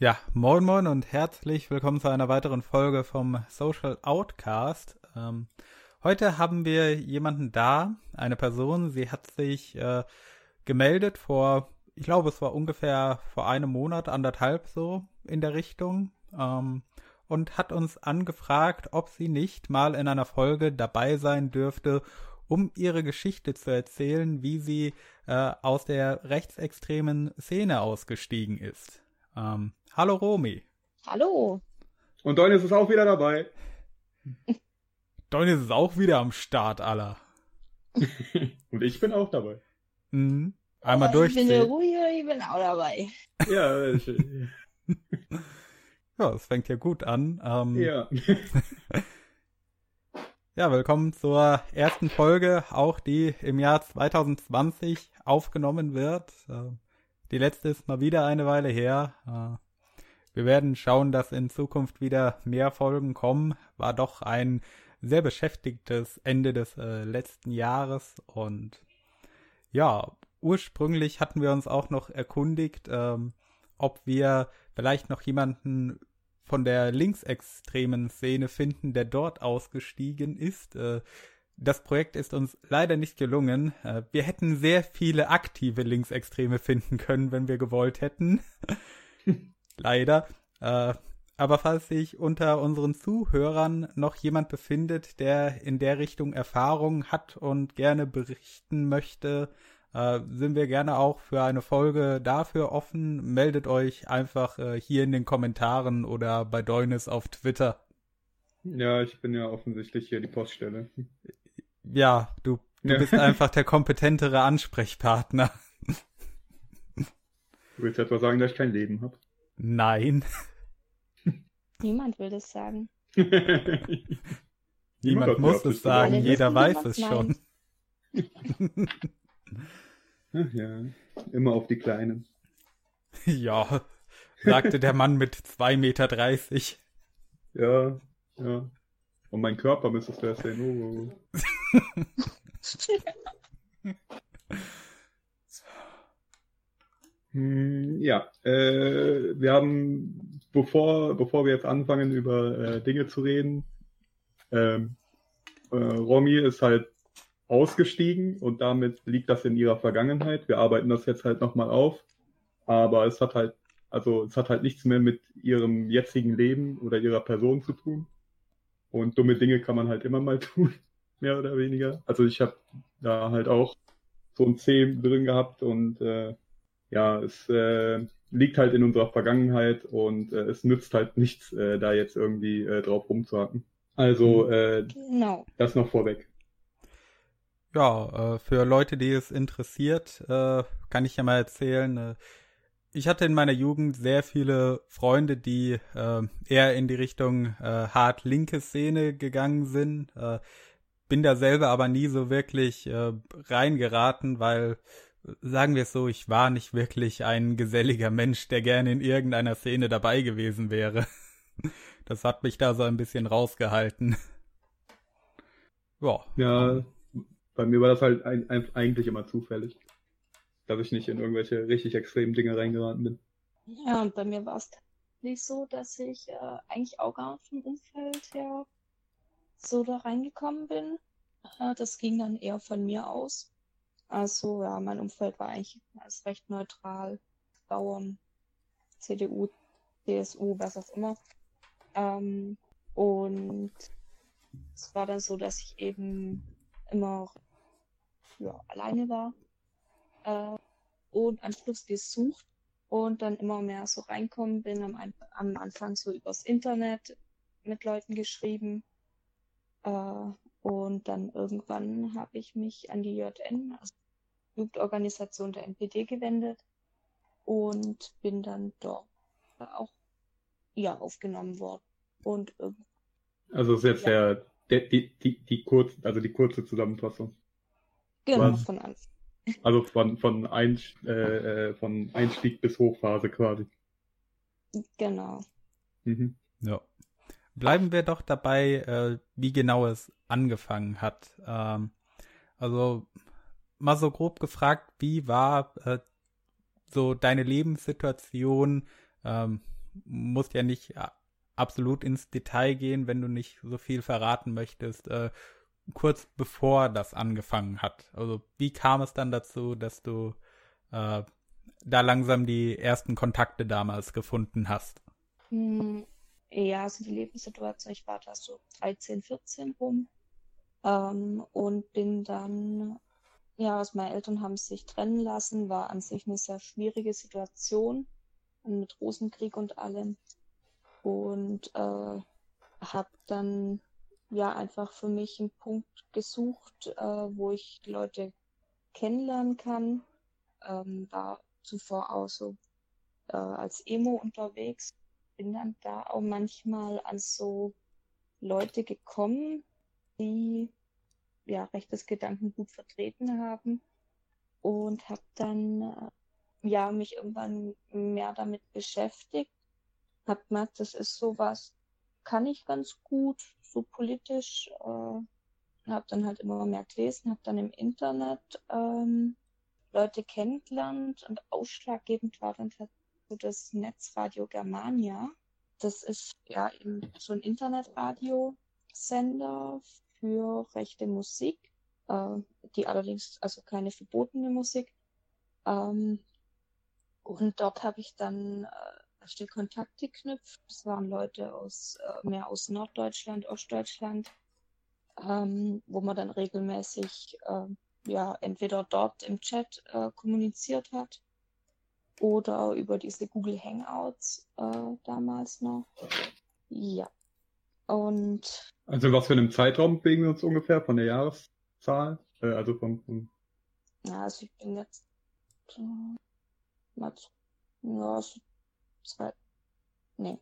Ja, moin moin und herzlich willkommen zu einer weiteren Folge vom Social Outcast. Ähm, heute haben wir jemanden da, eine Person, sie hat sich äh, gemeldet vor, ich glaube es war ungefähr vor einem Monat, anderthalb so in der Richtung, ähm, und hat uns angefragt, ob sie nicht mal in einer Folge dabei sein dürfte, um ihre Geschichte zu erzählen, wie sie äh, aus der rechtsextremen Szene ausgestiegen ist. Ähm, hallo Romy. Hallo. Und Donis ist auch wieder dabei. Donis ist auch wieder am Start, aller. Und ich bin auch dabei. Mhm. Einmal durch. Ich bin der Ruhe, ich bin auch dabei. Ja, ich, ja, es fängt ja gut an. Ähm, ja. ja, willkommen zur ersten Folge, auch die im Jahr 2020 aufgenommen wird. Äh, die letzte ist mal wieder eine Weile her. Äh, wir werden schauen, dass in Zukunft wieder mehr Folgen kommen. War doch ein sehr beschäftigtes Ende des äh, letzten Jahres und ja, ursprünglich hatten wir uns auch noch erkundigt, ähm, ob wir vielleicht noch jemanden von der linksextremen Szene finden, der dort ausgestiegen ist. Äh, das Projekt ist uns leider nicht gelungen. Äh, wir hätten sehr viele aktive Linksextreme finden können, wenn wir gewollt hätten. leider. Äh, aber falls sich unter unseren Zuhörern noch jemand befindet, der in der Richtung Erfahrung hat und gerne berichten möchte, äh, sind wir gerne auch für eine Folge dafür offen. Meldet euch einfach hier in den Kommentaren oder bei Deunis auf Twitter. Ja, ich bin ja offensichtlich hier die Poststelle. Ja, du, du ja. bist einfach der kompetentere Ansprechpartner. Du willst etwa sagen, dass ich kein Leben habe? Nein. Niemand will das sagen. Niemand, Niemand muss es sagen, jeder weiß es schon. Ach ja, immer auf die Kleinen. Ja, sagte der Mann mit 2,30 Meter. Ja, ja. Und mein Körper müsstest du ja sehen. Oh. hm, ja, äh, wir haben, bevor, bevor wir jetzt anfangen, über äh, Dinge zu reden, ähm, äh, Romy ist halt ausgestiegen und damit liegt das in ihrer Vergangenheit. Wir arbeiten das jetzt halt nochmal auf, aber es hat halt, also es hat halt nichts mehr mit ihrem jetzigen Leben oder ihrer Person zu tun. Und dumme Dinge kann man halt immer mal tun, mehr oder weniger. Also ich habe da halt auch so ein C drin gehabt und äh, ja, es äh, liegt halt in unserer Vergangenheit und äh, es nützt halt nichts, äh, da jetzt irgendwie äh, drauf rumzuhacken. Also äh, genau. das noch vorweg. Ja, äh, für Leute, die es interessiert, äh, kann ich ja mal erzählen. Äh, ich hatte in meiner Jugend sehr viele Freunde, die äh, eher in die Richtung äh, hart linke Szene gegangen sind. Äh, bin da selber aber nie so wirklich äh, reingeraten, weil, sagen wir es so, ich war nicht wirklich ein geselliger Mensch, der gerne in irgendeiner Szene dabei gewesen wäre. Das hat mich da so ein bisschen rausgehalten. Ja. Ja, bei mir war das halt ein, ein, eigentlich immer zufällig, dass ich nicht in irgendwelche richtig extremen Dinge reingeraten bin. Ja, und bei mir war es nicht so, dass ich äh, eigentlich auch gar nicht vom Umfeld her so da reingekommen bin. Äh, das ging dann eher von mir aus. Also ja, mein Umfeld war eigentlich als recht neutral. Bauern, CDU, CSU, was auch immer. Ähm, und es war dann so, dass ich eben immer ja, alleine war äh, und Anschluss gesucht und dann immer mehr so reinkommen bin. Am, am Anfang so übers Internet mit Leuten geschrieben äh, und dann irgendwann habe ich mich an die JN, also Jugendorganisation der NPD, gewendet und bin dann dort auch ja aufgenommen worden und also ist jetzt ja. der, der die, die, die kurz, also die kurze Zusammenfassung. Genau, Was? von Anfang. Also von, von, ein, äh, äh, von Einstieg bis Hochphase quasi. Genau. Mhm. Ja. Bleiben wir doch dabei, äh, wie genau es angefangen hat. Ähm, also mal so grob gefragt, wie war äh, so deine Lebenssituation, ähm, musst ja nicht absolut ins Detail gehen, wenn du nicht so viel verraten möchtest, äh, kurz bevor das angefangen hat. Also wie kam es dann dazu, dass du äh, da langsam die ersten Kontakte damals gefunden hast? Hm, ja, also die Lebenssituation, ich war da so 13, 14 rum ähm, und bin dann, ja, also meine Eltern haben sich trennen lassen, war an sich eine sehr schwierige Situation mit Rosenkrieg und allem und äh, habe dann ja einfach für mich einen Punkt gesucht, äh, wo ich Leute kennenlernen kann. Ähm, war zuvor auch so äh, als Emo unterwegs, bin dann da auch manchmal an so Leute gekommen, die ja rechtes Gedankengut vertreten haben. Und habe dann äh, ja mich irgendwann mehr damit beschäftigt. Hab gemerkt, das ist sowas, kann ich ganz gut, so politisch. Äh, habe dann halt immer mehr gelesen, habe dann im Internet ähm, Leute kennengelernt und ausschlaggebend war dann halt so das Netzradio Germania. Das ist ja eben so ein Internetradiosender für rechte Musik, äh, die allerdings also keine verbotene Musik. Ähm, und dort habe ich dann äh, erste Kontakte knüpft. Das waren Leute aus äh, mehr aus Norddeutschland, Ostdeutschland, ähm, wo man dann regelmäßig äh, ja entweder dort im Chat äh, kommuniziert hat oder über diese Google Hangouts äh, damals noch. Ja. Und also was für einen Zeitraum bewegen wir uns ungefähr von der Jahreszahl? Äh, also vom, vom Ja, also ich bin jetzt äh, mal, ja, so zwei. Nee.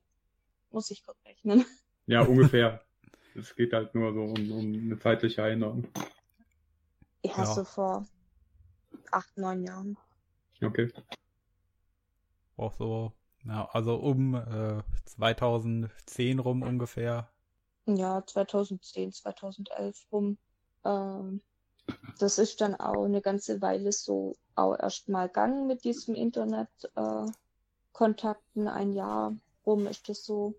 Muss ich kurz rechnen. Ja, ungefähr. es geht halt nur so um, um eine zeitliche Erinnerung. Ja, ja, so vor acht, neun Jahren. Okay. Auch so, ja, also um äh, 2010 rum ungefähr. Ja, 2010, 2011 rum. Ähm, das ist dann auch eine ganze Weile so auch erstmal gegangen mit diesem Internet. Äh, Kontakten ein Jahr rum ist es so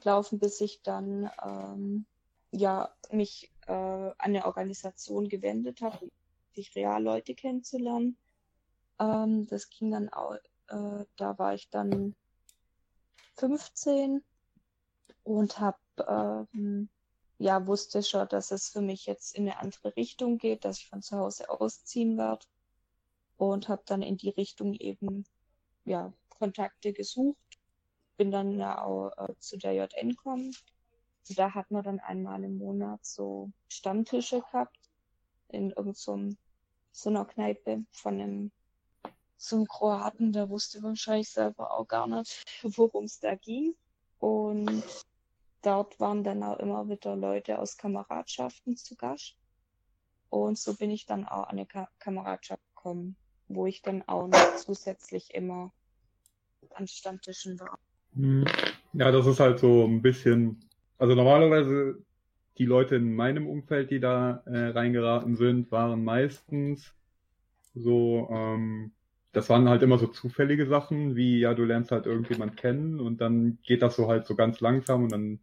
gelaufen, bis ich dann ähm, ja mich äh, an eine Organisation gewendet habe, sich real Leute kennenzulernen. Ähm, das ging dann auch, äh, da war ich dann 15 und habe ähm, ja wusste schon, dass es für mich jetzt in eine andere Richtung geht, dass ich von zu Hause ausziehen werde und habe dann in die Richtung eben ja Kontakte gesucht, bin dann ja auch äh, zu der JN gekommen. Da hat man dann einmal im Monat so Stammtische gehabt in irgendeiner so einer Kneipe von einem so einem Kroaten, der wusste wahrscheinlich selber auch gar nicht, worum es da ging. Und dort waren dann auch immer wieder Leute aus Kameradschaften zu Gast. Und so bin ich dann auch an eine Ka Kameradschaft gekommen, wo ich dann auch noch zusätzlich immer an Stammtischen war. Hm. Ja, das ist halt so ein bisschen, also normalerweise die Leute in meinem Umfeld, die da äh, reingeraten sind, waren meistens so, ähm, das waren halt immer so zufällige Sachen, wie ja, du lernst halt irgendjemand kennen und dann geht das so halt so ganz langsam und dann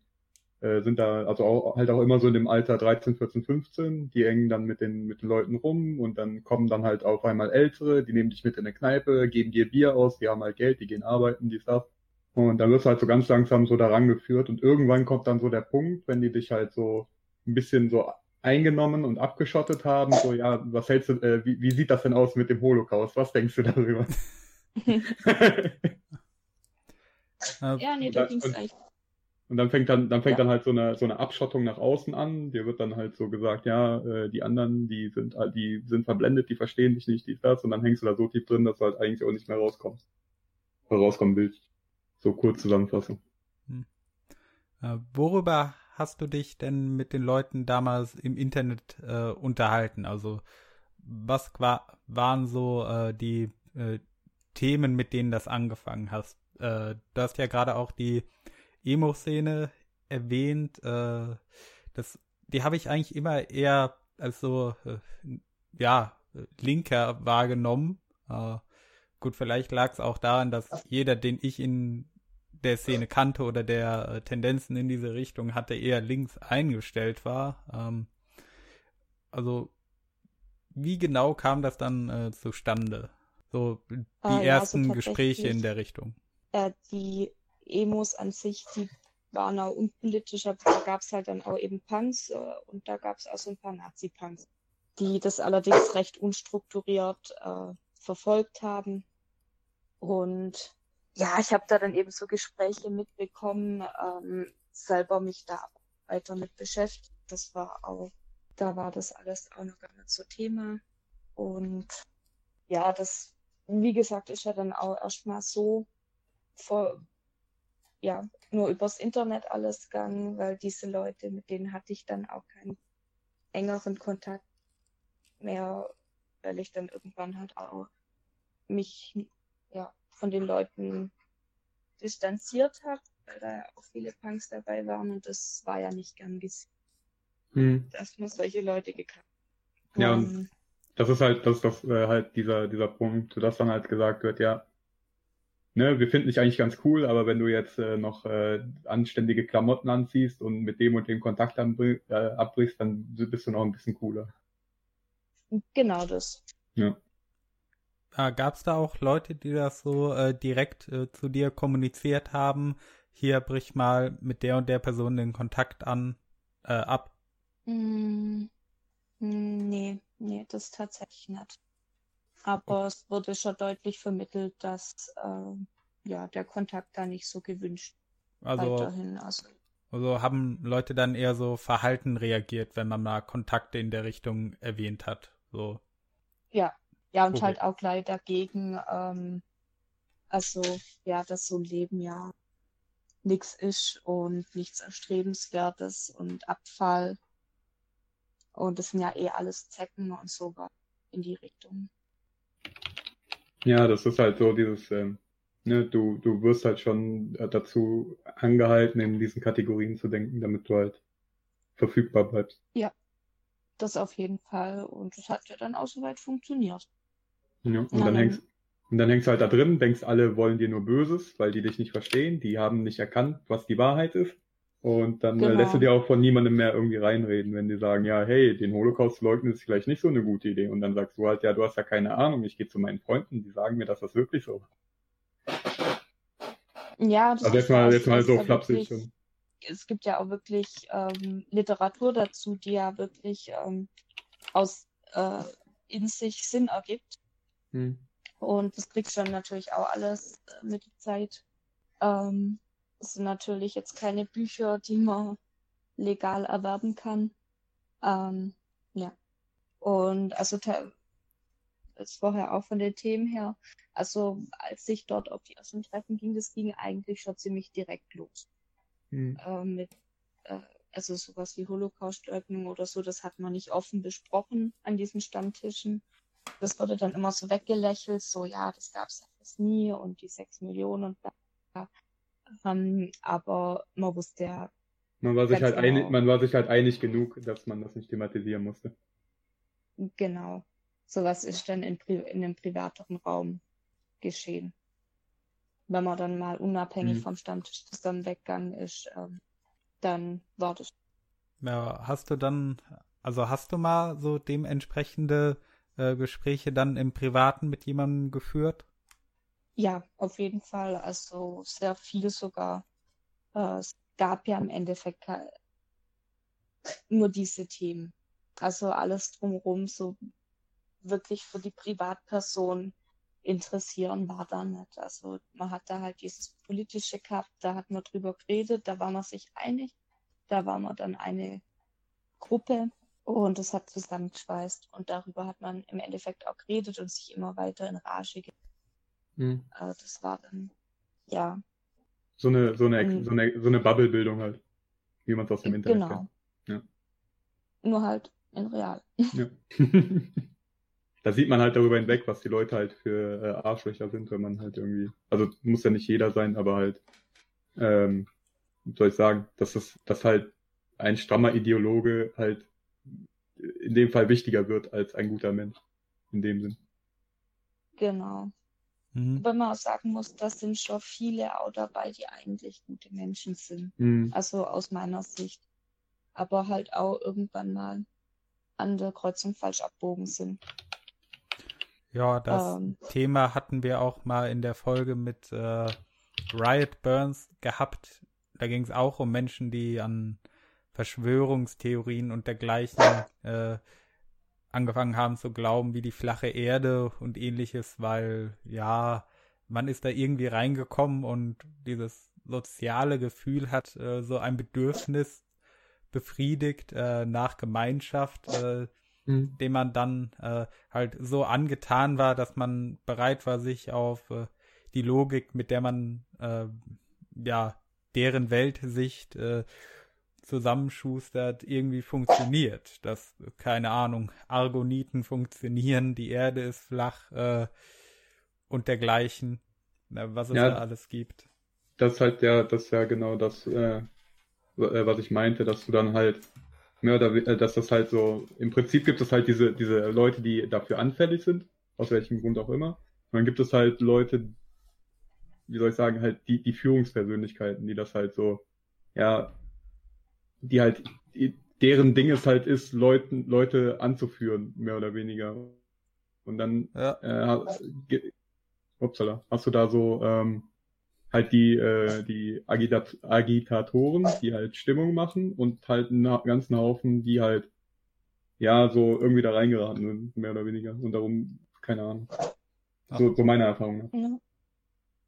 äh, sind da also auch, halt auch immer so in dem Alter 13, 14, 15, die hängen dann mit den, mit den Leuten rum und dann kommen dann halt auf einmal Ältere, die nehmen dich mit in eine Kneipe, geben dir Bier aus, die haben halt Geld, die gehen arbeiten, die das. Und dann wirst du halt so ganz langsam so daran geführt und irgendwann kommt dann so der Punkt, wenn die dich halt so ein bisschen so eingenommen und abgeschottet haben, so ja, was hältst du, äh, wie, wie sieht das denn aus mit dem Holocaust? Was denkst du darüber? ja, nee, da ging es eigentlich und dann fängt dann, dann fängt ja. dann halt so eine, so eine Abschottung nach außen an. Dir wird dann halt so gesagt, ja, äh, die anderen, die sind, die sind verblendet, die verstehen dich nicht, die das. Und dann hängst du da so tief drin, dass du halt eigentlich auch nicht mehr rauskommst. Oder rauskommen willst. So kurz Zusammenfassung. Hm. Äh, worüber hast du dich denn mit den Leuten damals im Internet äh, unterhalten? Also was war, waren so äh, die äh, Themen, mit denen das angefangen hast? Du hast ja gerade auch die Emo-Szene erwähnt. Äh, das, die habe ich eigentlich immer eher als so, äh, ja, linker wahrgenommen. Äh, gut, vielleicht lag es auch daran, dass jeder, den ich in der Szene kannte oder der äh, Tendenzen in diese Richtung hatte, eher links eingestellt war. Ähm, also wie genau kam das dann äh, zustande? So die Ah, ja, also ersten Gespräche in der Richtung. Äh, die Emos an sich, die waren auch unpolitisch, aber da gab es halt dann auch eben Punks äh, und da gab es auch so ein paar Nazi-Punks, die das allerdings recht unstrukturiert äh, verfolgt haben. Und ja, ich habe da dann eben so Gespräche mitbekommen, ähm, selber mich da weiter mit beschäftigt. Das war auch, da war das alles auch noch gar nicht so Thema. Und ja, das, wie gesagt, ist ja dann auch erstmal so vor, ja, nur übers Internet alles gegangen, weil diese Leute, mit denen hatte ich dann auch keinen engeren Kontakt mehr, weil ich dann irgendwann halt auch mich ja, von den Leuten distanziert habe, weil da ja auch viele Punks dabei waren und das war ja nicht gern gesehen, Hm. dass man solche Leute gekannt Ja, und das ist halt, das ist das, äh, halt dieser, dieser Punkt, dass dann halt gesagt wird, ja, ne, wir finden dich eigentlich ganz cool, aber wenn du jetzt äh, noch äh, anständige Klamotten anziehst und mit dem und dem Kontakt anbr- äh, abbrichst, dann bist du noch ein bisschen cooler. genau das. Ja. Äh, Gab es da auch Leute, die das so äh, direkt äh, zu dir kommuniziert haben? Hier brich mal mit der und der Person den Kontakt an, äh, ab. Mm, mm, Nee, nee, das tatsächlich nicht. Aber es wurde schon deutlich vermittelt, dass äh, ja, der Kontakt da nicht so gewünscht Also, weiterhin. Also, also haben Leute dann eher so verhalten reagiert, wenn man mal Kontakte in der Richtung erwähnt hat. So. ja. Ja, und Okay. halt auch gleich dagegen, ähm, also ja, dass so ein Leben ja nichts ist und nichts Erstrebenswertes und Abfall. Und das sind ja eh alles Zecken und so was in die Richtung. Ja, das ist halt so dieses, ähm, ne, du, du wirst halt schon äh, dazu angehalten, in diesen Kategorien zu denken, damit du halt verfügbar bleibst. Das auf jeden Fall. Und das hat ja dann auch soweit funktioniert. Ja, und Na dann. hängst, und dann hängst du halt da drin, denkst, alle wollen dir nur Böses, weil die dich nicht verstehen, die haben nicht erkannt, was die Wahrheit ist. Und dann äh, Genau. lässt du dir auch von niemandem mehr irgendwie reinreden, wenn die sagen, ja, hey, den Holocaust zu leugnen ist vielleicht nicht so eine gute Idee. Und dann sagst du halt, ja, du hast ja keine Ahnung, ich gehe zu meinen Freunden, die sagen mir, dass das wirklich so war. Ja, das Also ist jetzt mal, auch- jetzt mal so flapsig. wirklich- Und, es gibt ja auch wirklich ähm, Literatur dazu, die ja wirklich ähm, aus äh, in sich Sinn ergibt. hm. Und das kriegst du dann natürlich auch alles äh, mit der Zeit. Ähm, das sind natürlich jetzt keine Bücher, die man legal erwerben kann. Ähm, ja. Und also jetzt vorher auch von den Themen her, also als ich dort auf die ersten Treffen ging, das ging eigentlich schon ziemlich direkt los Hm. äh, mit, äh, also sowas wie Holocaustleugnung oder so, das hat man nicht offen besprochen an diesen Stammtischen. Das wurde dann immer so weggelächelt, so ja, das gab's alles nie und die sechs Millionen und bla. bla. Ähm, aber man wusste ja, Man war sich halt einig, genau. man war sich halt einig genug, dass man das nicht thematisieren musste. genau, sowas ist dann in, Pri in einem privateren Raum geschehen. Wenn man dann mal unabhängig Mhm. vom Stammtisch zusammen weggegangen ist, ähm, dann war das Ja, hast du dann, also hast du mal so dementsprechende äh, Gespräche dann im Privaten mit jemandem geführt? Ja, auf jeden Fall. Also sehr viel sogar. Äh, es gab ja im Endeffekt nur diese Themen. Also alles drumherum, so wirklich für die Privatperson interessieren war da nicht. Also man hat da halt dieses Politische gehabt, da hat man drüber geredet, da war man sich einig, da war man dann eine Gruppe und das hat zusammengeschweißt und darüber hat man im Endeffekt auch geredet und sich immer weiter in Rage ge Hm. äh, das war dann, ja, So eine, so eine, Mhm. so eine, so eine Bubble-Bildung halt. Wie man es aus dem Internet genau. Ja. Nur halt in real. kennt. Ja. da sieht man halt darüber hinweg, was die Leute halt für äh, Arschlöcher sind, wenn man halt irgendwie, also muss ja nicht jeder sein, aber halt, ähm, soll ich sagen, dass es, dass halt ein strammer Ideologe halt in dem Fall wichtiger wird als ein guter Mensch. In dem Sinn. Genau. Mhm. Wenn man auch sagen muss, da sind schon viele auch dabei, die eigentlich gute Menschen sind. Mhm. Also aus meiner Sicht. Aber halt auch irgendwann mal an der Kreuzung falsch abbogen sind. Ja, das ähm, Thema hatten wir auch mal in der Folge mit äh, Riot Burns gehabt. Da ging es auch um Menschen, die an Verschwörungstheorien und dergleichen äh, angefangen haben zu glauben, wie die flache Erde und ähnliches, weil ja, man ist da irgendwie reingekommen und dieses soziale Gefühl hat äh, so ein Bedürfnis befriedigt äh, nach Gemeinschaft, äh, mhm. dem man dann äh, halt so angetan war, dass man bereit war, sich auf äh, die Logik, mit der man äh, ja deren Weltsicht zusammenschustert, irgendwie funktioniert. Dass, keine Ahnung, Argoniten funktionieren, die Erde ist flach äh, und dergleichen, was es ja, da alles gibt. Das ist halt ja, das ist ja genau das, äh, äh, was ich meinte, dass du dann halt mehr oder äh, dass das halt so, im Prinzip gibt es halt diese, diese Leute, die dafür anfällig sind, aus welchem Grund auch immer. Und dann gibt es halt Leute, wie soll ich sagen, halt die, die Führungspersönlichkeiten, die das halt so, ja, die halt, deren Ding es halt ist, Leuten, Leute anzuführen, mehr oder weniger. Und dann, ja. äh, upsala, hast du da so, ähm, halt die, äh, die Agitat Agitatoren, die halt Stimmung machen und halt einen ganzen Haufen, die halt, ja, so irgendwie da reingeraten sind, mehr oder weniger. Und darum, keine Ahnung. So, so meine Erfahrung.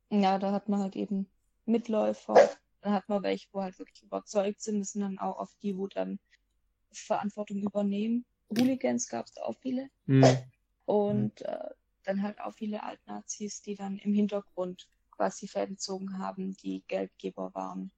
Ja. ja, da hat man halt eben Mitläufer, dann hat man welche, wo halt wirklich überzeugt sind, das sind dann auch oft die, wo dann Verantwortung übernehmen. Hooligans gab es auch viele. Mhm. Und äh, dann halt auch viele Altnazis, die dann im Hintergrund quasi Fäden gezogen haben, die Geldgeber waren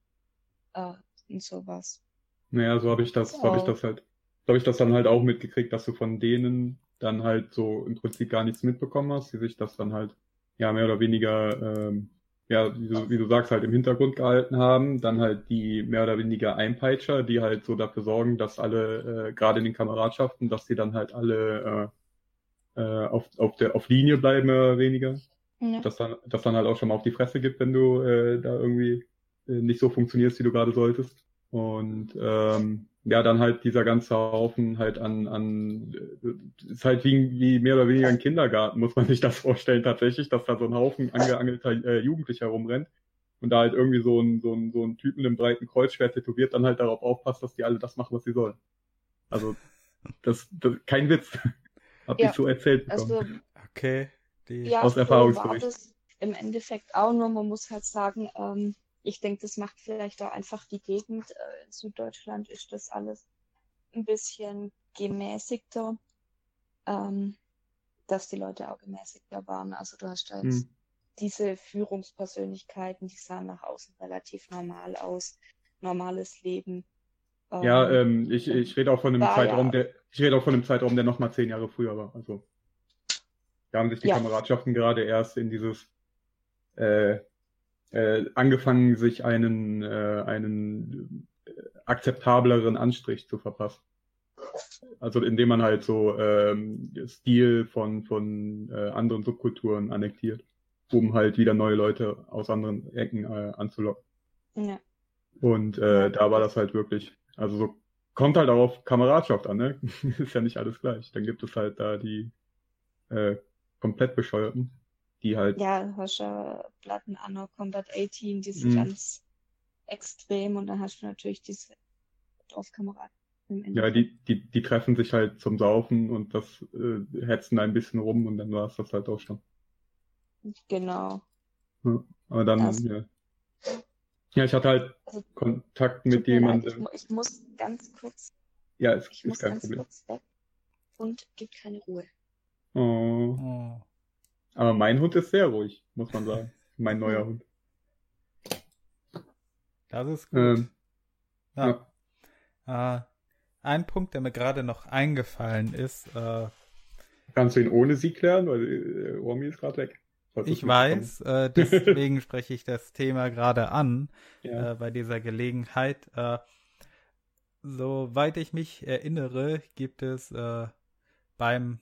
äh, und sowas. Naja, so habe ich das, oh. habe ich das halt, so habe ich das dann halt auch mitgekriegt, dass du von denen dann halt so im Prinzip gar nichts mitbekommen hast, die sich das dann halt ja mehr oder weniger ähm, ja, wie du, wie du sagst, halt im Hintergrund gehalten haben. Dann halt die mehr oder weniger Einpeitscher, die halt so dafür sorgen, dass alle, äh, gerade in den Kameradschaften, dass die dann halt alle äh, äh, auf, auf, der, auf Linie bleiben, mehr oder weniger. Ja. Dass, dann, dass dann halt auch schon mal auf die Fresse gibt, wenn du äh, da irgendwie äh, nicht so funktionierst, wie du gerade solltest. Und ähm, ja, dann halt dieser ganze Haufen halt an, an ist halt wie, wie mehr oder weniger ein Kindergarten, muss man sich das vorstellen tatsächlich, dass da so ein Haufen angeangelter äh, Jugendlicher rumrennt und da halt irgendwie so ein, so ein, so ein Typen im breiten Kreuzschwert tätowiert dann halt darauf aufpasst, dass die alle das machen, was sie sollen. Also, das, das kein Witz. Hab ja, ich so erzählt bekommen. Also, okay. Die ja, aus so Erfahrungsbericht. War das im Endeffekt auch nur, man muss halt sagen, ähm, ich denke, das macht vielleicht auch einfach die Gegend. Äh, in Süddeutschland ist das alles ein bisschen gemäßigter, ähm, dass die Leute auch gemäßigter waren. Also du hast da jetzt hm. diese Führungspersönlichkeiten, die sahen nach außen relativ normal aus, normales Leben. Ähm, ja, ähm, ich, ich rede auch von einem Zeitraum, ja, der ich rede auch von einem Zeitraum, der noch mal zehn Jahre früher war. Also da haben sich die ja. Kameradschaften gerade erst in dieses äh, äh, angefangen, sich einen, äh, einen äh, akzeptableren Anstrich zu verpassen. Also indem man halt so ähm, Stil von, von äh, anderen Subkulturen annektiert, um halt wieder neue Leute aus anderen Ecken äh, anzulocken. Ja. Und äh, da war das halt wirklich, also so kommt halt auch auf Kameradschaft an, ne? Ist ja nicht alles gleich. Dann gibt es halt da die äh, komplett Bescheuerten, die halt. Ja, hast du Platten Anno Combat 18, die sind mhm. ganz extrem und dann hast du natürlich diese Dorfkameraden. Ja, die, die, die treffen sich halt zum Saufen und das äh, hetzen ein bisschen rum und dann war es das halt auch schon. Genau. Ja, aber dann, also, ja. Ja, ich hatte halt also, Kontakt mit jemandem. Ich, ich, muss ganz kurz. Ja, es ich ist kein Problem. und gibt keine Ruhe. Oh. oh. Aber mein Hund ist sehr ruhig, muss man sagen. Mein neuer Hund. Das ist gut. Ähm, ja. ja. Äh, ein Punkt, der mir gerade noch eingefallen ist. Äh, Kannst du ihn ohne sie klären? Weil äh, Romy ist gerade weg. Ich weiß, äh, deswegen spreche ich das Thema gerade an ja. äh, bei dieser Gelegenheit. Äh, soweit ich mich erinnere, gibt es äh, beim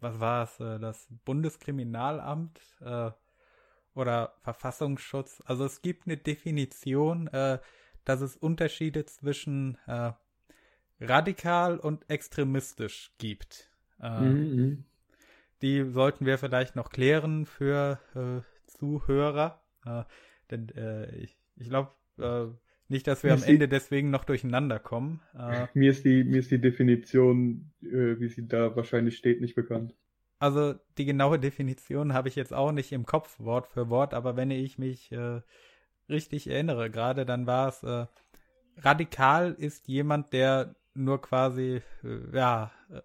was war es, äh, das Bundeskriminalamt äh, oder Verfassungsschutz. Also es gibt eine Definition, äh, dass es Unterschiede zwischen äh, radikal und extremistisch gibt. Äh, mhm. Die sollten wir vielleicht noch klären für äh, Zuhörer. Äh, denn äh, ich, ich glaube äh, nicht, dass wir am Ende deswegen noch durcheinander kommen. Äh, mir, ist die, mir ist die Definition, äh, wie sie da wahrscheinlich steht, nicht bekannt. Also die genaue Definition habe ich jetzt auch nicht im Kopf Wort für Wort, aber wenn ich mich äh, richtig erinnere gerade, dann war es äh, radikal ist jemand, der nur quasi äh, ja äh,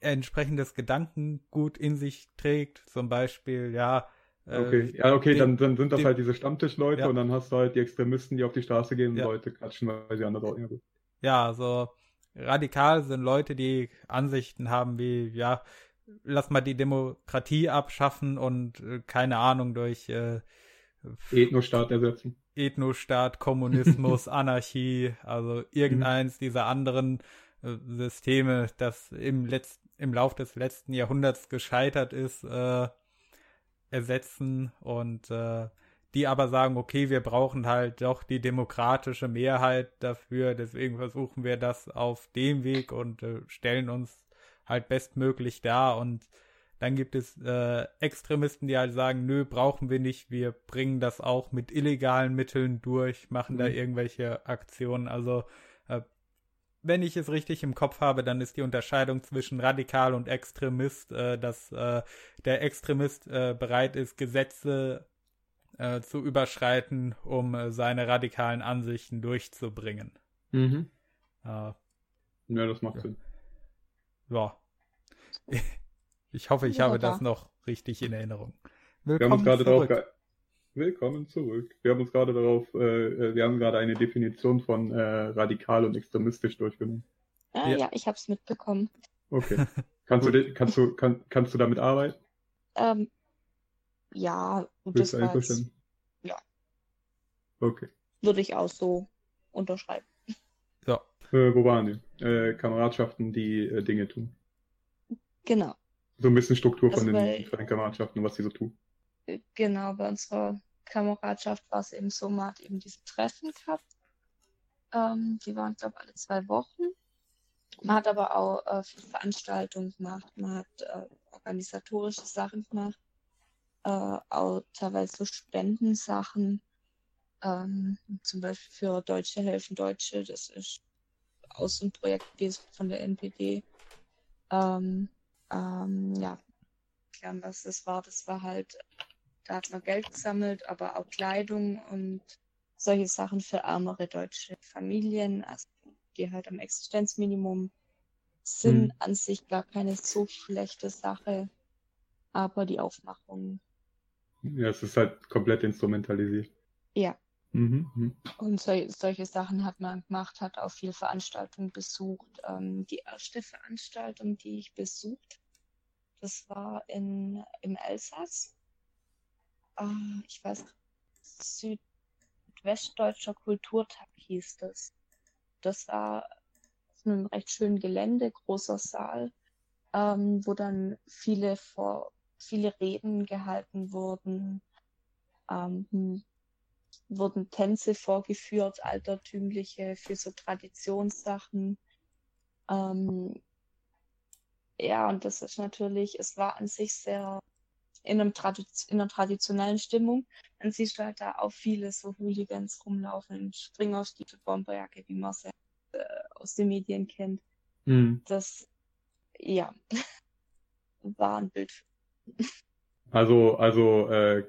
entsprechendes Gedankengut in sich trägt, zum Beispiel ja Okay, ja, okay, den, dann, dann sind das den, halt diese Stammtischleute ja. und dann hast du halt die Extremisten, die auf die Straße gehen und ja. Leute quatschen, weil sie anders aussehen. Ja, so radikal sind Leute, die Ansichten haben wie, ja, lass mal die Demokratie abschaffen und äh, keine Ahnung durch äh, Ethnostaat ersetzen. Ethnostaat, Kommunismus, Anarchie, also irgendeins mhm. dieser anderen äh, Systeme, das im Letz im Lauf des letzten Jahrhunderts gescheitert ist, äh, ersetzen und äh, die aber sagen, okay, wir brauchen halt doch die demokratische Mehrheit dafür, deswegen versuchen wir das auf dem Weg und äh, stellen uns halt bestmöglich da und dann gibt es äh, Extremisten, die halt sagen, nö, brauchen wir nicht, wir bringen das auch mit illegalen Mitteln durch, machen mhm. da irgendwelche Aktionen. Also wenn ich es richtig im Kopf habe, dann ist die Unterscheidung zwischen radikal und Extremist, äh, dass äh, der Extremist äh, bereit ist, Gesetze äh, zu überschreiten, um äh, seine radikalen Ansichten durchzubringen. Mhm. Äh, ja, das macht ja. Sinn. Ja. Ich hoffe, ich ja, habe das noch richtig in Erinnerung. Willkommen wir haben uns gerade zurück. Darauf Willkommen zurück. Wir haben uns gerade darauf, äh, äh, wir haben gerade eine Definition von äh, radikal und extremistisch durchgenommen. Ah, ja. ja, ich habe es mitbekommen. Okay. Kannst du, kannst du, kann, kannst du damit arbeiten? Ähm, ja, und Willst das du einverstanden? Ja. Okay. Würde ich auch so unterschreiben. Ja. Äh, wo waren die? Äh, Kameradschaften, die äh, Dinge tun. Genau. So ein bisschen Struktur also von, den, von den Kameradschaften und was sie so tun. Genau, bei unserer Kameradschaft war es eben so, man hat eben diese Treffen gehabt. Ähm, die waren, glaube ich, alle zwei Wochen. Man hat aber auch äh, viele Veranstaltungen gemacht, man hat äh, organisatorische Sachen gemacht, äh, auch teilweise so Spendensachen, ähm, zum Beispiel für Deutsche helfen Deutsche, das ist aus einem Projekt von der NPD. Ähm, ähm, ja, was das war. Das war halt, da hat man Geld gesammelt, aber auch Kleidung und solche Sachen für ärmere deutsche Familien, also die halt am Existenzminimum sind, hm. an sich gar keine so schlechte Sache, aber die Aufmachung. Ja, es ist halt komplett instrumentalisiert. Ja. Mhm, mhm. Und so, solche Sachen hat man gemacht, hat auch viel Veranstaltungen besucht. Ähm, die erste Veranstaltung, die ich besucht das war in, im Elsass. Äh, ich weiß, Südwestdeutscher Kulturtag hieß das. Das war auf einem recht schönen Gelände, großer Saal, ähm, wo dann viele vor, viele Reden gehalten wurden, ähm, wurden Tänze vorgeführt, altertümliche für so Traditionssachen. Ähm, ja, und das ist natürlich, es war an sich sehr in, einem Tradiz in einer traditionellen Stimmung. Dann siehst du halt da auch viele so Hooligans rumlaufen, Springerstiefel, Bomberjacke, wie man es ja, äh, aus den Medien kennt. Mhm. Das, ja, war ein Bild. Also, also, äh,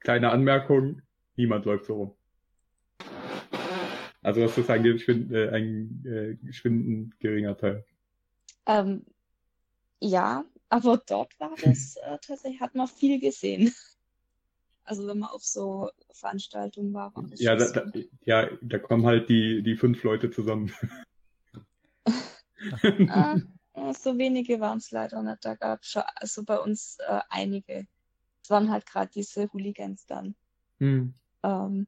kleine Anmerkung, niemand läuft so rum. Also das ist ein, geschwind, äh, ein äh, geschwindend geringer Teil. Ähm, ja, aber dort war das äh, tatsächlich, hat man viel gesehen. Also wenn man auf so Veranstaltungen war, war das ja, da, da, ja, da kommen halt die, die fünf Leute zusammen. ah, so wenige waren es leider nicht. Da gab es schon, also bei uns äh, einige. Es waren halt gerade diese Hooligans dann, hm. ähm,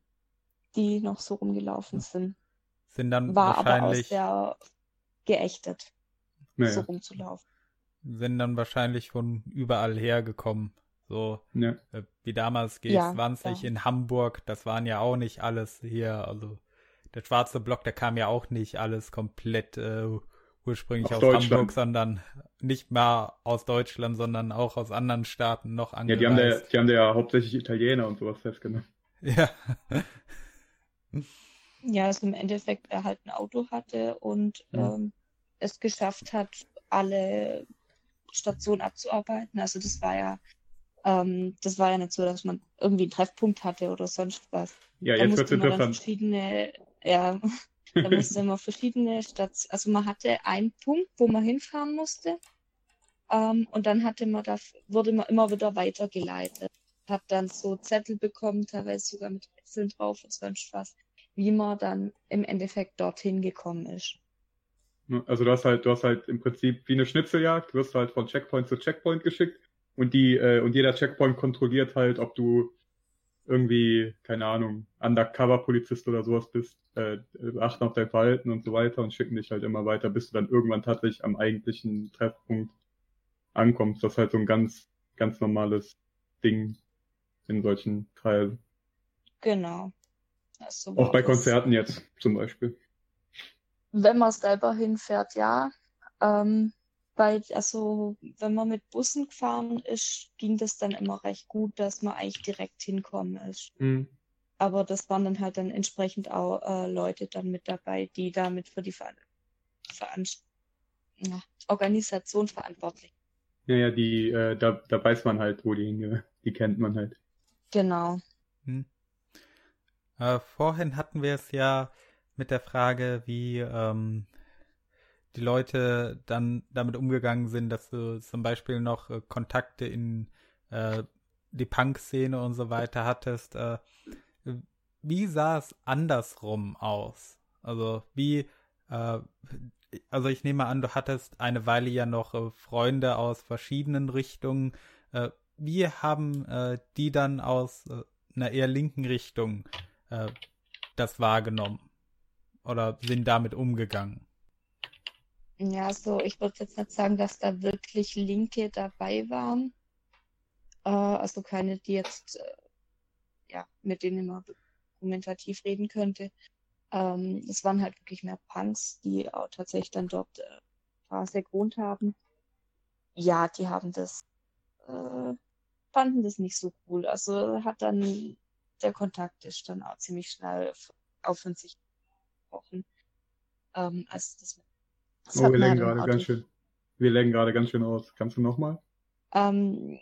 die noch so rumgelaufen sind. Sind dann war wahrscheinlich... aber auch sehr geächtet, naja. so rumzulaufen. Sind dann wahrscheinlich von überall hergekommen. So Ja. äh, wie damals Ja, G20 ja. in Hamburg, das waren ja auch nicht alles hier, also der schwarze Block, der kam ja auch nicht alles komplett äh, ursprünglich Aus aus. Hamburg, sondern nicht mal aus Deutschland, sondern auch aus anderen Staaten noch Ja, angereist. die haben, da, die haben da ja hauptsächlich Italiener und sowas festgenommen. ja. Ja, also im Endeffekt er halt ein Auto hatte und Ja. ähm, es geschafft hat, alle Stationen abzuarbeiten. Also das war ja, ähm, das war ja nicht so, dass man irgendwie einen Treffpunkt hatte oder sonst was. Ja, Da jetzt man dann interessant. verschiedene, ja, da musste man verschiedene Stationen, also man hatte einen Punkt, wo man hinfahren musste. Ähm, und dann hatte man da, wurde man immer wieder weitergeleitet. Hat dann so Zettel bekommen, teilweise sogar mit Rätseln drauf und sonst was, wie man dann im Endeffekt dorthin gekommen ist. Ne, Also du hast halt, du hast halt im Prinzip wie eine Schnitzeljagd, wirst halt von Checkpoint zu Checkpoint geschickt und die, äh, und jeder Checkpoint kontrolliert halt, ob du irgendwie, keine Ahnung, Undercover-Polizist oder sowas bist, äh, achten auf dein Verhalten und so weiter und schicken dich halt immer weiter, bis du dann irgendwann tatsächlich am eigentlichen Treffpunkt ankommst. Das ist halt so ein ganz, ganz normales Ding in solchen Kreisen. Genau. Auch bei Konzerten jetzt zum Beispiel. Wenn man selber hinfährt, ja. Ähm, bei, also, wenn man mit Bussen gefahren ist, ging das dann immer recht gut, dass man eigentlich direkt hinkommen ist. Mhm. Aber das waren dann halt dann entsprechend auch äh, Leute dann mit dabei, die damit für die Veran Veran ja, Organisation verantwortlich. Ja, ja, die, äh, da, da weiß man halt, wo die hingehören. Die kennt man halt. Genau. Hm. Äh, vorhin hatten wir es ja mit der Frage, wie ähm, die Leute dann damit umgegangen sind, dass du zum Beispiel noch äh, Kontakte in äh, die Punk-Szene und so weiter hattest. Äh, wie sah es andersrum aus? Also wie, äh, also ich nehme an, du hattest eine Weile ja noch äh, Freunde aus verschiedenen Richtungen. Äh, wie haben die dann aus einer eher linken Richtung das wahrgenommen? Oder sind damit umgegangen? Ja, so, ich würde jetzt nicht sagen, dass da wirklich Linke dabei waren. Äh, also keine, die jetzt, äh, ja, mit denen man argumentativ reden könnte. Ähm, es waren halt wirklich mehr Punks, die auch tatsächlich dann dort äh, Straße gewohnt haben. Ja, die haben das, äh, fanden das nicht so cool. Also hat dann, der Kontakt ist dann auch ziemlich schnell auf von sich gebrochen. Ähm, also das, das Oh, wir ja dann gerade ganz schön. Wir lenken gerade ganz schön aus. Kannst du nochmal? Ähm,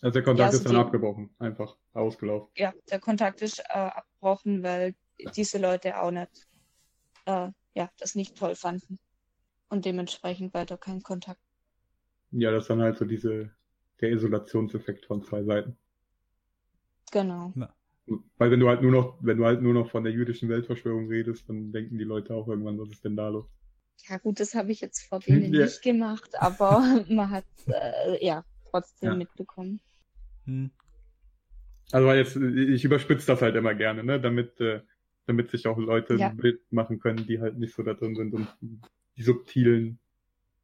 Also der Kontakt also ist dann die- abgebrochen. Einfach ausgelaufen. ja, der Kontakt ist äh, abgebrochen, weil diese Leute auch nicht, äh, ja, das nicht toll fanden. Und dementsprechend weiter kein Kontakt. Ja, das ist dann halt so diese, der Isolationseffekt von zwei Seiten. Genau. Weil wenn du halt nur noch, wenn du halt nur noch von der jüdischen Weltverschwörung redest, dann denken die Leute auch irgendwann, was ist denn da los? Ja gut, das habe ich jetzt vor denen Ja. nicht gemacht, aber man hat äh, ja trotzdem Ja. mitbekommen. Hm. Also weil jetzt, ich überspitze das halt immer gerne, ne, damit, äh, damit sich auch Leute Ja. ein Bild machen können, die halt nicht so da drin sind und die subtilen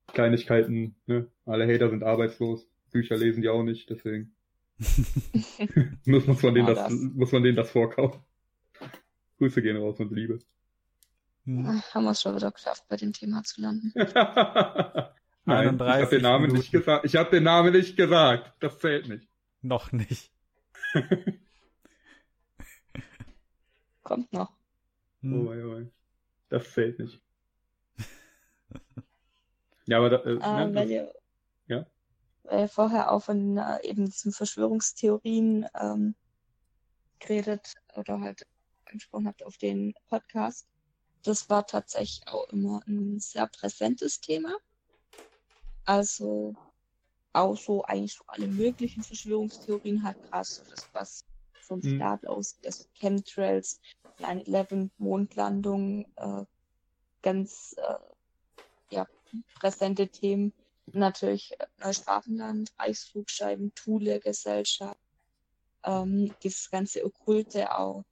Kleinigkeiten, ne, alle Hater sind arbeitslos, Bücher lesen die auch nicht, deswegen muss, muss man denen das, das- muss man denen das vorkaufen. Grüße gehen raus und Liebe. Hm. Ah, Haben wir es schon wieder geschafft, bei dem Thema zu landen. Nein, ich habe 39 den Namen nicht gesagt. Ich habe den Namen nicht gesagt. Das zählt nicht. Noch nicht. Kommt noch. Oh Hm. mein, oh mein. Das zählt nicht. Ja, aber da, äh, Äh, ne, das, ihr. Weil ihr vorher auch von äh, eben diesen Verschwörungstheorien ähm, geredet oder halt angesprochen habt auf den Podcast. Das war tatsächlich auch immer ein sehr präsentes Thema. Also auch so eigentlich so alle möglichen Verschwörungstheorien halt krass, das was vom Mhm. Staat aus, das Chemtrails, 9-11, Mondlandung, äh, ganz äh, ja, präsente Themen. Natürlich Neusprachenland, Reichsflugscheiben, Thule-Gesellschaft, ähm, dieses ganze Okkulte auch.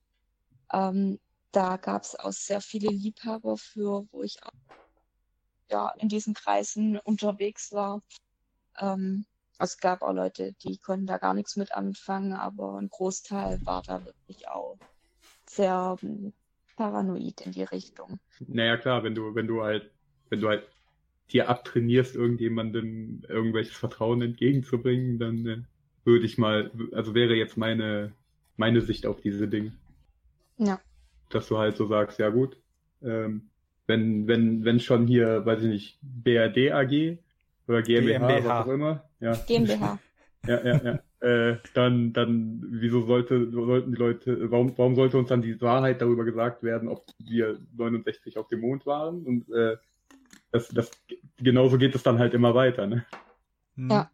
Ähm, da gab es auch sehr viele Liebhaber für, wo ich auch ja in diesen Kreisen unterwegs war. Ähm, es gab auch Leute, die konnten da gar nichts mit anfangen, aber ein Großteil war da wirklich auch sehr ähm, paranoid in die Richtung. Naja, klar, wenn du, wenn du halt, wenn du halt dir abtrainierst, irgendjemandem irgendwelches Vertrauen entgegenzubringen, dann äh, würde ich mal, also wäre jetzt meine, meine Sicht auf diese Dinge. Ja. Dass du halt so sagst, ja gut, ähm, wenn, wenn, wenn schon hier, weiß ich nicht, BRD AG oder GmbH, GmbH. was auch immer, ja. GmbH. ja, ja, ja. Äh, dann, dann, wieso sollte, sollten die Leute, warum, warum sollte uns dann die Wahrheit darüber gesagt werden, ob wir 69 auf dem Mond waren? Und äh, das, das, genauso geht es dann halt immer weiter, ne? Hm. Ja.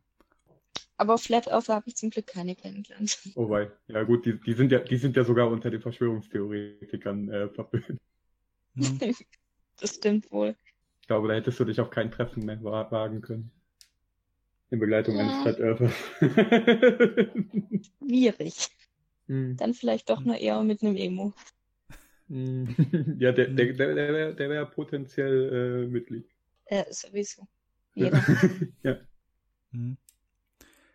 Aber Flat Earther habe ich zum Glück keine kennengelernt. Oh wei. Ja gut, die, die sind ja, die sind ja sogar unter den Verschwörungstheoretikern äh, verpönt. Hm. das stimmt wohl. Ich glaube, da hättest du dich auf kein Treffen mehr wagen können. In Begleitung ja. eines Flat Earthers. Schwierig. Hm. Dann vielleicht doch nur eher mit einem Emo. Hm. ja, der, der, der, der wäre der wär potenziell äh, Mitglied. Äh, sowieso. Jeder. ja. Hm.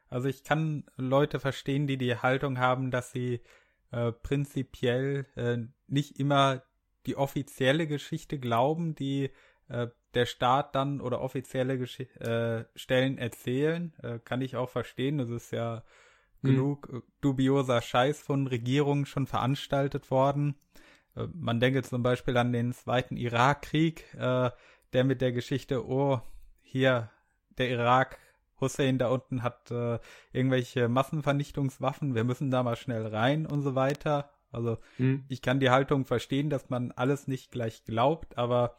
Also ich kann Leute verstehen, die die Haltung haben, dass sie äh, prinzipiell äh, nicht immer die offizielle Geschichte glauben, die äh, der Staat dann oder offizielle Gesch äh, Stellen erzählen. Äh, kann ich auch verstehen. Das ist ja hm. genug äh, dubioser Scheiß von Regierungen schon veranstaltet worden. Äh, man denke zum Beispiel an den zweiten Irakkrieg, äh, der mit der Geschichte, oh, hier, der Irak Hussein da unten hat äh, irgendwelche Massenvernichtungswaffen, wir müssen da mal schnell rein und so weiter. Also mhm. ich kann die Haltung verstehen, dass man alles nicht gleich glaubt, aber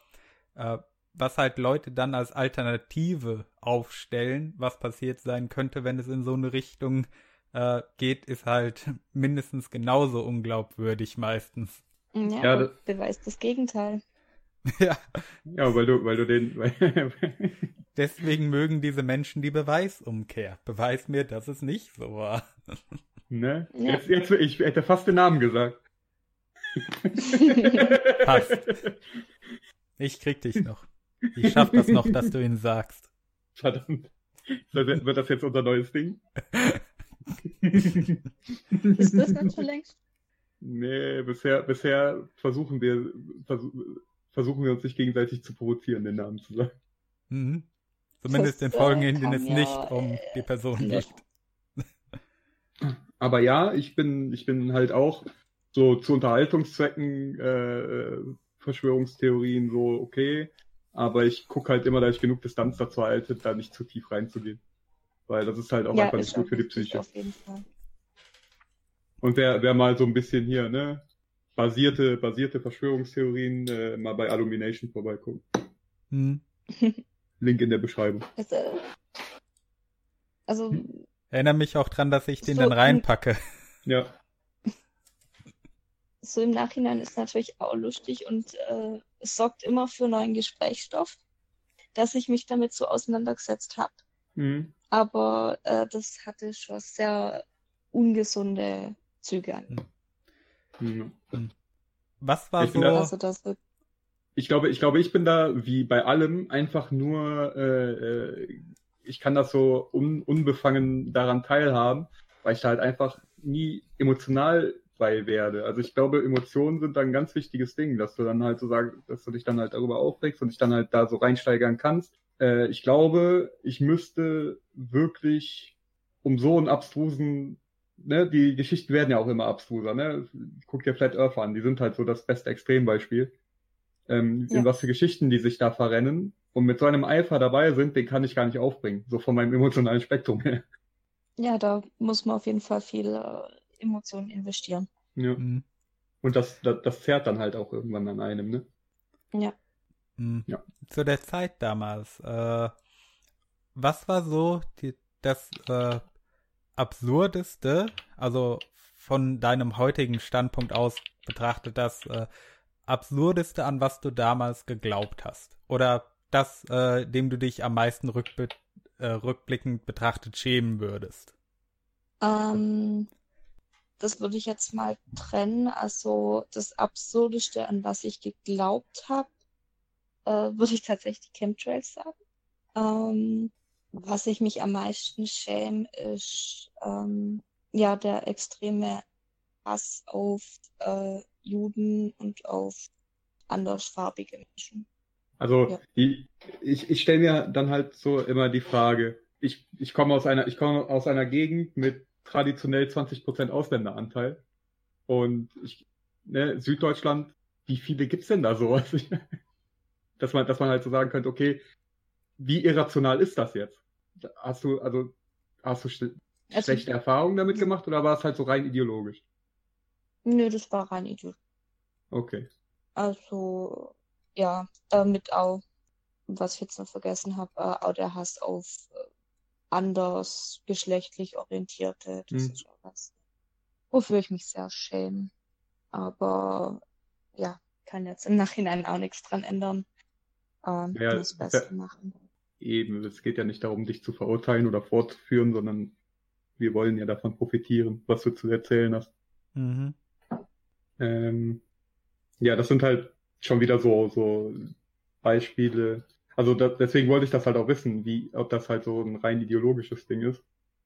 äh, was halt Leute dann als Alternative aufstellen, was passiert sein könnte, wenn es in so eine Richtung äh, geht, ist halt mindestens genauso unglaubwürdig meistens. Ja, ja das beweist das Gegenteil. Ja. Ja, weil du, weil du den. Deswegen mögen diese Menschen die Beweisumkehr. Beweis mir, dass es nicht so war. Ne? Ja. Jetzt, jetzt, ich hätte fast den Namen gesagt. Passt. Ich krieg dich noch. Ich schaff das noch, dass du ihn sagst. Verdammt. Wird das jetzt unser neues Ding? Ist das nicht schon längst? Nee, bisher, bisher versuchen wir, versuch, versuchen wir uns nicht gegenseitig zu provozieren, den Namen zu sagen. Mhm. Zumindest in Folgen, in denen es ja, nicht um die Person geht. Aber ja, ich bin, ich bin halt auch so zu Unterhaltungszwecken äh, Verschwörungstheorien so okay. Aber ich gucke halt immer, da ich genug Distanz dazu halte, da nicht zu tief reinzugehen. Weil das ist halt auch ja, einfach nicht gut für die Psyche. Auf jeden Fall. Und wer, wer mal so ein bisschen hier, ne, basierte, basierte Verschwörungstheorien, äh, mal bei Illumination vorbeigucken. Hm. Link in der Beschreibung. Also, also Erinnere mich auch dran, dass ich den so dann reinpacke. Ja. So im Nachhinein ist natürlich auch lustig und äh, es sorgt immer für neuen Gesprächsstoff, dass ich mich damit so auseinandergesetzt habe. Mhm. Aber äh, das hatte schon sehr ungesunde Züge an. Mhm. Was war ich so? Da, also das ich glaube, ich glaube, ich bin da wie bei allem einfach nur, äh, äh, ich kann das so un, unbefangen daran teilhaben, weil ich da halt einfach nie emotional bei werde. Also ich glaube, Emotionen sind da ein ganz wichtiges Ding, dass du dann halt so sagst, dass du dich dann halt darüber aufregst und dich dann halt da so reinsteigern kannst. Äh, ich glaube, ich müsste wirklich um so einen abstrusen ne, die Geschichten werden ja auch immer abstruser, ne? Guck dir Flat Earth an, die sind halt so das beste Extrembeispiel. Ähm, ja. In was für Geschichten die sich da verrennen und mit so einem Eifer dabei sind, den kann ich gar nicht aufbringen, so von meinem emotionalen Spektrum her. Ja, da muss man auf jeden Fall viel äh, Emotionen investieren. Ja. Mhm. Und das, das, das zerrt dann halt auch irgendwann an einem, ne? Ja. Mhm. ja. Zu der Zeit damals, äh, was war so die, das äh, absurdeste, also von deinem heutigen Standpunkt aus betrachtet, das äh, absurdeste, an was du damals geglaubt hast? Oder das, äh, dem du dich am meisten rückbe äh, rückblickend betrachtet schämen würdest? Ähm, das würde ich jetzt mal trennen. Also das Absurdeste, an was ich geglaubt habe, äh, würde ich tatsächlich Chemtrails sagen. Ähm, was ich mich am meisten schäme, ist ähm, ja der extreme Hass auf äh, Juden und auf andersfarbige Menschen. Also ja. die, ich, ich stelle mir dann halt so immer die Frage, ich, ich komme aus einer, ich komme aus einer Gegend mit traditionell 20% Ausländeranteil. Und ich, ne, Süddeutschland, wie viele gibt's denn da so? dass man, dass man halt so sagen könnte, okay, wie irrational ist das jetzt? Hast du, also, hast du sch also, schlechte Erfahrungen damit gemacht oder war es halt so rein ideologisch? Nö, das war rein ideologisch. Okay. Also, ja, damit auch, was ich jetzt noch vergessen habe, äh, auch der Hass auf äh, anders geschlechtlich orientierte. Das hm. ist schon was, wofür ich mich sehr schäme. Aber ja, kann jetzt im Nachhinein auch nichts dran ändern. Ähm, ja, das Beste machen. Eben, es geht ja nicht darum, dich zu verurteilen oder fortzuführen, sondern wir wollen ja davon profitieren, was du zu erzählen hast. Mhm. Ähm, ja, das sind halt schon wieder so, so Beispiele. Also da, deswegen wollte ich das halt auch wissen, wie, ob das halt so ein rein ideologisches Ding ist.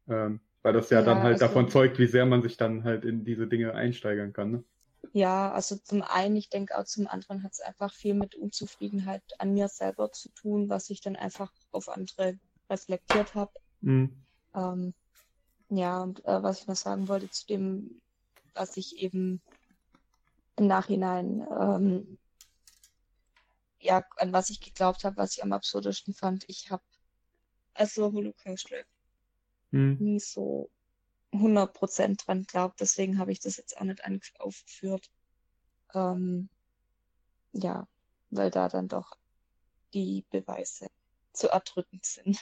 Ähm, weil das ja, ja dann halt also, davon zeugt, wie sehr man sich dann halt in diese Dinge einsteigern kann. Ne? Ja, also zum einen, ich denke auch zum anderen hat es einfach viel mit Unzufriedenheit an mir selber zu tun, was ich dann einfach auf andere reflektiert habe. Mhm. Ähm, ja, und äh, was ich noch sagen wollte zu dem, was ich eben im Nachhinein, ähm, ja, an was ich geglaubt habe, was ich am absurdesten fand. Ich habe also Holocaust hm. nie so 100% dran glaubt, deswegen habe ich das jetzt auch nicht aufgeführt. Ähm, ja, weil da dann doch die Beweise zu erdrückend sind.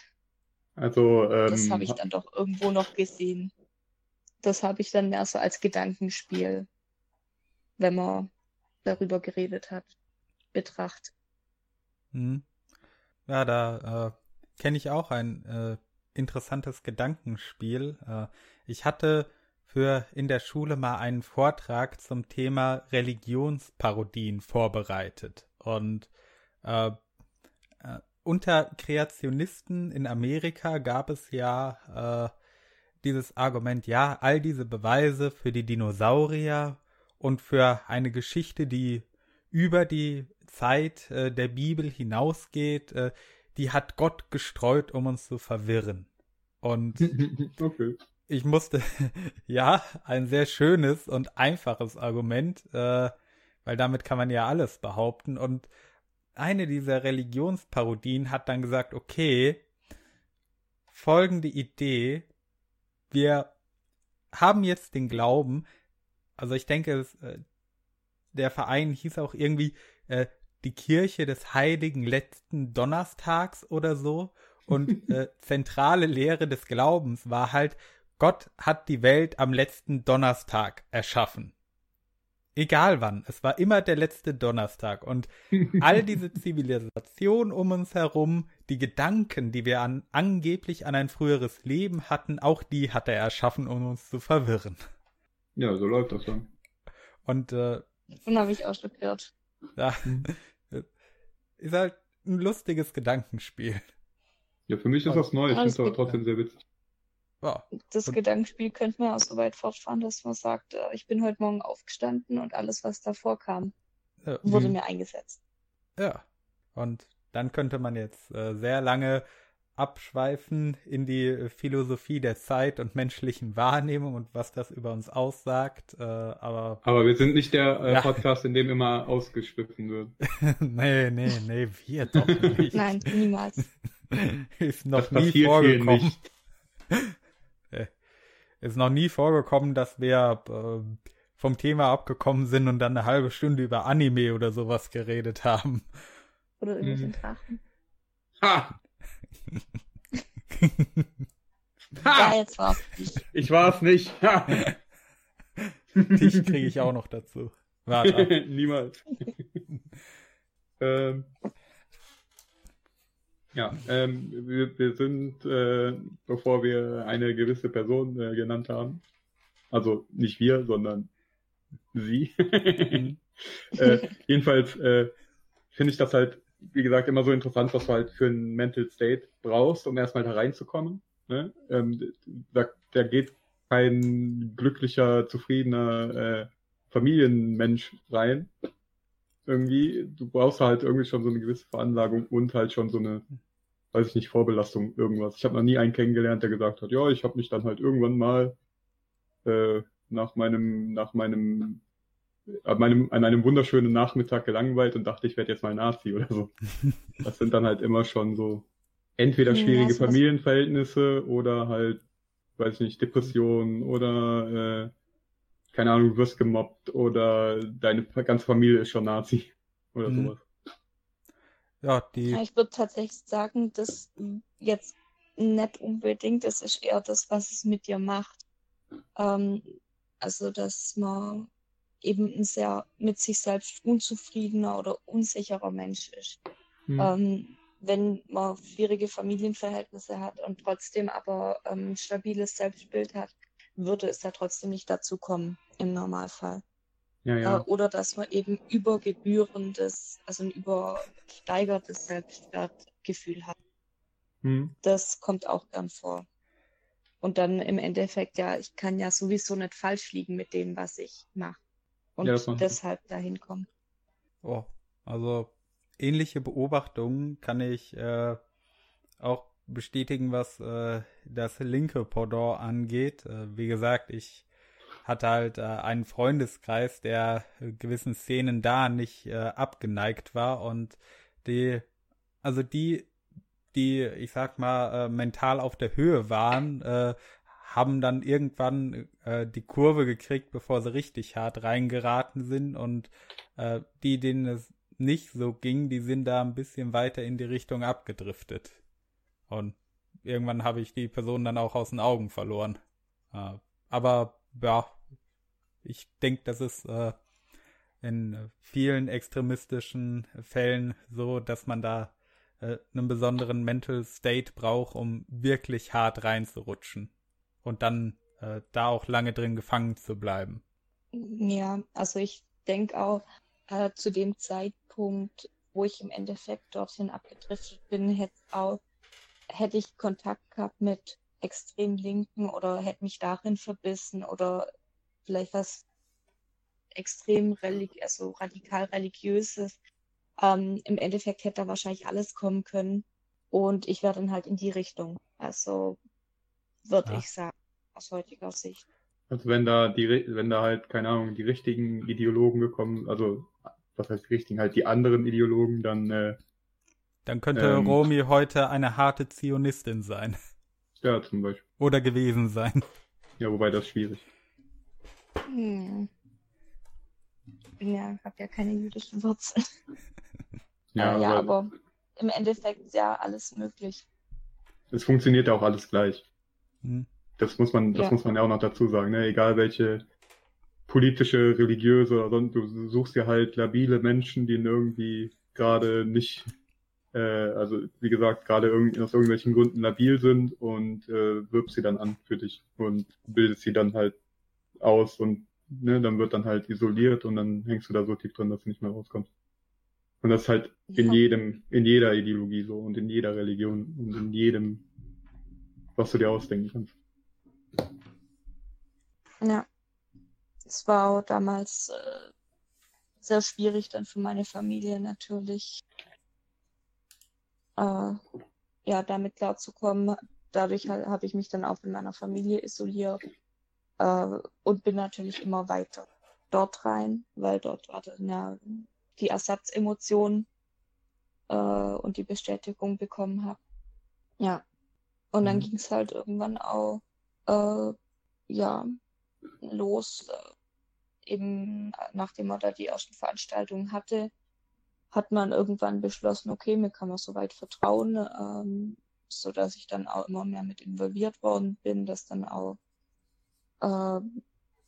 Also, ähm, das habe ich dann doch irgendwo noch gesehen. Das habe ich dann mehr so als Gedankenspiel wenn man darüber geredet hat, betrachtet. Hm. Ja, da äh, kenne ich auch ein äh, interessantes Gedankenspiel. Äh, ich hatte für in der Schule mal einen Vortrag zum Thema Religionsparodien vorbereitet. Und äh, äh, unter Kreationisten in Amerika gab es ja äh, dieses Argument, ja, all diese Beweise für die Dinosaurier und für eine Geschichte, die über die Zeit äh, der Bibel hinausgeht, äh, die hat Gott gestreut, um uns zu verwirren. Und okay. ich musste, ja, ein sehr schönes und einfaches Argument, äh, weil damit kann man ja alles behaupten. Und eine dieser Religionsparodien hat dann gesagt, okay, folgende Idee, wir haben jetzt den Glauben, also ich denke, es, äh, der Verein hieß auch irgendwie äh, die Kirche des heiligen letzten Donnerstags oder so. Und äh, zentrale Lehre des Glaubens war halt, Gott hat die Welt am letzten Donnerstag erschaffen. Egal wann, es war immer der letzte Donnerstag. Und all diese Zivilisation um uns herum, die Gedanken, die wir an, angeblich an ein früheres Leben hatten, auch die hat er erschaffen, um uns zu verwirren. Ja, so läuft das dann. Und äh, Davon habe ich auch schon gehört. Ja. Mhm. ist halt ein lustiges Gedankenspiel. Ja, für mich ist das neu. Ich finde es aber trotzdem sehr witzig. Ja. Das Gedankenspiel könnte man auch so weit fortfahren, dass man sagt, äh, ich bin heute Morgen aufgestanden und alles, was davor kam, ja. wurde mir eingesetzt. Ja. Und dann könnte man jetzt äh, sehr lange abschweifen in die Philosophie der Zeit und menschlichen Wahrnehmung und was das über uns aussagt. Äh, aber, aber wir sind nicht der äh, ja. Podcast, in dem immer ausgeschwiffen wird. nee, nee, nee, wir doch nicht. Nein, niemals. Ist noch das nie vorgekommen. Äh, ist noch nie vorgekommen, dass wir äh, vom Thema abgekommen sind und dann eine halbe Stunde über Anime oder sowas geredet haben. Oder irgendwelchen hm. Drachen. Ha! Ja, jetzt war's nicht. Ich war's nicht. Dich kriege ich auch noch dazu. Warte. Niemals. ähm, ja, ähm, wir, wir sind, äh, bevor wir eine gewisse Person äh, genannt haben, also nicht wir, sondern sie. äh, jedenfalls äh, finde ich das halt wie gesagt, immer so interessant, was du halt für ein Mental State brauchst, um erstmal da reinzukommen. Ne? Ähm, da, da geht kein glücklicher, zufriedener äh, Familienmensch rein. Irgendwie, du brauchst halt irgendwie schon so eine gewisse Veranlagung und halt schon so eine, weiß ich nicht, Vorbelastung, irgendwas. Ich habe noch nie einen kennengelernt, der gesagt hat, ja, ich habe mich dann halt irgendwann mal äh, nach meinem, nach meinem an, meinem, an einem wunderschönen Nachmittag gelangweilt und dachte, ich werde jetzt mal Nazi oder so. Das sind dann halt immer schon so entweder schwierige ja, Familienverhältnisse oder halt, weiß ich nicht, Depressionen oder äh, keine Ahnung, du wirst gemobbt oder deine ganze Familie ist schon Nazi oder mhm. sowas. Ja, die. Ja, ich würde tatsächlich sagen, dass jetzt nicht unbedingt, das ist eher das, was es mit dir macht. Ähm, also, dass man eben ein sehr mit sich selbst unzufriedener oder unsicherer Mensch ist. Mhm. Ähm, wenn man schwierige Familienverhältnisse hat und trotzdem aber ähm, ein stabiles Selbstbild hat, würde es ja trotzdem nicht dazu kommen, im Normalfall. Ja, ja. Äh, oder dass man eben übergebührendes, also ein übersteigertes Selbstwertgefühl hat. Mhm. Das kommt auch gern vor. Und dann im Endeffekt, ja, ich kann ja sowieso nicht falsch liegen mit dem, was ich mache und ja, deshalb dahin kommen. Oh, also ähnliche Beobachtungen kann ich äh, auch bestätigen, was äh, das linke Pendant angeht. Äh, wie gesagt, ich hatte halt äh, einen Freundeskreis, der gewissen Szenen da nicht äh, abgeneigt war und die, also die, die, ich sag mal, äh, mental auf der Höhe waren, äh, haben dann irgendwann äh, die Kurve gekriegt, bevor sie richtig hart reingeraten sind und äh, die, denen es nicht so ging, die sind da ein bisschen weiter in die Richtung abgedriftet. Und irgendwann habe ich die Person dann auch aus den Augen verloren. Äh, aber ja, ich denke, das ist äh, in vielen extremistischen Fällen so, dass man da äh, einen besonderen Mental State braucht, um wirklich hart reinzurutschen und dann äh, da auch lange drin gefangen zu bleiben. Ja, also ich denke auch äh, zu dem Zeitpunkt, wo ich im Endeffekt dorthin abgedriftet bin, hätte auch hätte ich Kontakt gehabt mit extrem Linken oder hätte mich darin verbissen oder vielleicht was extrem religi also radikal religiöses. Ähm, Im Endeffekt hätte da wahrscheinlich alles kommen können und ich wäre dann halt in die Richtung. Also würde ja. ich sagen, aus heutiger Sicht. Also wenn da die, wenn da halt, keine Ahnung, die richtigen Ideologen gekommen, also was heißt die richtigen, halt die anderen Ideologen, dann äh, Dann könnte ähm, Romy heute eine harte Zionistin sein. Ja, zum Beispiel. Oder gewesen sein. Ja, wobei das schwierig. Hm. Ja, hab ja keine jüdischen Wurzeln. ja, äh, ja aber, aber im Endeffekt ist ja alles möglich. Es funktioniert ja auch alles gleich. Hm. Das muss man, das ja. muss man ja auch noch dazu sagen, ne? Egal welche politische, religiöse oder sonst, du suchst ja halt labile Menschen, die irgendwie gerade nicht, äh, also wie gesagt, gerade irgend, aus irgendwelchen Gründen labil sind und äh, wirbst sie dann an für dich und bildest sie dann halt aus und ne, dann wird dann halt isoliert und dann hängst du da so tief drin, dass du nicht mehr rauskommst. Und das ist halt ja. in jedem, in jeder Ideologie so und in jeder Religion und in jedem, was du dir ausdenken kannst. Ja. Es war auch damals äh, sehr schwierig dann für meine Familie natürlich, äh, ja, damit klarzukommen. Dadurch habe ich mich dann auch in meiner Familie isoliert äh, und bin natürlich immer weiter dort rein, weil dort war dann ja die Ersatzemotion äh, und die Bestätigung bekommen habe. Ja. Und dann mhm. ging es halt irgendwann auch äh, ja, los. Äh, eben nachdem man da die ersten Veranstaltungen hatte, hat man irgendwann beschlossen, okay, mir kann man soweit vertrauen, ähm, so dass ich dann auch immer mehr mit involviert worden bin, dass dann auch äh,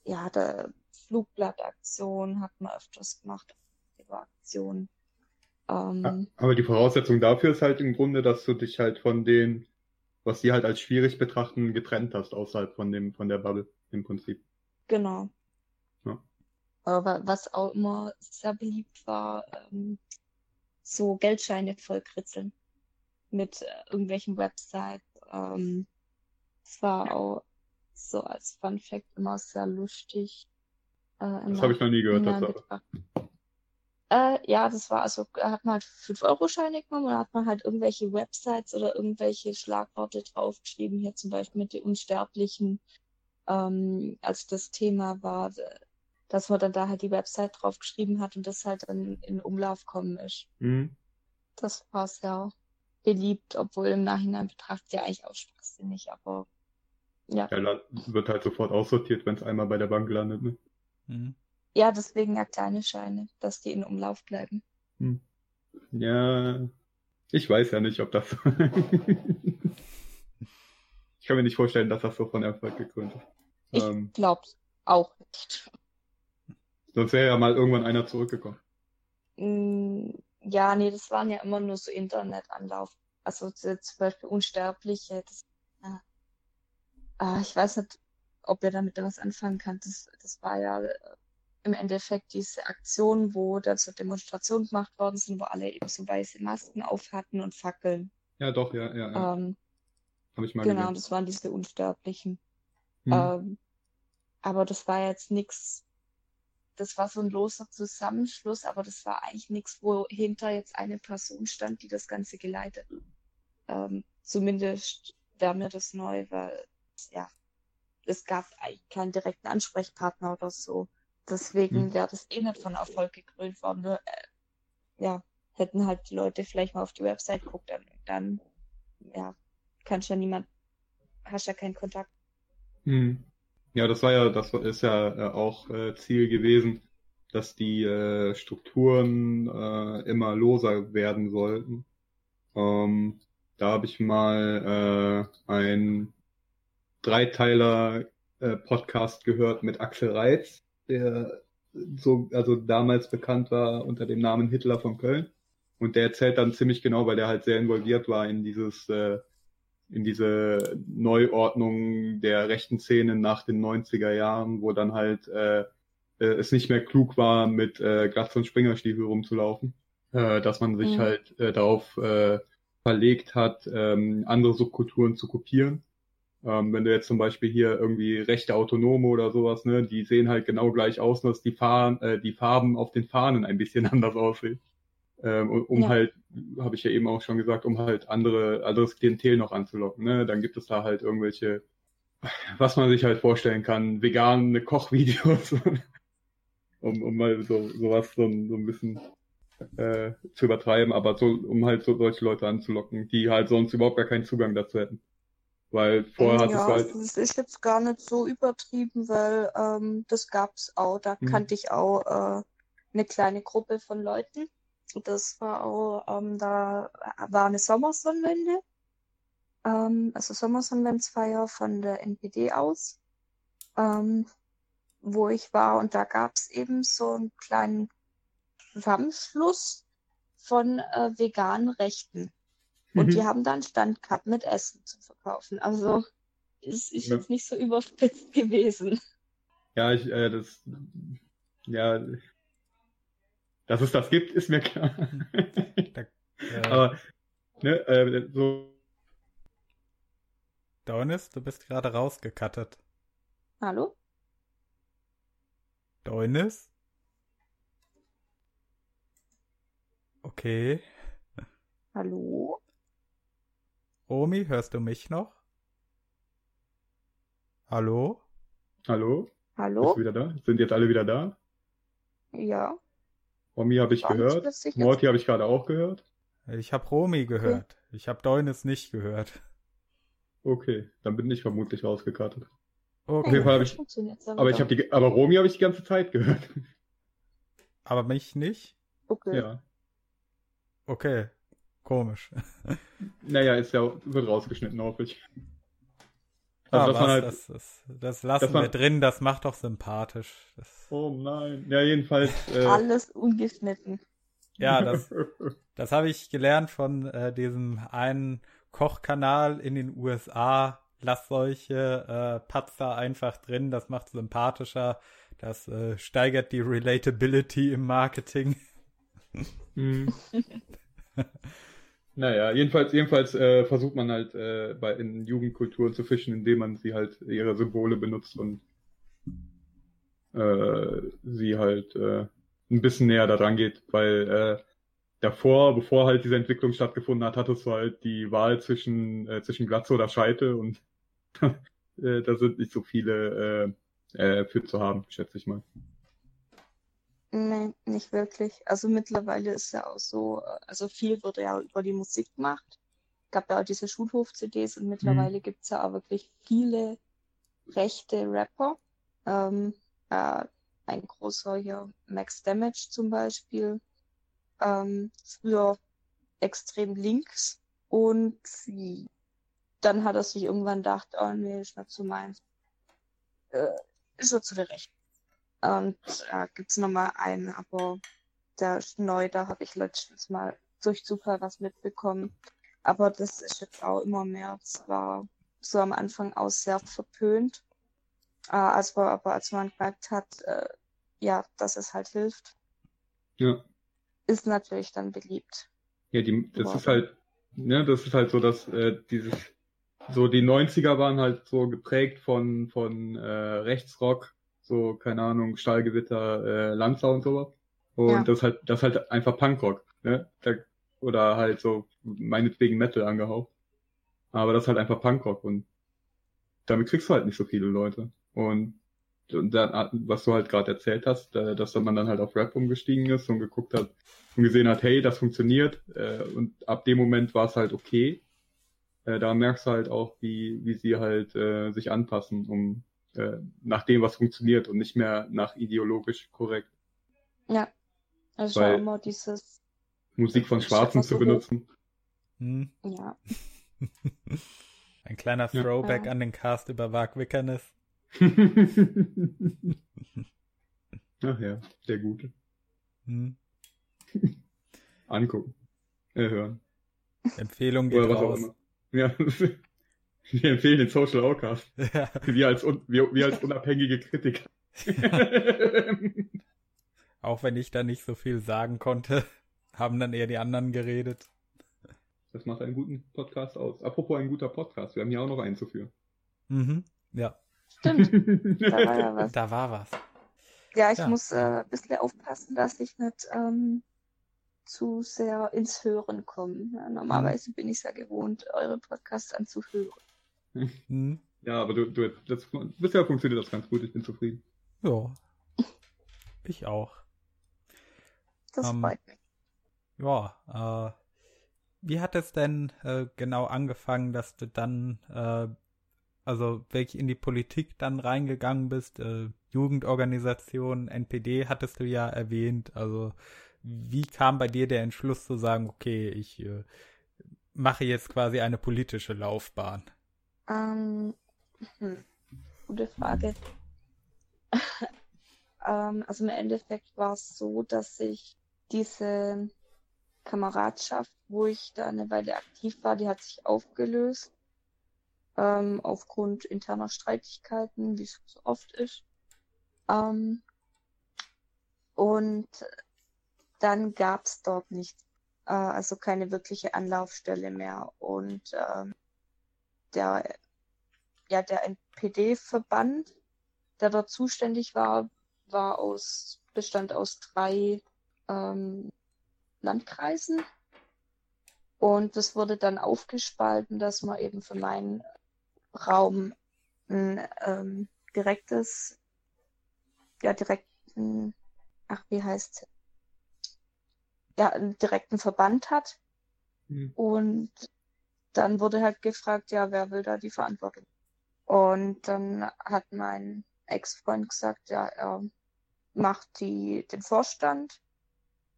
ja, der Flugblattaktion hat man öfters gemacht, Aktionen. Ähm, Aber die Voraussetzung dafür ist halt im Grunde, dass du dich halt von den was sie halt als schwierig betrachten, getrennt hast außerhalb von dem, von der Bubble im Prinzip. Genau. Ja. Aber was auch immer sehr beliebt war, ähm, so Geldscheine vollkritzeln mit äh, irgendwelchen Websites. Ähm, es war auch so als Fun Fact immer sehr lustig. Äh, das habe ich noch nie gehört, das äh, ja, das war also, da hat man halt 5-Euro-Scheine genommen und da hat man halt irgendwelche Websites oder irgendwelche Schlagworte draufgeschrieben, hier zum Beispiel mit den Unsterblichen, ähm, als das Thema war, dass man dann da halt die Website draufgeschrieben hat und das halt dann in Umlauf kommen ist. Mhm. Das war sehr beliebt, obwohl im Nachhinein betrachtet ja eigentlich auch schwachsinnig, aber ja. Ja, wird halt sofort aussortiert, wenn es einmal bei der Bank landet, ne? Mhm. Ja, deswegen ja kleine Scheine, dass die in Umlauf bleiben. Hm. Ja, ich weiß ja nicht, ob das. ich kann mir nicht vorstellen, dass das so von Erfolg gekrönt ist. Ich ähm, glaub's auch nicht. Sonst wäre ja mal irgendwann einer zurückgekommen. Mm, ja, nee, das waren ja immer nur so Internetanlauf. Also zum Beispiel Unsterbliche. Das, äh, ich weiß nicht, ob ihr damit was anfangen kann. Das, das war ja äh, im Endeffekt diese Aktion, wo da zur Demonstration gemacht worden sind, wo alle eben so weiße Masken auf hatten und Fackeln. Ja, doch, ja, ja. ja. Ähm, Habe ich mal Genau, gesehen. das waren diese Unsterblichen. Hm. Ähm, aber das war jetzt nichts, das war so ein loser Zusammenschluss, aber das war eigentlich nichts, wo hinter jetzt eine Person stand, die das Ganze geleitet. Ähm, zumindest wäre mir das neu, weil ja, es gab eigentlich keinen direkten Ansprechpartner oder so. Deswegen hm. wäre das eh nicht von Erfolg gekrönt worden. Nur, äh, ja, hätten halt die Leute vielleicht mal auf die Website geguckt, dann, dann ja, kannst ja niemand, hast ja keinen Kontakt. Hm. Ja, das war ja, das ist ja äh, auch äh, Ziel gewesen, dass die äh, Strukturen äh, immer loser werden sollten. Ähm, da habe ich mal äh, ein Dreiteiler äh, Podcast gehört mit Axel Reitz, der so, also damals bekannt war unter dem Namen Hitler von Köln. Und der erzählt dann ziemlich genau, weil der halt sehr involviert war in dieses, äh, in diese Neuordnung der rechten Szene nach den 90er Jahren, wo dann halt äh, äh, es nicht mehr klug war, mit äh, Glatz- und Springerstiefel rumzulaufen. Äh, dass man sich mhm. halt äh, darauf äh, verlegt hat, ähm, andere Subkulturen zu kopieren ähm, wenn du jetzt zum Beispiel hier irgendwie rechte Autonome oder sowas, ne, die sehen halt genau gleich aus, nur dass die, Fahnen, äh, die Farben auf den Fahnen ein bisschen anders aussehen. Ähm, um ja. halt, habe ich ja eben auch schon gesagt, um halt andere, anderes Klientel noch anzulocken. Ne? Dann gibt es da halt irgendwelche, was man sich halt vorstellen kann, vegane Kochvideos, um, um mal so sowas so, so ein bisschen äh, zu übertreiben, aber so, um halt so solche Leute anzulocken, die halt sonst überhaupt gar keinen Zugang dazu hätten. Weil vorher hat ja, es halt. Das ist jetzt gar nicht so übertrieben, weil ähm, das gab's auch. Da mhm. kannte ich auch äh, eine kleine Gruppe von Leuten. Das war auch, ähm, da war eine Sommersonnenwende. Ähm, also Sommersonnenwendensfeier von der NPD aus, ähm, wo ich war. Und da gab's eben so einen kleinen Zusammenschluss von äh, veganen Rechten. Und mhm. die haben dann Stand gehabt mit Essen zu verkaufen. Also es ist ja. jetzt nicht so überspitzt gewesen. Ja, ich, äh, das, ja, dass es das gibt, ist mir klar. da, äh, Aber, ne, äh, so. Daunis, du bist gerade rausgekattet. Hallo? Daunis? Okay. Hallo? Omi, hörst du mich noch? Hallo? Hallo? Hallo? Bist du wieder da? Sind jetzt alle wieder da? Ja. Romy habe ich War gehört. Morty habe ich gerade auch gehört. Ich habe Romy gehört. Okay. Ich habe Deunis nicht gehört. Okay, dann bin ich vermutlich rausgekartet. Okay. Auf jeden Fall habe ich. Aber ich habe die. Aber Romy habe ich die ganze Zeit gehört. Aber mich nicht? Okay. Ja. Okay. Komisch. Naja, ist ja, wird rausgeschnitten, hoffe ich. Also, ah, was, halt, das, das, das, lassen man, wir drin, das macht doch sympathisch. Das, oh nein. Ja, jedenfalls. Äh, Alles ungeschnitten. Ja, das, das habe ich gelernt von äh, diesem einen Kochkanal in den USA. Lass solche äh, Patzer einfach drin, das macht sympathischer. Das äh, steigert die Relatability im Marketing. Mhm. naja, jedenfalls, jedenfalls äh, versucht man halt äh, bei, in Jugendkulturen zu fischen, indem man sie halt ihre Symbole benutzt und äh, sie halt äh, ein bisschen näher daran geht, weil äh, davor, bevor halt diese Entwicklung stattgefunden hat, hattest du halt die Wahl zwischen, äh, zwischen Glatze oder Scheite und äh, da sind nicht so viele äh, äh, für zu haben, schätze ich mal. Nee, nicht wirklich. Also mittlerweile ist ja auch so, also viel wird ja über die Musik gemacht. Gab ja auch diese Schulhof-CDs und mittlerweile mhm. gibt es ja auch wirklich viele rechte Rapper. Ähm, äh, ein großer hier, Max Damage zum Beispiel, ähm, früher extrem links und dann hat er sich irgendwann gedacht, oh nee, ist nicht so meins. Äh, ist er zu der Rechten. Und da äh, gibt es nochmal einen, aber der ist neu, da habe ich letztens mal durch Zufall was mitbekommen. Aber das ist jetzt auch immer mehr. Es war so am Anfang auch sehr verpönt. Äh, als man, aber als man gemerkt hat, äh, ja, dass es halt hilft, ja. ist natürlich dann beliebt. Ja, die, das ist halt, ne, das ist halt so, dass äh, dieses, so die 90er waren halt so geprägt von, von äh, Rechtsrock, so, keine Ahnung, Stahlgewitter, äh, Lanza und sowas. Und ja. das halt, das halt einfach Punkrock, ne? Da, oder halt so meinetwegen Metal angehaucht. Aber das ist halt einfach Punkrock und damit kriegst du halt nicht so viele Leute. Und und dann, was du halt gerade erzählt hast, dass man dann halt auf Rap umgestiegen ist und geguckt hat und gesehen hat, hey, das funktioniert. Äh, und ab dem Moment war es halt okay. Äh, da merkst du halt auch, wie, wie sie halt äh, sich anpassen, um nach dem, was funktioniert und nicht mehr nach ideologisch korrekt. Ja, also Weil immer dieses Musik von Schwarzen zu benutzen. Hm. Ja. Ein kleiner Throwback ja. an den Cast über Wag Wickernes. Ach ja, der Gute. Hm. Angucken. Äh, hören. Empfehlung geht raus. Ja, wir empfehlen den Social Outcast. Ja. Wir, als, wir, wir als unabhängige Kritiker. Auch wenn ich da nicht so viel sagen konnte, haben dann eher die anderen geredet. Das macht einen guten Podcast aus. Apropos ein guter Podcast, wir haben hier auch noch einen zu führen. Mhm, ja. Stimmt. Da war ja was. Da war was. Ja, ich ja. muss äh, ein bisschen aufpassen, dass ich nicht ähm, zu sehr ins Hören komme. Ja, normalerweise bin ich es ja gewohnt, eure Podcasts anzuhören. Mhm. Ja, aber du, du das, bisher funktioniert das ganz gut, ich bin zufrieden. Ja. Ich auch. Das ähm, freut mich. Ja, äh, wie hat es denn äh, genau angefangen, dass du dann äh, also wirklich in die Politik dann reingegangen bist, äh, Jugendorganisation, NPD hattest du ja erwähnt, also wie kam bei dir der Entschluss zu sagen, okay, ich äh, mache jetzt quasi eine politische Laufbahn? Ähm, hm, gute Frage. ähm, also im Endeffekt war es so, dass ich diese Kameradschaft, wo ich da eine Weile aktiv war, die hat sich aufgelöst ähm, aufgrund interner Streitigkeiten, wie es so oft ist. Ähm, und dann gab es dort nicht, äh, also keine wirkliche Anlaufstelle mehr. Und ähm, der, ja, der NPD-Verband, der dort zuständig war, war aus, bestand aus drei ähm, Landkreisen. Und das wurde dann aufgespalten, dass man eben für meinen Raum ein ähm, direktes, ja, direkten, ach, wie heißt ja, einen direkten Verband hat. Mhm. Und dann wurde halt gefragt, ja, wer will da die Verantwortung? Und dann hat mein Ex-Freund gesagt, ja, er macht die, den Vorstand.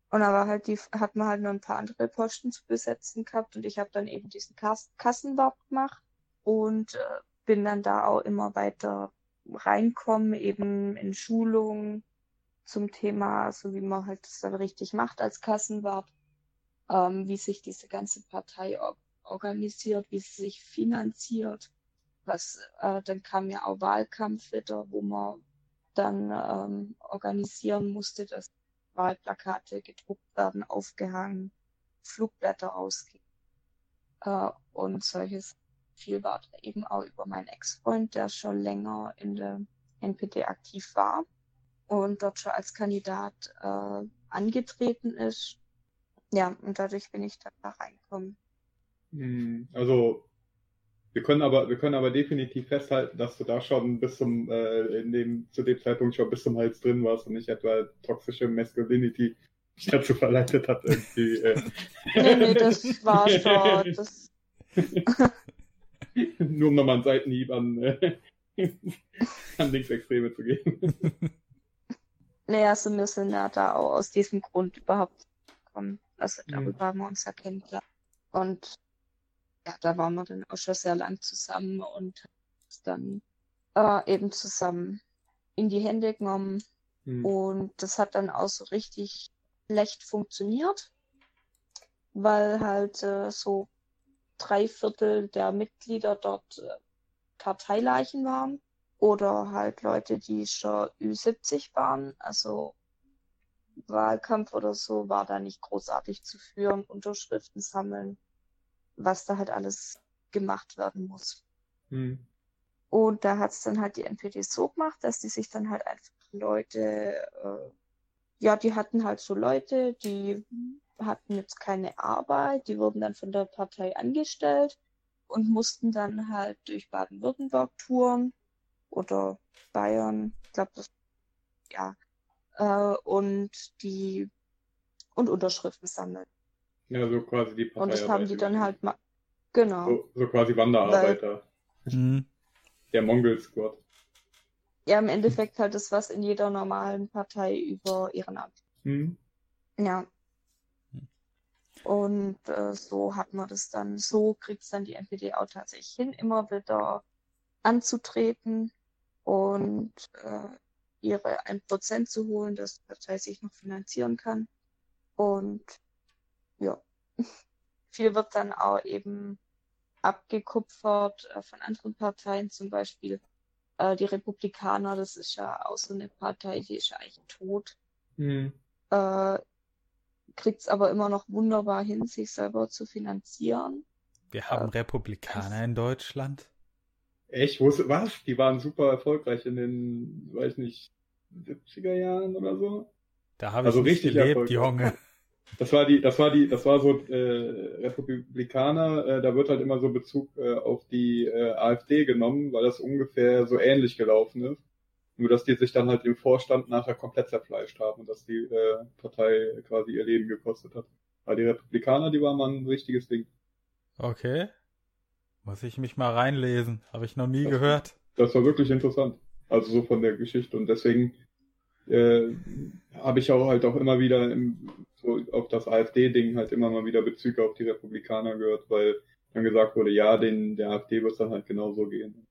Und aber halt die, hat man halt noch ein paar andere Posten zu besetzen gehabt und ich habe dann eben diesen Kass Kassenwart gemacht und äh, bin dann da auch immer weiter reinkommen, eben in Schulungen zum Thema, so wie man halt das dann richtig macht als Kassenwart, ähm, wie sich diese ganze Partei organisiert, wie sie sich finanziert. Was, äh, dann kam ja auch Wahlkampf wieder, wo man dann ähm, organisieren musste, dass Wahlplakate gedruckt werden, aufgehangen, Flugblätter ausgehen äh, und solches. Viel war eben auch über meinen Ex-Freund, der schon länger in der NPD aktiv war und dort schon als Kandidat äh, angetreten ist. Ja, und dadurch bin ich da reingekommen. Hm, also wir können aber, wir können aber definitiv festhalten, dass du da schon bis zum, äh, in dem, zu dem Zeitpunkt schon bis zum Hals drin warst und nicht etwa toxische Masculinity dich dazu verleitet hat, irgendwie. Äh. nee, nee, das war schon, das... Nur um nochmal einen Seitenhieb an, äh, an Linksextreme zu geben. Naja, wir sind ja da auch aus diesem Grund überhaupt gekommen. Also darüber mhm. haben wir uns ja kennengelernt. Und ja, da waren wir dann auch schon sehr lang zusammen und dann äh, eben zusammen in die Hände genommen. Mhm. Und das hat dann auch so richtig schlecht funktioniert, weil halt äh, so drei Viertel der Mitglieder dort äh, Parteileichen waren oder halt Leute, die schon Ü70 waren. Also Wahlkampf oder so war da nicht großartig zu führen, Unterschriften sammeln was da halt alles gemacht werden muss. Hm. Und da hat es dann halt die NPD so gemacht, dass die sich dann halt einfach Leute, äh, ja, die hatten halt so Leute, die hatten jetzt keine Arbeit, die wurden dann von der Partei angestellt und mussten dann halt durch Baden-Württemberg touren oder Bayern, ich glaube das, ja, äh, und die und Unterschriften sammeln. Ja, so quasi die Partei. Und das haben die dann halt mal. Genau. So, so quasi Wanderarbeiter. Weil... Mhm. Der Mongol Squad. Ja, im Endeffekt halt das, was in jeder normalen Partei über Ehrenamt. Mhm. Ja. Und äh, so hat man das dann, so kriegt es dann die NPD auch tatsächlich hin, immer wieder anzutreten und äh, ihre 1% zu holen, dass die Partei sich noch finanzieren kann. Und ja. Viel wird dann auch eben abgekupfert äh, von anderen Parteien, zum Beispiel äh, die Republikaner, das ist ja auch so eine Partei, die ist ja eigentlich tot. Mhm. Äh, Kriegt es aber immer noch wunderbar hin, sich selber zu finanzieren. Wir haben äh, Republikaner in Deutschland. Echt? Was? Die waren super erfolgreich in den, weiß nicht, 70er Jahren oder so? Da habe ich also richtig gelebt, Junge. Das war die, das war die, das war so äh, Republikaner, äh, da wird halt immer so Bezug äh, auf die äh, AfD genommen, weil das ungefähr so ähnlich gelaufen ist. Nur dass die sich dann halt im Vorstand nachher komplett zerfleischt haben und dass die äh, Partei quasi ihr Leben gekostet hat. Weil die Republikaner, die waren mal ein richtiges Ding. Okay. Muss ich mich mal reinlesen. Habe ich noch nie das, gehört. Das war wirklich interessant. Also so von der Geschichte. Und deswegen äh, habe ich auch halt auch immer wieder im, so auf das AfD-Ding halt immer mal wieder Bezüge auf die Republikaner gehört, weil dann gesagt wurde, ja, den, der AfD wird es dann halt genauso gehen.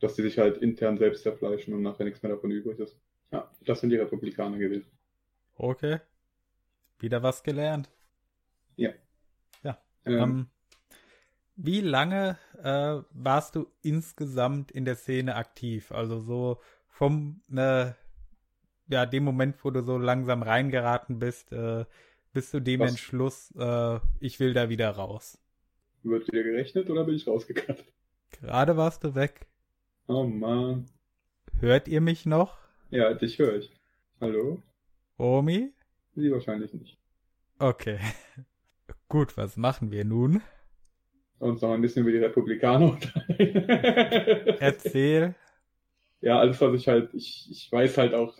Dass sie sich halt intern selbst zerfleischen und nachher nichts mehr davon übrig ist. Ja, das sind die Republikaner gewesen. Okay. Wieder was gelernt. Ja. Ja. Ähm, ähm, wie lange äh, warst du insgesamt in der Szene aktiv? Also so vom äh, ja, dem Moment, wo du so langsam reingeraten bist, äh, bis zu dem Was? Entschluss, äh, ich will da wieder raus. Wird wieder gerechnet oder bin ich rausgekannt? Gerade warst du weg. Oh man. Hört ihr mich noch? Ja, dich höre ich. Hallo? Omi? Sie wahrscheinlich nicht. Okay. Gut, was machen wir nun? Uns noch ein bisschen über die Republikaner unterhalten. Erzähl ja, alles, was ich halt, ich, ich weiß halt auch,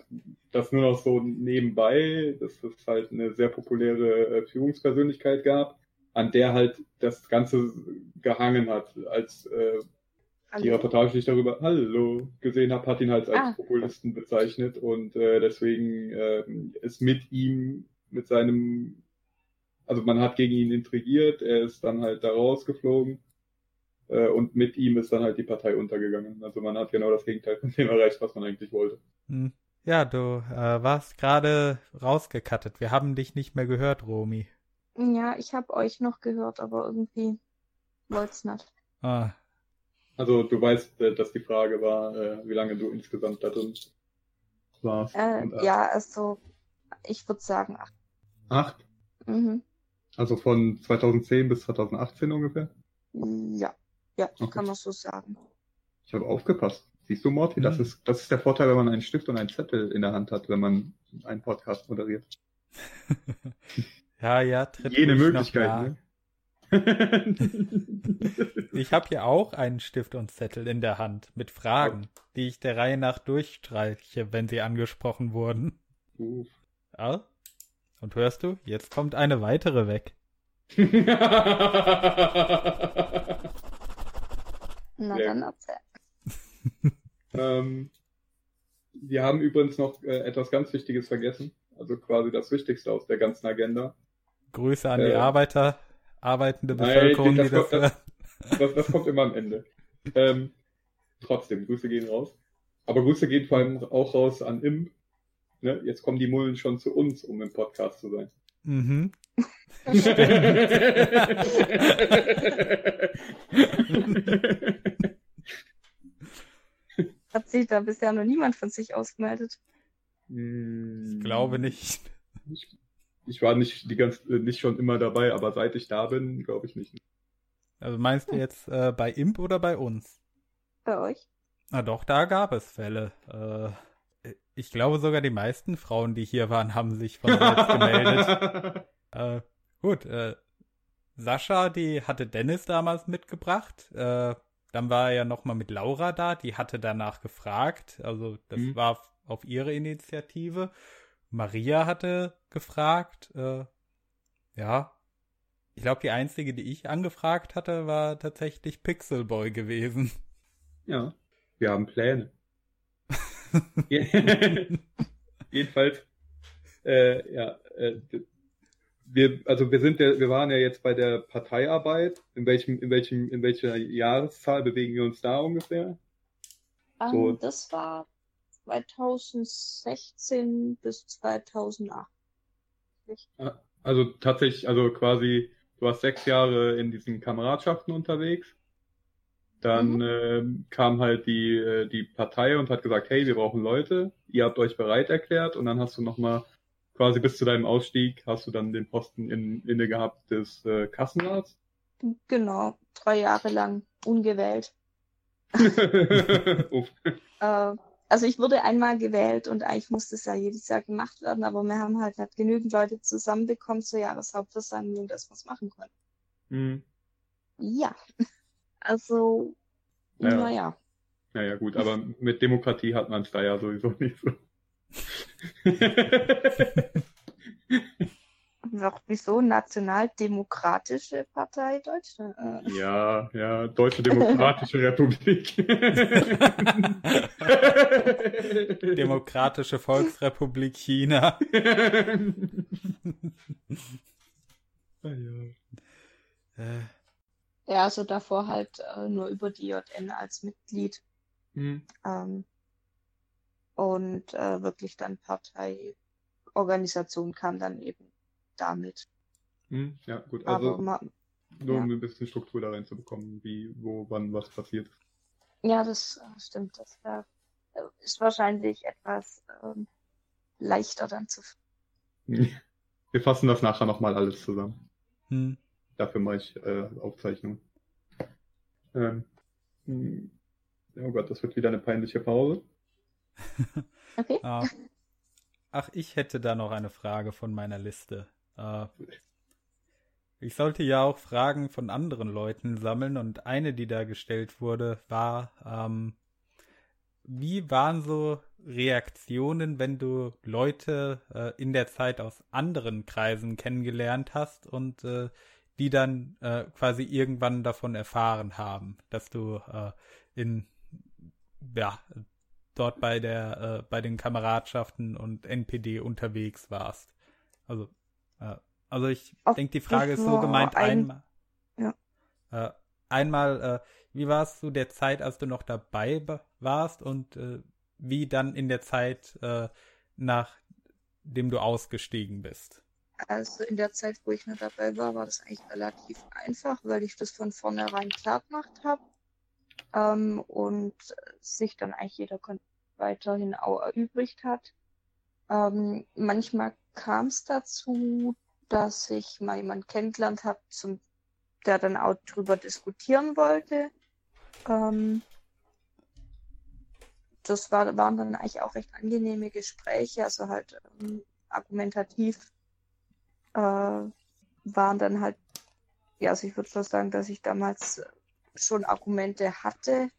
dass nur noch so nebenbei, dass es halt eine sehr populäre äh, Führungspersönlichkeit gab, an der halt das Ganze gehangen hat, als äh, die Reportage, die ich darüber Hallo gesehen habe, hat ihn halt als ah. Populisten bezeichnet und äh, deswegen äh, ist mit ihm, mit seinem, also man hat gegen ihn intrigiert, er ist dann halt da rausgeflogen und mit ihm ist dann halt die Partei untergegangen. Also man hat genau das Gegenteil von dem erreicht, was man eigentlich wollte. Hm. Ja, du äh, warst gerade rausgekattet. Wir haben dich nicht mehr gehört, Romy. Ja, ich habe euch noch gehört, aber irgendwie wollt's nicht. Ah. Also du weißt, äh, dass die Frage war, äh, wie lange du insgesamt da drin warst. Äh, und, äh, ja, also ich würde sagen acht. Acht? Mhm. Also von 2010 bis 2018 ungefähr? Ja, ja, Okay. kann man so sagen. Ich habe aufgepasst. Siehst du, Morty, das Mhm. ist, das ist der Vorteil, wenn man einen Stift und einen Zettel in der Hand hat, wenn man einen Podcast moderiert. ja, ja, tritt Jede Möglichkeit, ne? Ich habe hier auch einen Stift und Zettel in der Hand mit Fragen, die ich der Reihe nach durchstreiche, wenn sie angesprochen wurden. Uff. Ja? Und hörst du, jetzt kommt eine weitere weg. Na Sehr dann erzähl. ähm, wir haben übrigens noch äh, etwas ganz Wichtiges vergessen. Also quasi das Wichtigste aus der ganzen Agenda. Grüße an Äh, die Arbeiter, arbeitende nein, Bevölkerung, das die das kommt- hören. Das, das kommt immer am Ende. Ähm, trotzdem, Grüße gehen raus. Aber Grüße gehen vor allem auch raus an Imp. Ne? Jetzt kommen die Mullen schon zu uns, um im Podcast zu sein. Mhm. Hat sich da bisher noch niemand von sich ausgemeldet. ich Ich glaube nicht. Ich, ich war nicht die ganz, äh, nicht schon immer dabei, aber seit ich da bin, glaube ich nicht. Also meinst du jetzt äh, bei Imp oder bei uns? Bei euch? Na doch, da gab es Fälle. Äh, ich glaube sogar die meisten Frauen, die hier waren, haben sich von selbst gemeldet. Äh, gut, äh, Sascha, die hatte Dennis damals mitgebracht. Äh, dann war er ja nochmal mit Laura da, die hatte danach gefragt. Also das Mhm. war auf ihre Initiative. Maria hatte gefragt. Äh, ja. Ich glaube, die einzige, die ich angefragt hatte, war tatsächlich Pixelboy gewesen. Ja, wir haben Pläne. Jedenfalls, äh, ja, äh, wir, also wir sind ja, wir waren ja jetzt bei der Parteiarbeit. In welchem, in welchem, in welcher Jahreszahl bewegen wir uns da ungefähr? So. Ähm, das war 2016 bis 2008. Also tatsächlich, also quasi, du warst sechs Jahre in diesen Kameradschaften unterwegs. Dann Mhm. ähm, kam halt die, äh, die Partei und hat gesagt, hey, wir brauchen Leute, ihr habt euch bereit erklärt und dann hast du nochmal quasi bis zu deinem Ausstieg hast du dann den Posten in, inne gehabt des äh, Kassenrats. Genau, drei Jahre lang ungewählt. Äh, also ich wurde einmal gewählt und eigentlich musste es ja jedes Jahr gemacht werden, aber wir haben halt nicht genügend Leute zusammenbekommen zur Jahreshauptversammlung, dass wir es machen konnten. Hm. Ja, also, Ja. naja. Naja, gut, aber mit Demokratie hat man es da ja sowieso nicht so. Doch, wieso? Nationaldemokratische Partei Deutschland. Äh, ja, ja, Deutsche Demokratische Republik. Demokratische Volksrepublik China. Ah, ja. Äh, ja, also davor halt äh, nur über die JN als Mitglied. Hm. Ähm, und äh, wirklich dann Parteiorganisation kam dann eben damit. Hm. Ja, gut, Aber also ma, nur um ja. ein bisschen Struktur da reinzubekommen, wie, wo, wann was passiert. ja, das äh, stimmt. Das wär, äh, ist wahrscheinlich etwas ähm, leichter dann zu. Wir fassen das nachher nochmal alles zusammen. hm. Dafür mache ich äh, Aufzeichnung. Ähm, hm. oh Gott, das wird wieder eine peinliche Pause. Okay. Ah. Ach, ich hätte da noch eine Frage von meiner Liste. Äh, ich sollte ja auch Fragen von anderen Leuten sammeln und eine, die da gestellt wurde, war, ähm, wie waren so Reaktionen, wenn du Leute äh, in der Zeit aus anderen Kreisen kennengelernt hast und äh, die dann äh, quasi irgendwann davon erfahren haben, dass du äh, in ja dort bei der äh, bei den Kameradschaften und NPD unterwegs warst. Also äh, also ich denke, die Frage ist so nur gemeint ein- einmal Ja. äh, einmal äh, wie war es zu der Zeit, als du noch dabei warst und äh, wie dann in der Zeit äh, nachdem du ausgestiegen bist. Also in der Zeit, wo ich noch dabei war, war das eigentlich relativ einfach, weil ich das von vornherein klar gemacht habe. Ähm, und sich dann eigentlich jeder Kontakt weiterhin auch erübrigt hat. Ähm, manchmal kam es dazu, dass ich mal jemanden kennengelernt habe, der dann auch drüber diskutieren wollte. Ähm, das war, waren dann eigentlich auch recht angenehme Gespräche, also halt ähm, argumentativ äh, waren dann halt, ja, also ich würde schon sagen, dass ich damals schon Argumente hatte,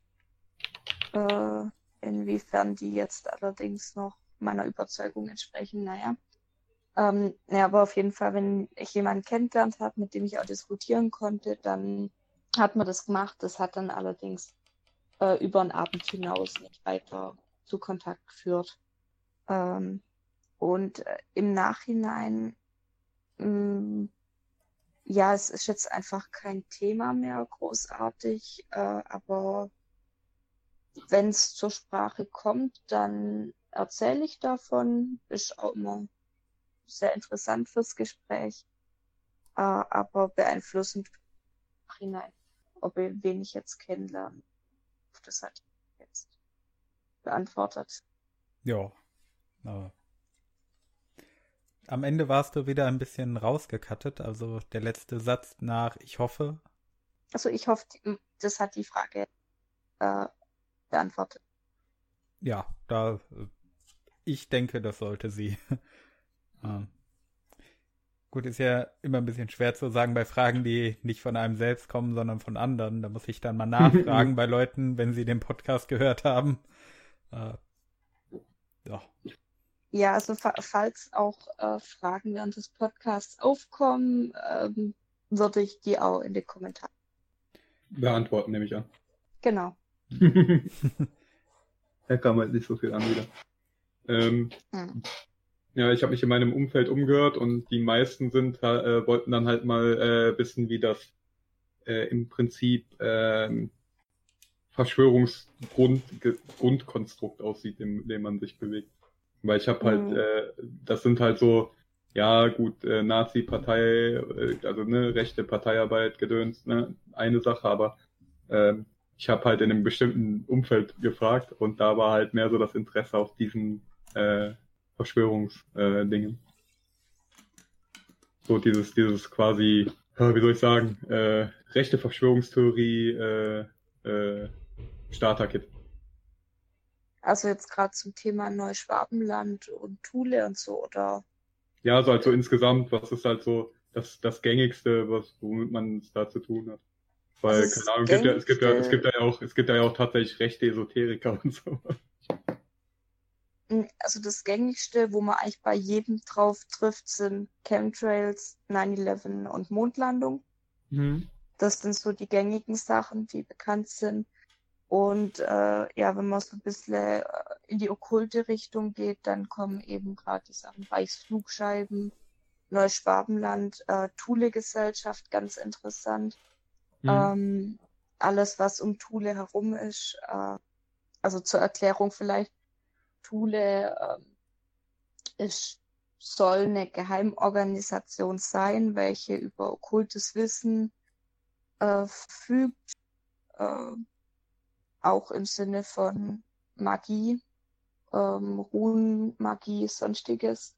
äh, inwiefern die jetzt allerdings noch meiner Überzeugung entsprechen, naja. Ähm, ja, aber auf jeden Fall, wenn ich jemanden kennengelernt habe, mit dem ich auch diskutieren konnte, dann hat man das gemacht. Das hat dann allerdings äh, über den Abend hinaus nicht weiter zu Kontakt geführt. Ähm, und äh, im Nachhinein, mh, mm, ja, es ist jetzt einfach kein Thema mehr großartig, äh, aber wenn es zur Sprache kommt, dann erzähle ich davon. Ist auch immer sehr interessant fürs Gespräch, äh, aber beeinflussend hinein, ob wir wen ich jetzt kennenlernen. Das hat jetzt beantwortet. Ja. Äh. Am Ende warst du wieder ein bisschen rausgekattet, also der letzte Satz nach Ich hoffe. Also ich hoffe, das hat die Frage äh, beantwortet. Ja, da ich denke, das sollte sie. ähm. Gut, ist ja immer ein bisschen schwer zu sagen bei Fragen, die nicht von einem selbst kommen, sondern von anderen. Da muss ich dann mal nachfragen bei Leuten, wenn sie den Podcast gehört haben. Äh, ja. Ja, also falls auch äh, Fragen während des Podcasts aufkommen, ähm, würde ich die auch in den Kommentaren beantworten, nehme ich an. Genau. Da kam halt nicht so viel an wieder. Ähm, hm. Ja, ich habe mich in meinem Umfeld umgehört und die meisten sind äh, wollten dann halt mal äh, wissen, wie das äh, im Prinzip äh, Verschwörungsgrundkonstrukt aussieht, in dem man sich bewegt. Weil ich habe halt, mhm. äh, das sind halt so, ja gut, äh, Nazi-Partei, äh, also ne, rechte Parteiarbeit, Gedöns, ne, eine Sache, aber äh, ich habe halt in einem bestimmten Umfeld gefragt und da war halt mehr so das Interesse auf diesen äh, Verschwörungsdingen. So dieses, dieses quasi, wie soll ich sagen, äh, rechte Verschwörungstheorie, äh, äh, Starter-Kit. Also jetzt gerade zum Thema Neuschwabenland und Thule und so, oder? Ja, so halt so insgesamt, was ist halt so das, das Gängigste, was, womit man es da zu tun hat. Weil, keine Ahnung, gibt ja, es gibt ja, es gibt ja auch, es gibt ja auch tatsächlich rechte Esoteriker und so also das gängigste, wo man eigentlich bei jedem drauf trifft, sind Chemtrails, 9-11 und Mondlandung. Mhm. Das sind so die gängigen Sachen, die bekannt sind. Und äh, ja, wenn man so ein bisschen äh, in die okkulte Richtung geht, dann kommen eben gerade die Sachen Reichsflugscheiben, Neuschwabenland, äh, Thule-Gesellschaft, ganz interessant. Mhm. Ähm, alles, was um Thule herum ist. Äh, also zur Erklärung vielleicht, Thule ähm, ist, soll eine Geheimorganisation sein, welche über okkultes Wissen äh, verfügt, äh, auch im Sinne von Magie, ähm, Runen, Magie, sonstiges.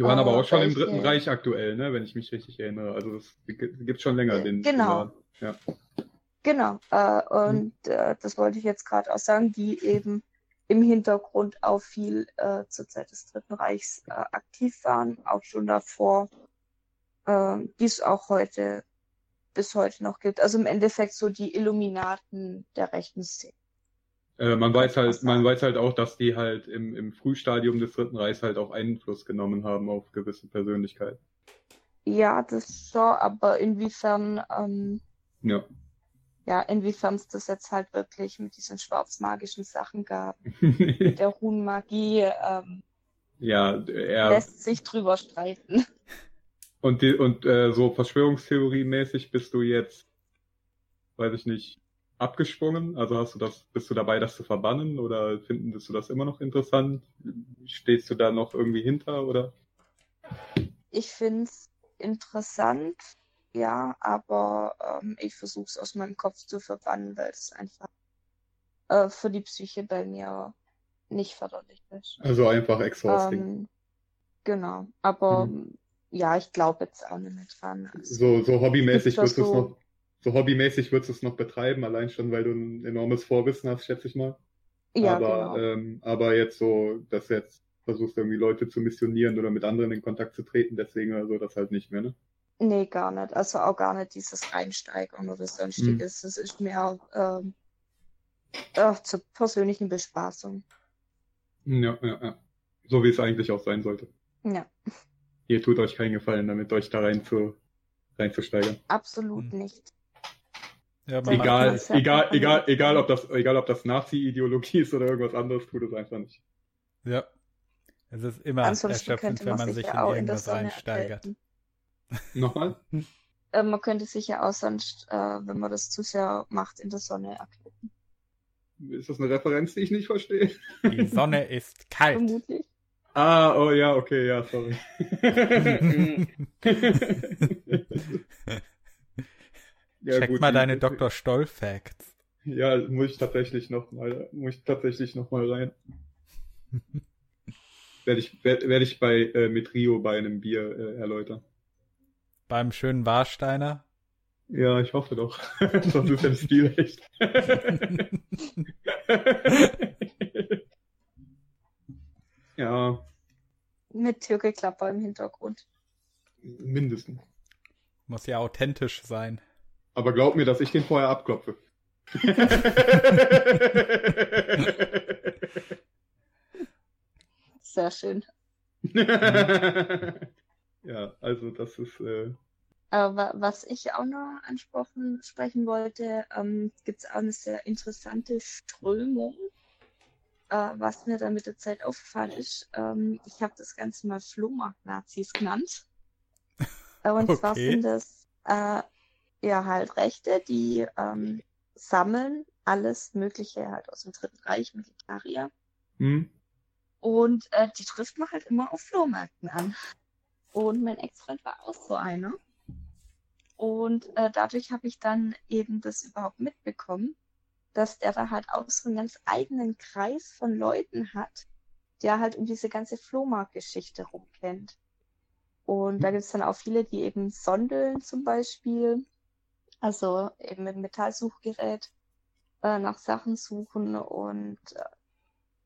Die waren aber auch schon im Dritten Reich aktuell, ne, wenn ich mich richtig erinnere. Also das gibt schon länger den. Genau. ja. Genau. Äh, und hm. äh, das wollte ich jetzt gerade auch sagen, die eben im Hintergrund auch viel äh, zur Zeit des Dritten Reichs äh, aktiv waren, auch schon davor, äh, die es auch heute bis heute noch gibt. Also im Endeffekt so die Illuminaten der rechten Szene. Äh, man weiß halt, man weiß halt auch, dass die halt im, im Frühstadium des Dritten Reichs halt auch Einfluss genommen haben auf gewisse Persönlichkeiten. Ja, das schon, aber inwiefern ähm, ja ja, inwiefern es das jetzt halt wirklich mit diesen schwarzmagischen Sachen gab, mit der Runenmagie, ähm, ja, er lässt sich drüber streiten. Und, die, und äh, so Verschwörungstheorie-mäßig bist du jetzt, weiß ich nicht, abgesprungen? Also hast du das, bist du dabei, das zu verbannen oder findest du das immer noch interessant? Stehst du da noch irgendwie hinter oder? Ich finde es interessant, ja, aber ähm, ich versuche es aus meinem Kopf zu verbannen, weil es einfach äh, für die Psyche bei mir nicht förderlich ist. Also einfach exhausting. Ähm, Genau. Aber mhm. ja, ich glaube jetzt auch nicht mehr dran. Also, so, so hobbymäßig wirst du es noch, so hobbymäßig würdest du es noch betreiben, allein schon, weil du ein enormes Vorwissen hast, schätze ich mal. Ja, aber, genau. ähm, aber jetzt so, dass du jetzt versuchst, irgendwie Leute zu missionieren oder mit anderen in Kontakt zu treten, deswegen oder so, das halt nicht mehr, ne? Nee, gar nicht. Also auch gar nicht dieses Reinsteigern oder sonstiges. Mhm. Das ist mehr ähm, äh, zur persönlichen Bespaßung. Ja, ja, ja. So wie es eigentlich auch sein sollte. Ja. Ihr tut euch keinen Gefallen, damit euch da rein zu, reinzusteigern. Absolut hm. nicht. Ja, egal, egal, egal, egal, ob das, egal, ob das Nazi-Ideologie ist oder irgendwas anderes, tut es einfach nicht. Ja. Es ist immer Ansonsten erschöpfend, wenn man sich in irgendwas reinsteigert. Nochmal? Äh, man könnte sich ja auch sonst, äh, wenn man das zu sehr macht, in der Sonne erkälten. Ist das eine Referenz, die ich nicht verstehe? Die Sonne ist kalt. Vermutlich. Ah, oh ja, okay, ja, sorry. ja, Check gut, mal deine Dr. Stoll Facts. Ja, muss ich tatsächlich noch mal, muss ich tatsächlich noch mal rein. werde ich, werde werd ich bei äh, mit Rio bei einem Bier äh, erläutern. Beim schönen Warsteiner? Ja, ich hoffe doch. Sonst ist ja das Stil echt. ja. Mit Türkelklapper im Hintergrund. Mindestens. Muss ja authentisch sein. Aber glaub mir, dass ich den vorher abklopfe. Sehr schön. ja, also das ist. Äh... Aber was ich auch noch ansprechen sprechen wollte, ähm, gibt es auch eine sehr interessante Strömung, äh, was mir dann mit der Zeit aufgefallen ist. Ähm, ich habe das Ganze mal Flohmarkt-Nazis genannt. Äh, und okay. zwar sind das äh, ja halt Rechte, die ähm, sammeln alles Mögliche halt aus dem Dritten Reich, Militarier. Hm. Und äh, die trifft man halt immer auf Flohmärkten an. Und mein Ex-Freund war auch so einer. Und äh, dadurch habe ich dann eben das überhaupt mitbekommen, dass der da halt auch so einen ganz eigenen Kreis von Leuten hat, der halt um diese ganze Flohmarktgeschichte rumkennt. Und da gibt es dann auch viele, die eben sondeln zum Beispiel, also eben mit Metallsuchgerät äh, nach Sachen suchen und äh,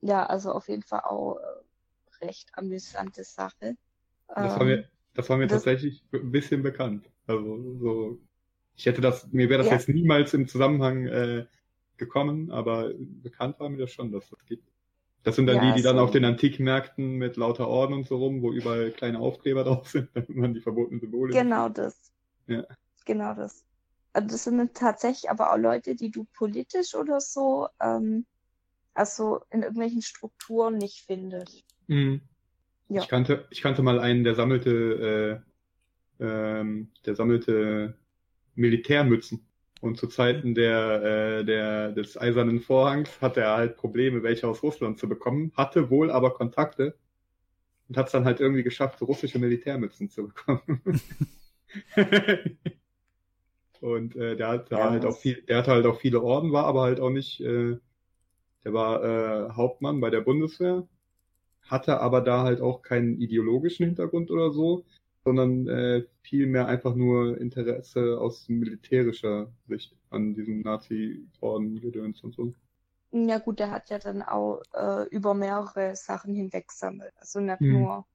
ja, also auf jeden Fall auch äh, recht amüsante Sache. Das war mir, ähm, das war mir das, tatsächlich ein bisschen bekannt. Also so, ich hätte das, mir wäre das ja. jetzt niemals im Zusammenhang äh, gekommen, aber bekannt war mir das schon, dass das gibt. Das sind dann ja, die, die so dann auf den Antikmärkten mit lauter Orden und so rum, wo überall kleine Aufkleber drauf sind, damit man die verbotenen Symbole. Genau sieht. das. Ja. Genau das. Also das sind tatsächlich aber auch Leute, die du politisch oder so ähm, also in irgendwelchen Strukturen nicht findet. Mhm. Ja. Ich kannte, ich kannte mal einen, der sammelte, äh, ähm, der sammelte Militärmützen. Und zu Zeiten der, äh, der, des Eisernen Vorhangs hatte er halt Probleme, welche aus Russland zu bekommen, hatte wohl aber Kontakte und hat es dann halt irgendwie geschafft, so russische Militärmützen zu bekommen. und äh, der hatte ja, halt auch viel, der hatte halt auch viele Orden, war aber halt auch nicht äh, der war äh, Hauptmann bei der Bundeswehr, hatte aber da halt auch keinen ideologischen Hintergrund oder so, sondern äh, vielmehr einfach nur Interesse aus militärischer Sicht an diesem Nazi-Orden-Gedöns und so. Ja gut, der hat ja dann auch äh, über mehrere Sachen hinweg sammelt. Also nicht hm. nur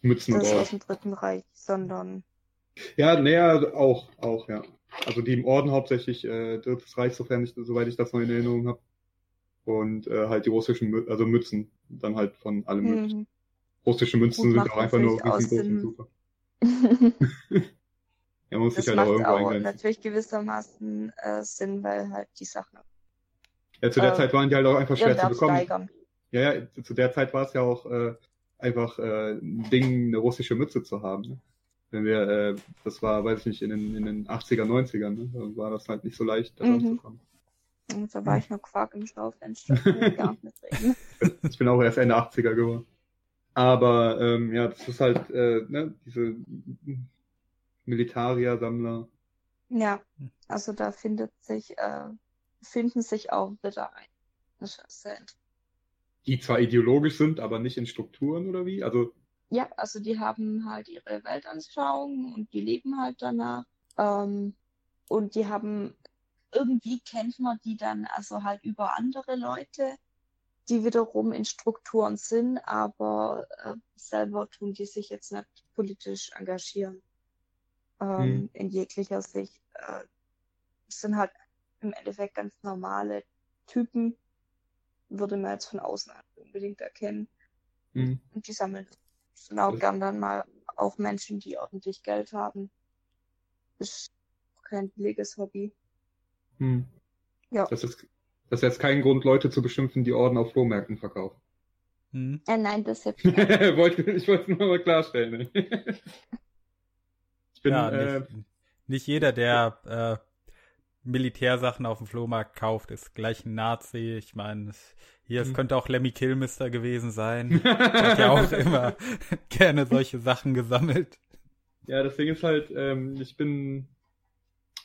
Mützen das aus dem Dritten Reich, sondern ja, näher auch, auch, ja. Also die im Orden hauptsächlich äh, Drittes Reich, sofern ich, soweit ich das noch in Erinnerung habe und äh, halt die russischen, also Mützen, dann halt von allem mhm. möglichen. Russische Münzen sind auch einfach nur riesengroß und super. ja, man muss das sich halt auch irgendwo auch eingrenzen. natürlich gewissermaßen äh, Sinn, weil halt die Sachen. Ja, zu der äh, Zeit waren die halt auch einfach schwer zu bekommen. Steigern. Ja, ja, zu der Zeit war es ja auch äh, einfach äh, ein Ding, eine russische Mütze zu haben. Ne? Wenn wir, äh, das war, weiß ich nicht, in den, in den 80er, 90ern, ne? da war das halt nicht so leicht, da mhm. kommen. Und da war ich noch Quark im Schaufenster. nicht ich bin auch erst Ende 80er geworden. Aber ähm, ja, das ist halt äh, ne, diese Militarier-Sammler. Ja, also da findet sich, äh, finden sich auch wieder ein. Das ist sehr Die zwar ideologisch sind, aber nicht in Strukturen oder wie? Also ja, also die haben halt ihre Weltanschauung und die leben halt danach. Ähm, und die haben, irgendwie kennt man die dann also halt über andere Leute, die wiederum in Strukturen sind, aber äh, selber tun die sich jetzt nicht politisch engagieren. Ähm, Hm. In jeglicher Sicht. Äh, sind halt im Endeffekt ganz normale Typen, würde man jetzt von außen unbedingt erkennen. Hm. Und die sammeln Das- gern dann mal auch Menschen, die ordentlich Geld haben. Ist kein billiges Hobby. Hm. Ja. Das ist, das ist jetzt kein Grund, Leute zu beschimpfen, die Orden auf Flohmärkten verkaufen. Hm. Äh, nein, das jetzt. Wollte- ich wollte es nur mal klarstellen. ich bin, ja, äh, nicht, nicht jeder, der äh, Militärsachen auf dem Flohmarkt kauft, ist gleich ein Nazi. Ich meine, es- hier, es Hm. könnte auch Lemmy Kilmister gewesen sein. Hat ja auch immer gerne solche Sachen gesammelt. Ja, das Ding ist halt, ähm, ich bin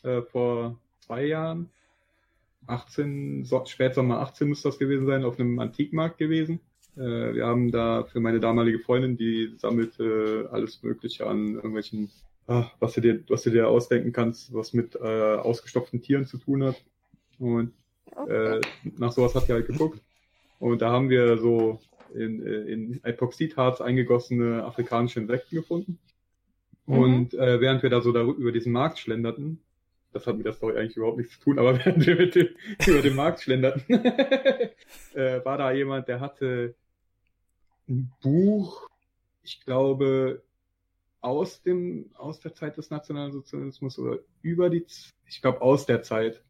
äh, vor zwei Jahren, 18, so, Spätsommer 18 müsste das gewesen sein, auf einem Antikmarkt gewesen. Äh, wir haben da für meine damalige Freundin, die sammelte alles Mögliche an irgendwelchen, ah, was du dir, was du dir ausdenken kannst, was mit äh, ausgestopften Tieren zu tun hat. Und äh, nach sowas hat sie halt geguckt. Und da haben wir so in, äh, in Epoxidharz eingegossene afrikanische Insekten gefunden. Mhm. Und äh, während wir da so darüber, über diesen Markt schlenderten, das hat mit der Story eigentlich überhaupt nichts zu tun, aber während wir mit dem, über den Markt schlenderten, äh, war da jemand, der hatte ein Buch, ich glaube, aus dem, aus der Zeit des Nationalsozialismus oder über die, ich glaube, aus der Zeit.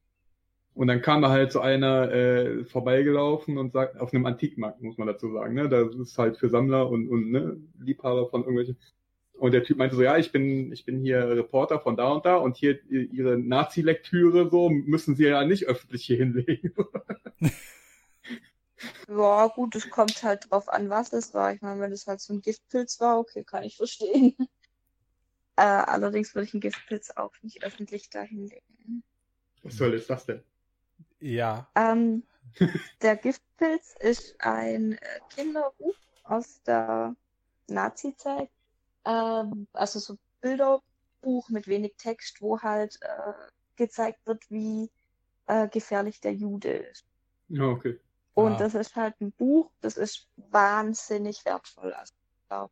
Und dann kam da halt so einer äh, vorbeigelaufen und sagt, auf einem Antikmarkt, muss man dazu sagen, ne? Das ist halt für Sammler und, und ne, Liebhaber von irgendwelchen. Und der Typ meinte so, ja, ich bin, ich bin hier Reporter von da und da und hier ihre Nazi-Lektüre so müssen sie ja nicht öffentlich hier hinlegen. Ja, gut, es kommt halt drauf an, was es war. Ich meine, wenn es halt so ein Giftpilz war, okay, kann ich verstehen. Äh, allerdings würde ich einen Giftpilz auch nicht öffentlich dahinlegen. Was soll ist das denn? Ja. Ähm, der Giftpilz ist ein äh, Kinderbuch aus der Nazi-Zeit. Ähm, also so Bilderbuch mit wenig Text, wo halt äh, gezeigt wird, wie äh, gefährlich der Jude ist. Ja, okay. Und Ah. das ist halt ein Buch, das ist wahnsinnig wertvoll. Also, ich glaube,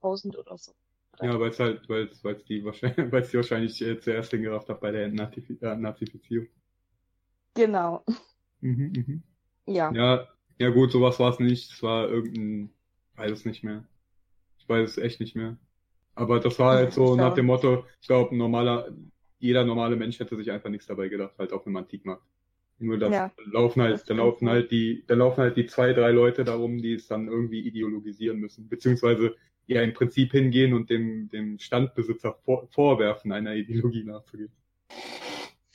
1000 oder so. Ja, weil es halt, weil es, die wahrscheinlich, weil es die wahrscheinlich äh, zuerst hingerafft hat bei der Entnazifi äh, Nazifizierung. Genau. Mhm, mhm. Ja. Ja, ja gut, sowas war es nicht. Es war irgendein, ich weiß es nicht mehr. Ich weiß es echt nicht mehr. Aber das war halt so nach dem Motto, ich glaube, normaler, jeder normale Mensch hätte sich einfach nichts dabei gedacht, halt auf einem Antikmarkt. Nur das Ja, da laufen halt, das da laufen halt die, da laufen halt die zwei, drei Leute darum, die es dann irgendwie ideologisieren müssen, beziehungsweise ja im Prinzip hingehen und dem, dem Standbesitzer vor, vorwerfen, einer Ideologie nachzugehen.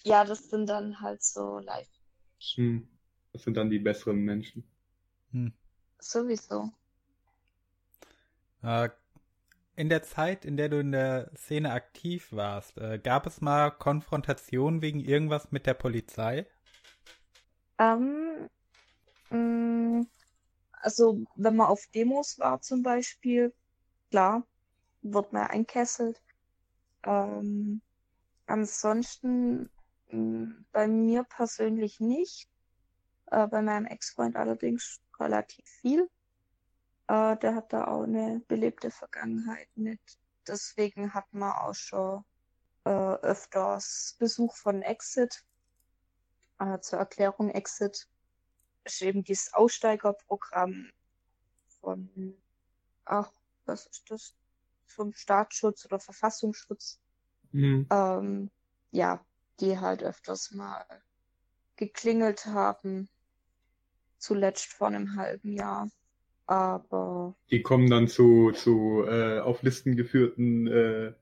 Ja, das sind dann halt so live. Hm. Das sind dann die besseren Menschen. Hm. Sowieso. Äh, in der Zeit, in der du in der Szene aktiv warst, äh, gab es mal Konfrontationen wegen irgendwas mit der Polizei? Ähm, mh, also, wenn man auf Demos war zum Beispiel, klar, wird man einkesselt. Ähm, ansonsten bei mir persönlich nicht. Äh, bei meinem Ex-Freund allerdings relativ viel. Äh, der hat da auch eine belebte Vergangenheit mit. Deswegen hat man auch schon äh, öfters Besuch von Exit. Äh, zur Erklärung Exit ist eben dieses Aussteigerprogramm von, ach, was ist das? Vom Staatsschutz oder Verfassungsschutz. Hm. Ähm, ja, die halt öfters mal geklingelt haben. Zuletzt vor einem halben Jahr. Aber Die kommen dann zu, zu äh, auf Listen geführten, äh,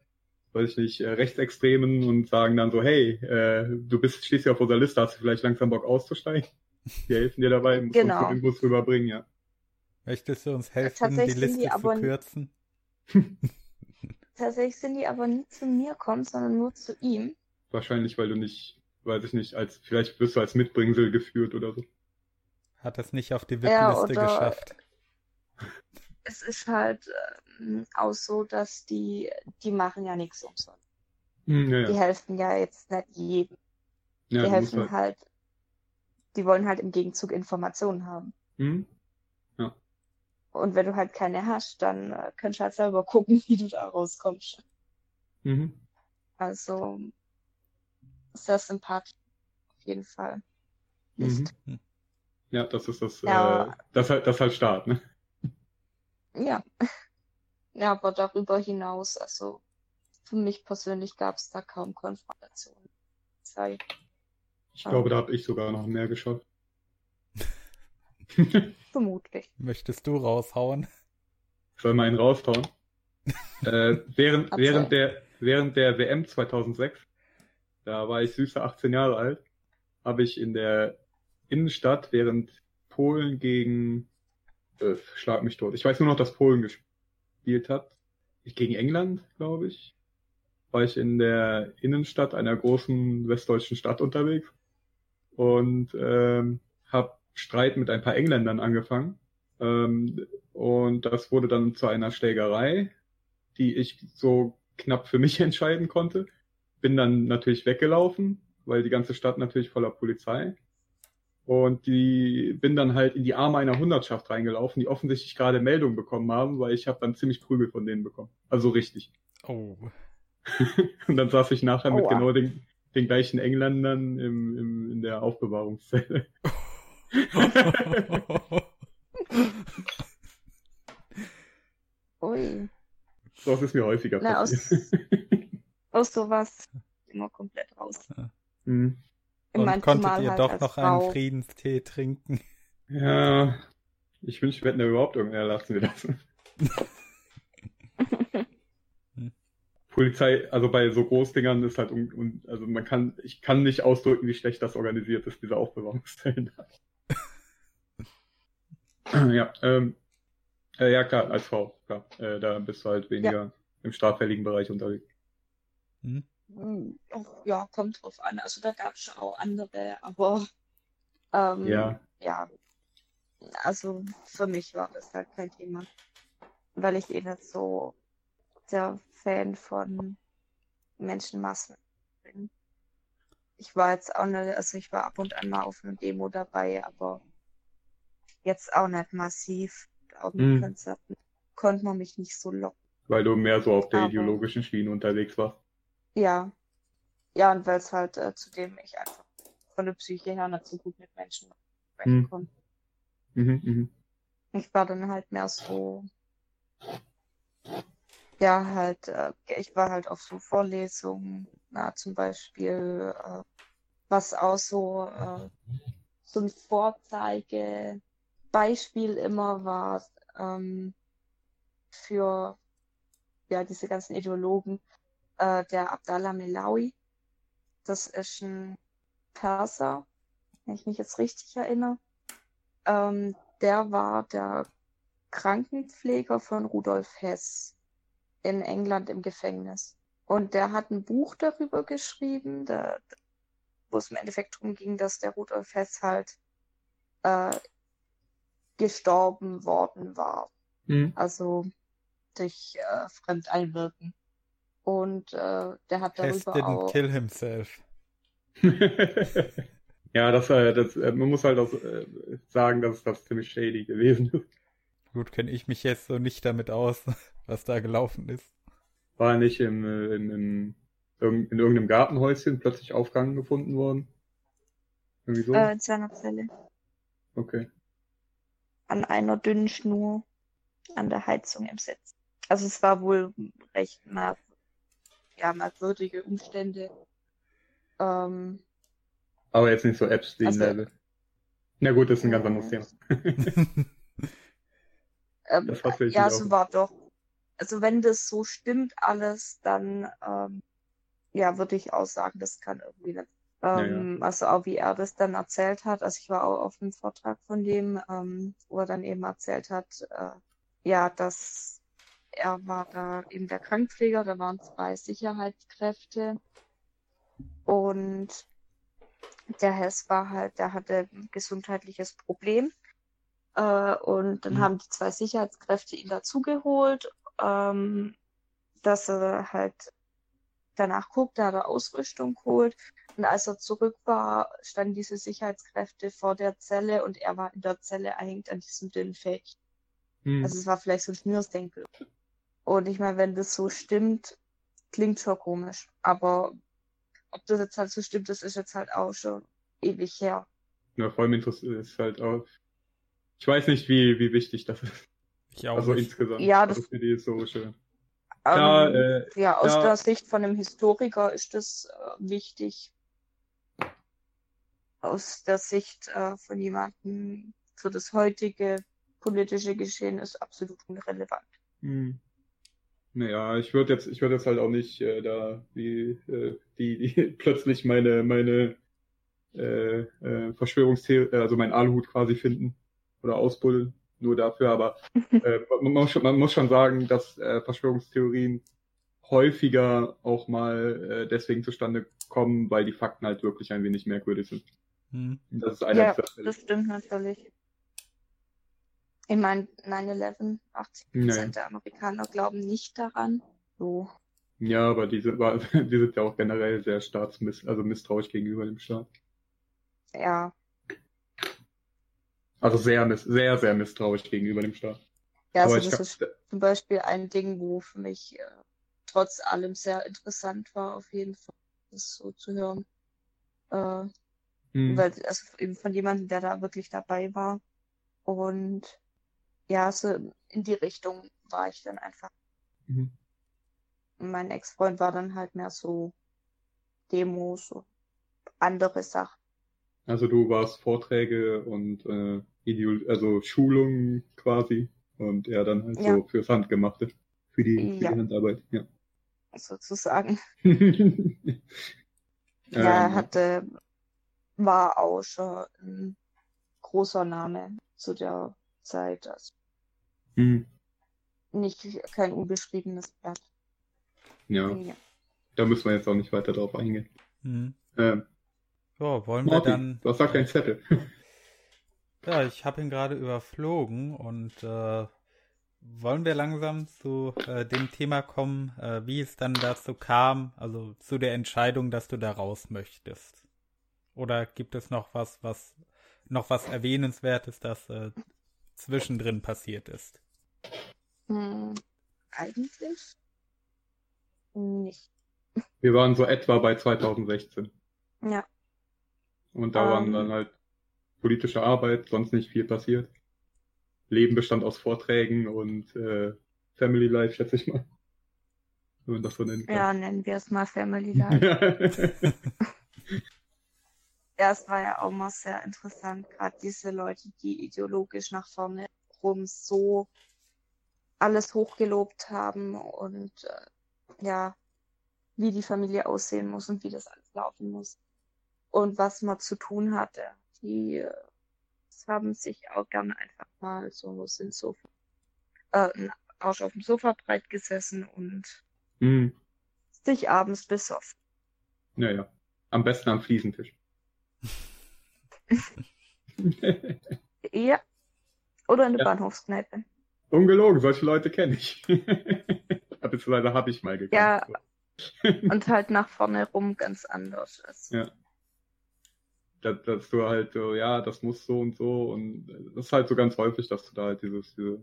weiß ich nicht, äh, Rechtsextremen und sagen dann so, hey, äh, du bist stehst ja auf unserer Liste, hast du vielleicht langsam Bock auszusteigen? Die helfen dir dabei, musst Genau. uns die Infos rüberbringen, ja. Möchtest du uns helfen, die Liste die zu kürzen? tatsächlich sind die aber nie zu mir kommen, sondern nur zu ihm. Wahrscheinlich, weil du nicht, weiß ich nicht, als vielleicht wirst du als Mitbringsel geführt oder so. Hat es nicht auf die Ja, VIP-Liste oder- geschafft? es ist halt ähm, auch so, dass die, die machen ja nichts umsonst. Hm, ja, Die ja. helfen ja jetzt nicht jedem. ja die helfen halt, die wollen halt im Gegenzug Informationen haben. Hm? Und wenn du halt keine hast, dann äh, kannst du halt selber gucken, wie du da rauskommst. Mhm. Also sehr sympathisch auf jeden Fall. Mhm. Ja, das ist das, Ja. äh, das halt, das halt Start, ne? Ja. Ja, aber darüber hinaus, also für mich persönlich gab es da kaum Konfrontationen. Sei. Ich glaube, da habe ich sogar noch mehr geschafft. Vermutlich. Möchtest du raushauen? Soll mal einen raushauen? äh, während, während, der, während der WM 2006, da war ich süße 18 Jahre alt, habe ich in der Innenstadt, während Polen gegen, äh, schlag mich tot, ich weiß nur noch, dass Polen gespielt hat, gegen England, glaube ich, war ich in der Innenstadt einer großen westdeutschen Stadt unterwegs und ähm, habe Streit mit ein paar Engländern angefangen. Ähm, und das wurde dann zu einer Schlägerei, die ich so knapp für mich entscheiden konnte. Bin dann natürlich weggelaufen, weil die ganze Stadt natürlich voller Polizei. Und die bin dann halt in die Arme einer Hundertschaft reingelaufen, die offensichtlich gerade Meldung bekommen haben, weil ich habe dann ziemlich Prügel von denen bekommen. Also richtig. Oh. Und dann saß ich nachher mit Aua. genau den, den gleichen Engländern im, im, in der Aufbewahrungszelle. Ui. So ist mir häufiger Na, passiert. aus sowas immer komplett raus. Hm. Ich Und konntet zumal ihr halt doch noch Frau. einen Friedenstee trinken? Ja, ich wünsche, wir hätten da überhaupt irgendeinen lassen wir das. Polizei, also bei so Großdingern ist halt, un, un, also man kann, ich kann nicht ausdrücken, wie schlecht das organisiert ist, diese Aufbewahrungsstellen. ja, ähm, äh, ja klar, als Frau, klar, äh, da bist du halt weniger im straffälligen Bereich unterwegs. Hm? Hm, Ja, kommt drauf an. Also da gab es schon auch andere, aber ähm, Ja. ja, also für mich war das halt kein Thema, weil ich eh nicht so der Fan von Menschenmassen bin. Ich war jetzt auch nicht, also ich war ab und an mal auf einer Demo dabei, aber jetzt auch nicht massiv. Auf den Hm. Konzerten konnte man mich nicht so locken. Weil du mehr so auf der Aber- ideologischen Schiene unterwegs warst. Ja. Ja, und weil es halt äh, zudem ich einfach von der Psyche her nicht so gut mit Menschen Hm. komme. Mhm, mhm. Ich war dann halt mehr so, ja, halt, äh, ich war halt auf so Vorlesungen, na, zum Beispiel, äh, was auch so, äh, so ein Vorzeigebeispiel immer war, ähm, für, ja, diese ganzen Ideologen, äh, der Abdallah Melawi. Das ist ein Perser, wenn ich mich jetzt richtig erinnere. Ähm, der war der Krankenpfleger von Rudolf Hess in England im Gefängnis. Und der hat ein Buch darüber geschrieben, da, wo es im Endeffekt darum ging, dass der Rudolf Hess halt äh, gestorben worden war. Mhm. Also durch äh, Fremdeinwirken. Und äh, der hat Hess darüber didn't auch. kill himself. ja, das, äh, das, äh, man muss halt auch äh, sagen, dass das ziemlich shady gewesen ist. Gut, kenne ich mich jetzt so nicht damit aus, was da gelaufen ist. War er nicht im, äh, in, in, in irgendeinem Gartenhäuschen plötzlich aufgehangen gefunden worden? Irgendwie so? Äh, in seiner Zelle. Okay. An einer dünnen Schnur an der Heizung im Sitz. Also es war wohl recht merk ja, merkwürdige Umstände. Ähm, Aber jetzt nicht so Epstein-Level. Na gut, das ist ein ganz anderes Thema. ähm, ja, so war doch. Also wenn das so stimmt alles, dann ähm, ja, würde ich auch sagen, das kann irgendwie nicht. Ja, Ähm, Also auch wie er das dann erzählt hat. Also ich war auch auf einem Vortrag von dem, ähm, wo er dann eben erzählt hat, äh, ja, dass er war da eben der Krankenpfleger, da waren zwei Sicherheitskräfte und der Hess war halt, der hatte ein gesundheitliches Problem. Äh, und dann Mhm. haben die zwei Sicherheitskräfte ihn dazugeholt, ähm, dass er halt danach guckt, da hat er Ausrüstung geholt. Und als er zurück war, standen diese Sicherheitskräfte vor der Zelle und er war in der Zelle erhängt an diesem dünnen Fädchen. Hm. Also es war vielleicht so ein Schnürsdenkel. Und ich meine, wenn das so stimmt, klingt schon komisch. Aber ob das jetzt halt so stimmt, das ist jetzt halt auch schon ewig her. Ja, vor allem interessiert ist halt auch. Ich weiß nicht, wie, wie wichtig das ist. Ich auch Also nicht. insgesamt. Ja, das- also für die historische. Klar, Ähm, äh, ja, aus ja. der Sicht von einem Historiker ist das äh, wichtig. Aus der Sicht äh, von jemandem für das heutige politische Geschehen ist absolut unrelevant. Hm. Naja, ich würde jetzt, ich würde jetzt halt auch nicht äh, da die, äh, die, die plötzlich meine, meine äh, äh, Verschwörungstheorie, also meinen Aluhut quasi finden oder ausbuddeln, nur dafür, aber äh, man, muss schon, man muss schon sagen, dass äh, Verschwörungstheorien häufiger auch mal äh, deswegen zustande kommen, weil die Fakten halt wirklich ein wenig merkwürdig sind. Hm. Das ist einer Ja, das stimmt natürlich. Ich meine, 9-11, 80% Naja. der Amerikaner glauben nicht daran. So. Ja, aber diese, war- die sind ja auch generell sehr staatsmiss, also misstrauisch gegenüber dem Staat. Ja, Also sehr, sehr, sehr misstrauisch gegenüber dem Staat. ja Aber also das ist zum Beispiel ein Ding, wo für mich äh, trotz allem sehr interessant war, auf jeden Fall, das so zu hören. Äh, hm, weil, also eben von jemandem, der da wirklich dabei war. Und ja, so in die Richtung war ich dann einfach. mhm. Mein Ex-Freund war dann halt mehr so Demos und andere Sachen. Also du warst Vorträge und äh, Ideol also Schulungen quasi und er dann halt Ja. so fürs Handgemachte, für die, für Ja. die Handarbeit. Ja. sozusagen. ähm, Ja, er hatte, war auch schon ein großer Name zu der Zeit. Also hm, nicht kein unbeschriebenes Blatt. ja, Ja. da müssen wir jetzt auch nicht weiter drauf eingehen. Hm. Ähm, So, wollen wir Martin, dann. was sagt dein Zettel? Ja, ich habe ihn gerade überflogen und äh, wollen wir langsam zu äh, dem Thema kommen, äh, wie es dann dazu kam, also zu der Entscheidung, dass du da raus möchtest. Oder gibt es noch was, was noch was erwähnenswertes, das äh, zwischendrin passiert ist? Hm, eigentlich nicht. Wir waren so etwa bei 2016 Ja. und da waren Ähm. dann halt politische Arbeit, sonst nicht viel passiert. Leben bestand aus Vorträgen und äh, Family Life, schätze ich mal. Wenn man das so nennen Ja, kann. nennen wir es mal Family Life. Ja, es war ja auch mal sehr interessant, gerade diese Leute, die ideologisch nach vorne rum so alles hochgelobt haben und äh, ja, wie die Familie aussehen muss und wie das alles laufen muss und was man zu tun hatte. Die äh, haben sich auch gerne einfach mal so sind so äh, Arsch auf dem Sofa breit gesessen und hm, sich abends besoffen. naja, am besten am Fliesentisch. Ja. Oder in der Ja. Bahnhofskneipe. Ungelogen, solche Leute kenne ich. Beziehungsweise habe ich mal gekannt. Ja. Und halt nach vorne rum ganz anders. Also, Ja. dass, dass du halt so, ja, das muss so und so und das ist halt so ganz häufig, dass du da halt dieses, diese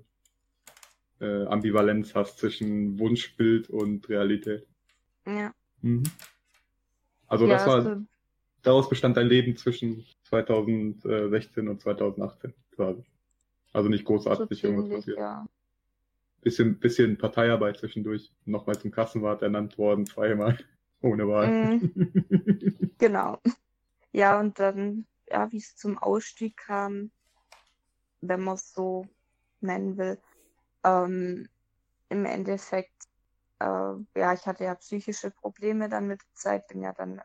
äh, Ambivalenz hast zwischen Wunschbild und Realität. ja. Mhm. Also ja, das war, also, daraus bestand dein Leben zwischen 2016 und 2018 quasi. Also nicht so großartig irgendwas ziemlich, passiert. ja. Bisschen, bisschen Parteiarbeit zwischendurch, nochmal zum Kassenwart ernannt worden, zweimal, ohne Wahl. Mhm, genau. Ja, und dann, ja, wie es zum Ausstieg kam, wenn man es so nennen will, ähm, im Endeffekt, äh, ja, ich hatte ja psychische Probleme dann mit der Zeit, bin ja dann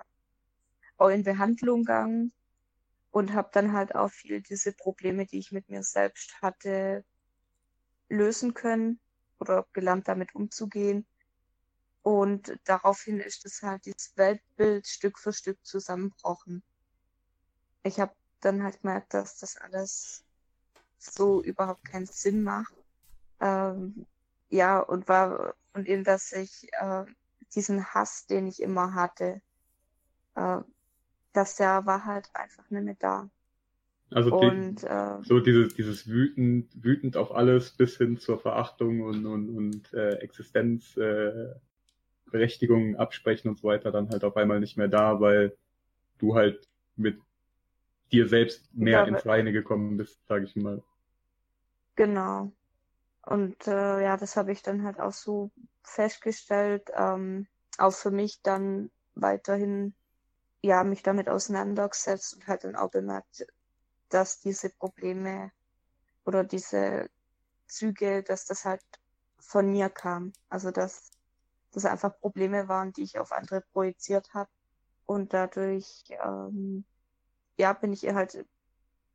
auch in Behandlung gegangen und habe dann halt auch viel diese Probleme, die ich mit mir selbst hatte, lösen können oder gelernt, damit umzugehen. Und daraufhin ist es halt dieses Weltbild Stück für Stück zusammenbrochen. Ich habe dann halt gemerkt, dass das alles so überhaupt keinen Sinn macht. Ähm, ja, und war, und eben, dass ich äh, diesen Hass, den ich immer hatte, äh, dass der war halt einfach nicht mehr da. Also Und die, äh, so dieses, dieses wütend, wütend auf alles bis hin zur Verachtung und, und, und äh, Existenzberechtigung, äh, Absprechen und so weiter dann halt auf einmal nicht mehr da, weil du halt mit dir selbst mehr Ja, ins Reine gekommen bist, sage ich mal. Genau. Und äh, ja, das habe ich dann halt auch so festgestellt, ähm, auch für mich dann weiterhin ja mich damit auseinandergesetzt und halt dann auch bemerkt, dass diese Probleme oder diese Züge, dass das halt von mir kam. Also dass das einfach Probleme waren, die ich auf andere projiziert habe. Und dadurch ähm, ja, bin ich halt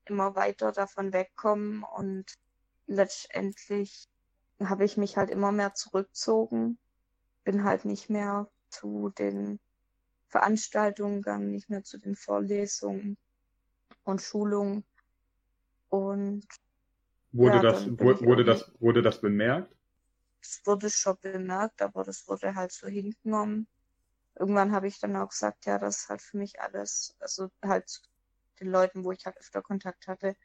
immer weiter davon wegkommen und letztendlich habe ich mich halt immer mehr zurückgezogen, bin halt nicht mehr zu den Veranstaltungen gegangen, nicht mehr zu den Vorlesungen und Schulungen und Wurde Ja, das, wurde das, wurde das bemerkt? es wurde schon bemerkt, aber das wurde halt so hingenommen. Irgendwann habe ich dann auch gesagt, ja, das ist halt für mich alles, also halt zu den Leuten, wo ich halt öfter Kontakt hatte,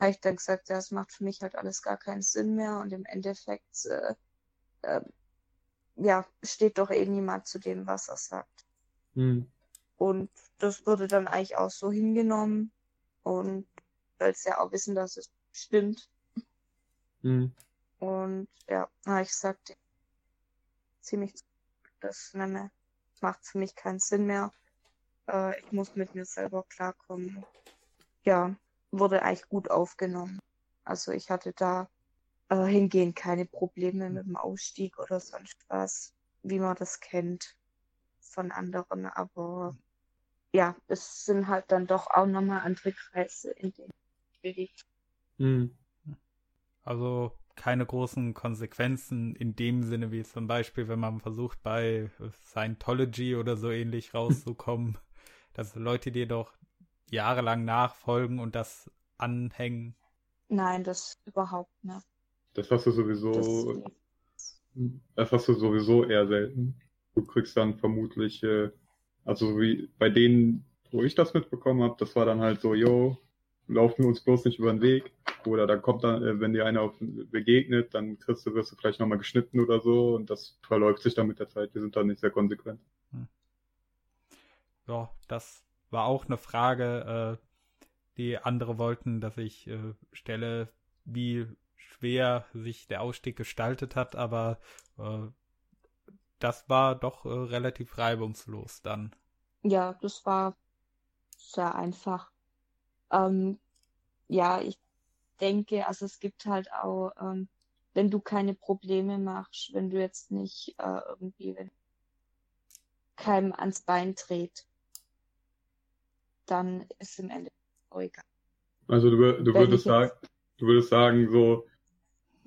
habe ich dann gesagt, ja, es macht für mich halt alles gar keinen Sinn mehr und im Endeffekt, äh, äh, ja, steht doch eh niemand zu dem, was er sagt. Hm. Und das wurde dann eigentlich auch so hingenommen und weil sie ja auch wissen, dass es stimmt. Hm. Und ja, habe ich gesagt, ziemlich das mehr, macht für mich keinen Sinn mehr. Äh, ich muss mit mir selber klarkommen. Ja, wurde eigentlich gut aufgenommen. Also ich hatte da äh, hingehend keine Probleme mit dem Ausstieg oder sonst was, wie man das kennt von anderen. Aber ja, es sind halt dann doch auch nochmal andere Kreise, in denen ich bewegt Hm. Also keine großen Konsequenzen in dem Sinne, wie zum Beispiel, wenn man versucht, bei Scientology oder so ähnlich rauszukommen, dass Leute dir doch jahrelang nachfolgen und das anhängen. Nein, das überhaupt nicht. Das hast du Das, sowieso, das hast du sowieso eher selten. Du kriegst dann vermutlich, äh, also wie bei denen, wo ich das mitbekommen habe, das war dann halt so, yo, laufen wir uns bloß nicht über den Weg. Oder da kommt dann, äh, wenn dir einer auf, begegnet, dann kriegst du, wirst du vielleicht nochmal geschnitten oder so und das verläuft sich dann mit der Zeit. Die sind dann nicht sehr konsequent. Ja, das war auch eine Frage, äh, die andere wollten, dass ich äh, stelle, wie schwer sich der Ausstieg gestaltet hat, aber äh, das war doch äh, relativ reibungslos dann. Ja, das war sehr einfach. Ähm, ja, ich denke, also es gibt halt auch, ähm, wenn du keine Probleme machst, wenn du jetzt nicht äh, irgendwie, wenn keinem ans Bein dreht, dann ist im Endeffekt auch egal. Also du, du würdest sagen, du würdest sagen, so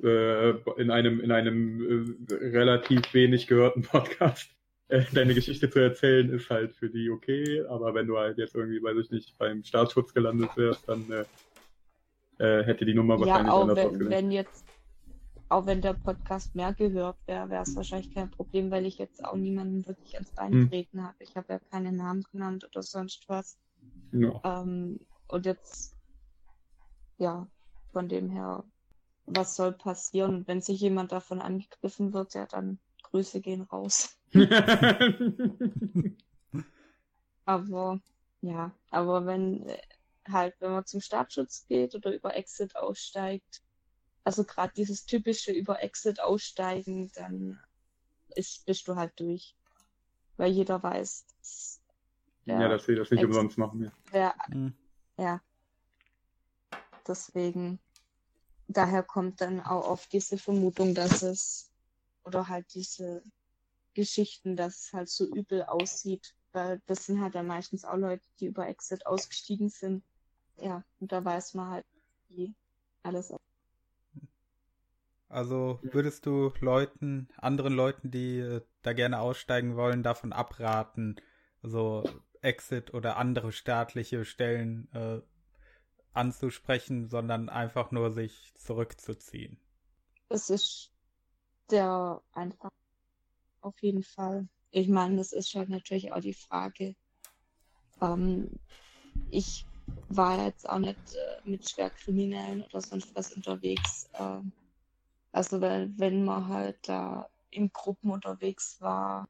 äh, in einem in einem äh, relativ wenig gehörten Podcast äh, deine Geschichte zu erzählen, ist halt für die okay, aber wenn du halt jetzt irgendwie, weiß ich nicht, beim Staatsschutz gelandet wärst, dann äh, äh, hätte die Nummer Ja, wahrscheinlich auch anders wenn, ausgesehen. wenn jetzt, auch wenn der Podcast mehr gehört wäre, wäre es wahrscheinlich kein Problem, weil ich jetzt auch niemanden wirklich ans Bein Hm. treten habe. Ich habe ja keine Namen genannt oder sonst was. Ja. Ähm, und jetzt, ja, von dem her, was soll passieren? Und wenn sich jemand davon angegriffen wird, ja, dann Grüße gehen raus. Aber, ja, aber wenn äh, halt, wenn man zum Staatsschutz geht oder über Exit aussteigt, also gerade dieses typische über Exit aussteigen, dann ist, bist du halt durch. Weil jeder weiß, dass ja, der, dass sie das nicht Ex- umsonst machen. Ja. wer Hm. ja. Deswegen, daher kommt dann auch oft diese Vermutung, dass es, oder halt diese Geschichten, dass es halt so übel aussieht. Weil das sind halt dann meistens auch Leute, die über Exit ausgestiegen sind. Ja, und da weiß man halt, wie alles aussieht. Also würdest du Leuten, anderen Leuten, die äh, da gerne aussteigen wollen, davon abraten, so Exit oder andere staatliche Stellen äh, anzusprechen, sondern einfach nur sich zurückzuziehen. Es ist der einfach auf jeden Fall. Ich meine, das ist halt natürlich auch die Frage. Ähm, ich war jetzt auch nicht äh, mit Schwerkriminellen oder sonst was unterwegs. Äh, also wenn, wenn man halt da in Gruppen unterwegs war,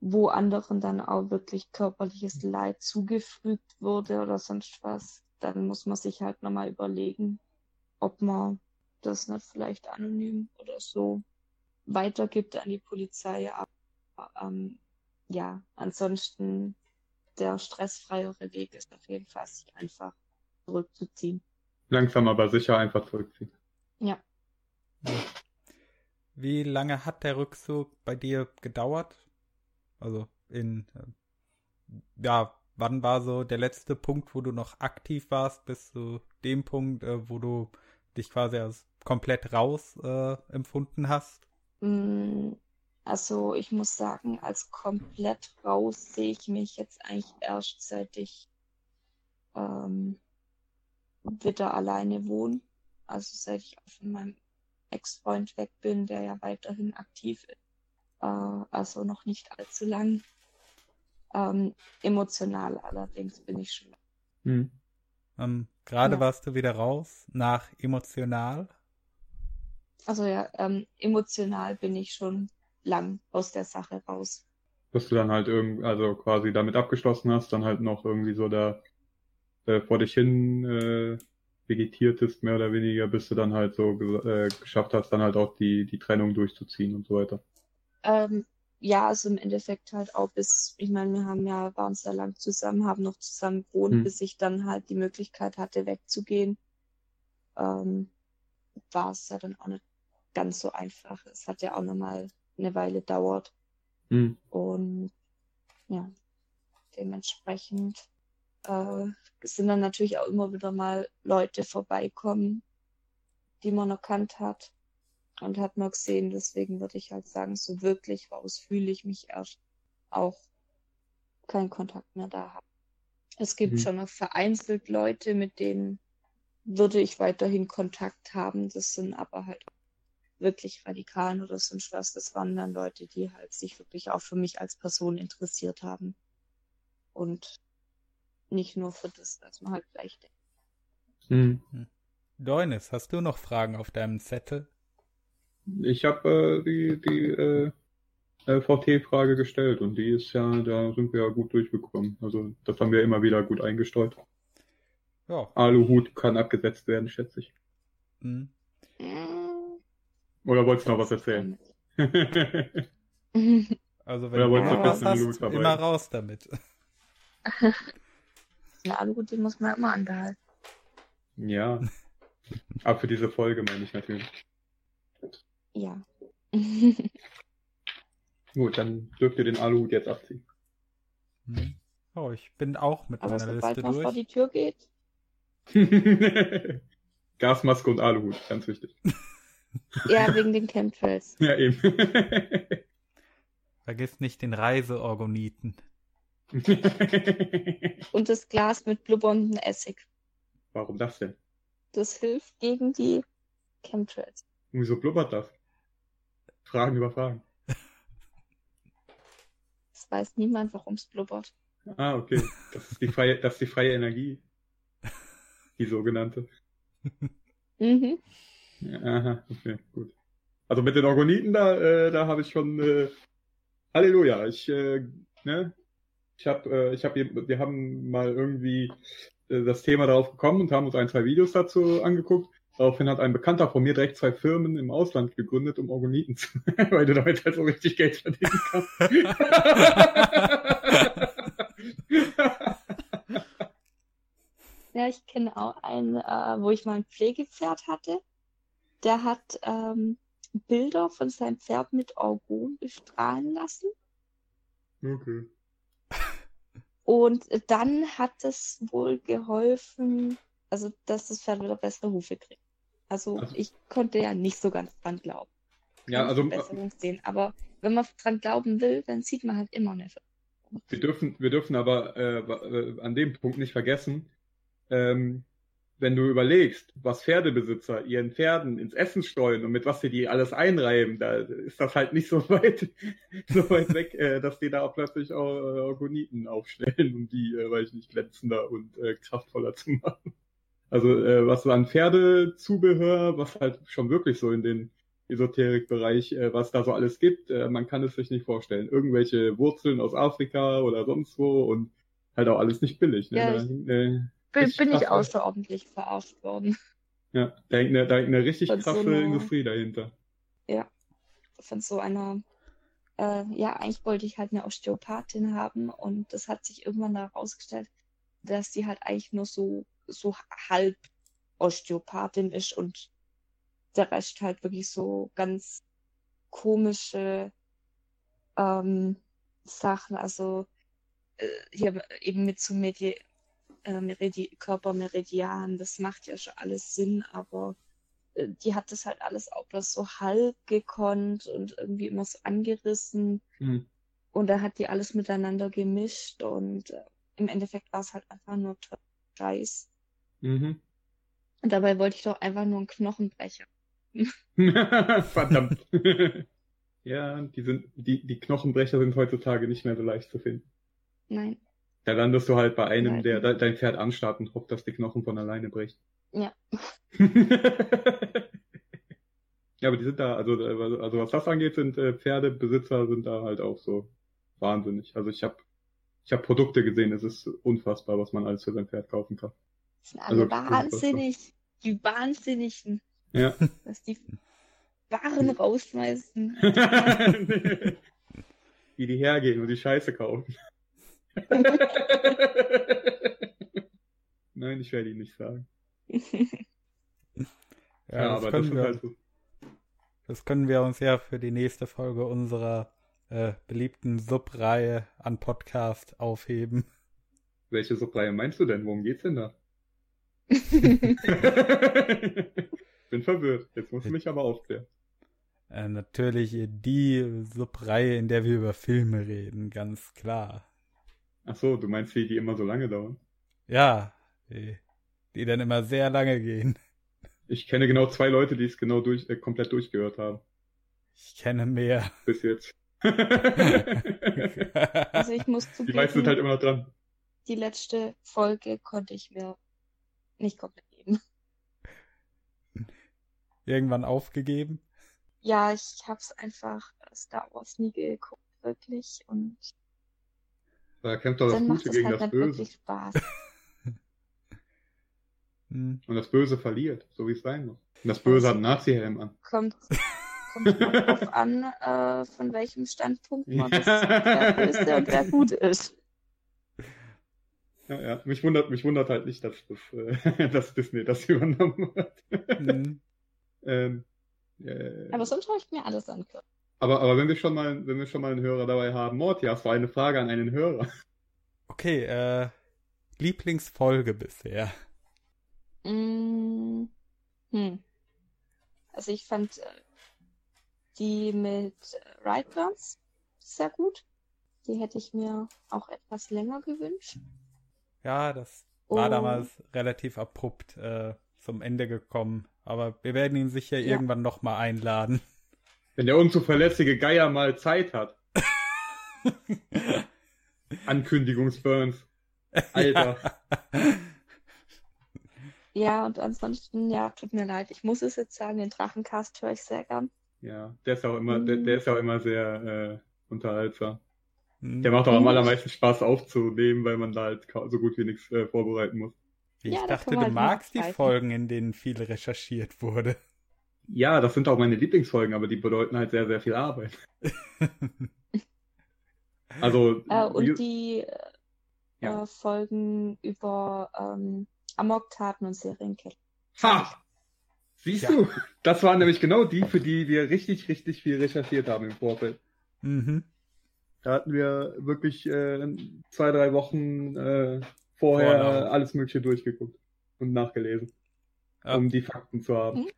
wo anderen dann auch wirklich körperliches Leid zugefügt wurde oder sonst was, dann muss man sich halt nochmal überlegen, ob man das nicht vielleicht anonym oder so weitergibt an die Polizei. Aber ähm, ja, ansonsten der stressfreiere Weg ist auf jeden Fall, sich einfach zurückzuziehen. Langsam aber sicher einfach zurückziehen. Ja. Wie lange hat der Rückzug bei dir gedauert? Also in, äh, ja, wann war so der letzte Punkt, wo du noch aktiv warst, bis zu dem Punkt, äh, wo du dich quasi als komplett raus äh, empfunden hast? Mm, also ich muss sagen, als komplett raus sehe ich mich jetzt eigentlich erst seit ich ähm, wieder alleine wohne. Also seit ich von meinem Ex-Freund weg bin, der ja weiterhin aktiv ist. Äh, also noch nicht allzu lang. Ähm, emotional allerdings bin ich schon. Hm. Ähm, Gerade ja. warst du wieder raus nach emotional. Also ja, ähm, emotional bin ich schon lang aus der Sache raus. Dass du dann halt irgendwie, also quasi damit abgeschlossen hast, dann halt noch irgendwie so da äh, vor dich hin äh, vegetiertest, mehr oder weniger, bis du dann halt so äh, geschafft hast, dann halt auch die, die Trennung durchzuziehen und so weiter. Ähm, ja, also im Endeffekt halt auch bis, ich meine, wir haben ja, waren sehr lang zusammen, haben noch zusammen gewohnt, hm. bis ich dann halt die Möglichkeit hatte, wegzugehen. Ähm, war es ja dann auch nicht ganz so einfach. Es hat ja auch nochmal eine Weile dauert. Mhm. Und ja, dementsprechend äh, sind dann natürlich auch immer wieder mal Leute vorbeikommen, die man erkannt hat und hat man gesehen. Deswegen würde ich halt sagen, so wirklich raus fühle ich mich erst auch keinen Kontakt mehr da haben. Es gibt mhm. schon noch vereinzelt Leute, mit denen würde ich weiterhin Kontakt haben. Das sind aber halt wirklich Radikalen oder sonst was. Das waren dann Leute, die halt sich wirklich auch für mich als Person interessiert haben. Und nicht nur für das, was man halt gleich denkt. Hm. Deunis, hast du noch Fragen auf deinem Zettel? Ich habe äh, die, die äh, VT-Frage gestellt und die ist ja, da sind wir ja gut durchgekommen. Also das haben wir immer wieder gut eingesteuert. Ja. Aluhut kann abgesetzt werden, schätze ich. Hm. Oder wolltest du noch was erzählen? also wenn du noch was hast, immer raus damit. Ja, Aluhut, den muss man immer anbehalten. Ja. Aber für diese Folge meine ich natürlich. Ja. Gut, dann dürft ihr den Aluhut jetzt abziehen. Hm. Oh, ich bin auch mit Aber meiner Liste durch. vor die Tür geht. Gasmaske und Aluhut, ganz wichtig. Ja, wegen den Chemtrails. Ja, eben. Vergiss nicht den Reiseorgoniten. und das Glas mit blubberndem Essig. Warum das denn? Das hilft gegen die Chemtrails. Und wieso blubbert das? Fragen über Fragen. Es weiß niemand, warum es blubbert. Ah, okay. Das ist die freie, das ist die freie Energie. Die sogenannte. Mhm. Aha, okay, gut. Also mit den Orgoniten da, äh, da habe ich schon äh, Halleluja. Ich, äh, ne, ich habe, äh, ich habe, wir haben mal irgendwie äh, das Thema darauf gekommen und haben uns ein, zwei Videos dazu angeguckt. Daraufhin hat ein Bekannter von mir direkt zwei Firmen im Ausland gegründet, um Orgoniten zu, weil du damit halt so richtig Geld verdienen kannst. ja, ich kenne auch einen, äh, wo ich mal ein Pflegepferd hatte. Der hat ähm, Bilder von seinem Pferd mit Orgon bestrahlen lassen. Okay. Und dann hat es wohl geholfen, also dass das Pferd wieder bessere Hufe kriegt. Also, also ich konnte ja nicht so ganz dran glauben. Ja, also Besserung sehen. Aber wenn man dran glauben will, dann sieht man halt immer eine Wir dürfen, wir dürfen aber äh, äh, an dem Punkt nicht vergessen, ähm, wenn du überlegst, was Pferdebesitzer ihren Pferden ins Essen streuen und mit was sie die alles einreiben, da ist das halt nicht so weit, so weit weg, äh, dass die da auch plötzlich auch äh, Orgoniten aufstellen, um die, äh, weiß ich nicht, glänzender und äh, kraftvoller zu machen. Also äh, was so an Pferdezubehör, was halt schon wirklich so in den Esoterikbereich, äh, was da so alles gibt, äh, man kann es sich nicht vorstellen. Irgendwelche Wurzeln aus Afrika oder sonst wo und halt auch alles nicht billig. Ne? Ja, Da ich- eine, Bin, bin ich außerordentlich verarscht worden. ja, da hängt eine, da hängt eine richtig Von so krasse einer- Industrie dahinter. Von so einer, äh, ja, eigentlich wollte ich halt eine Osteopathin haben und das hat sich irgendwann herausgestellt, dass die halt eigentlich nur so, so halb Osteopathin ist und der Rest halt wirklich so ganz komische ähm, Sachen, also äh, hier eben mit so Medi äh, Meridi Körpermeridian, das macht ja schon alles Sinn, aber äh, die hat das halt alles auch bloß so halb gekonnt und irgendwie immer so angerissen Hm. und da hat die alles miteinander gemischt und äh, im Endeffekt war es halt einfach nur Scheiß. Mhm. Und dabei wollte ich doch einfach nur einen Knochenbrecher. Verdammt. ja, die sind, die, die Knochenbrecher sind heutzutage nicht mehr so leicht zu finden. Nein. Da landest du halt bei einem, der de- dein Pferd anstarrt und hofft, dass die Knochen von alleine bricht. Ja. ja, aber die sind da, also, also was das angeht, sind äh, Pferdebesitzer sind da halt auch so wahnsinnig. Also ich habe ich hab Produkte gesehen, es ist unfassbar, was man alles für sein Pferd kaufen kann. Das sind alle Also, wahnsinnig. Die Wahnsinnigen, Ja. dass die Waren rausschmeißen. Wie die hergehen und die Scheiße kaufen. Nein, ich werde ihn nicht sagen. Ja, Ja, das, aber das können ist wir, halt so. das können wir uns ja für die nächste Folge unserer äh, beliebten Subreihe an Podcast aufheben. Welche Subreihe meinst du denn? Worum geht's denn da? Bin verwirrt. Jetzt musst du mich aber aufklären. Äh, natürlich die Subreihe, in der wir über Filme reden, ganz klar. Ach so, du meinst die, die immer so lange dauern? Ja, die, die dann immer sehr lange gehen. Ich kenne genau zwei Leute, die es genau durch, äh, komplett durchgehört haben. Ich kenne mehr. Bis jetzt. Also ich muss die meisten sind halt zugeben, immer noch dran. die letzte Folge konnte ich mir nicht komplett geben. Irgendwann aufgegeben. Ja, ich hab's einfach Star Wars nie geguckt, wirklich. Und Da kämpft doch das dann macht Gute es gegen halt das Böse. wirklich Spaß. Hm. Und das Böse verliert, so wie es sein muss. Und das Böse hat einen Nazi-Helm an. Kommt, kommt immer drauf an, äh, von welchem Standpunkt man das wer böse und wer gut ist. Ja, ja. Mich wundert, mich wundert halt nicht, dass, das, äh, dass Disney das übernommen hat. Hm. ähm, äh, Aber sonst habe ich mir alles angehört. aber, aber wenn wir schon mal, wenn wir schon mal einen Hörer dabei haben, Morty, hast du eine Frage an einen Hörer? Okay, äh, Lieblingsfolge bisher. Mm, hm. Also ich fand äh, die mit äh, Brightburns sehr gut. Die hätte ich mir auch etwas länger gewünscht. Ja, das war Oh. damals relativ abrupt äh, zum Ende gekommen. Aber wir werden ihn sicher Ja. irgendwann nochmal einladen. Wenn der unzuverlässige Geier mal Zeit hat. Ankündigungsburns. Alter. Ja, und ansonsten, ja, tut mir leid. Ich muss es jetzt sagen, den Drachencast höre ich sehr gern. Ja, der ist auch immer, der, der ist auch immer sehr äh, unterhaltsam. Hm. Der macht auch am Mhm. allermeisten Spaß aufzunehmen, weil man da halt so gut wie nichts äh, vorbereiten muss. Ich Ja, da dachte, du halt magst die. Folgen, in denen viel recherchiert wurde. Ja, das sind auch meine Lieblingsfolgen, aber die bedeuten halt sehr, sehr viel Arbeit. Also, Äh, und die Ja. äh, Folgen über ähm, Amoktaten und Serienkiller. ha! Siehst Ja. du? Das waren nämlich genau die, für die wir richtig, richtig viel recherchiert haben im Vorfeld. Mhm. Da hatten wir wirklich äh, zwei, drei Wochen äh, vorher Vorlauf. alles Mögliche durchgeguckt und nachgelesen, Ja. um die Fakten zu haben. Mhm.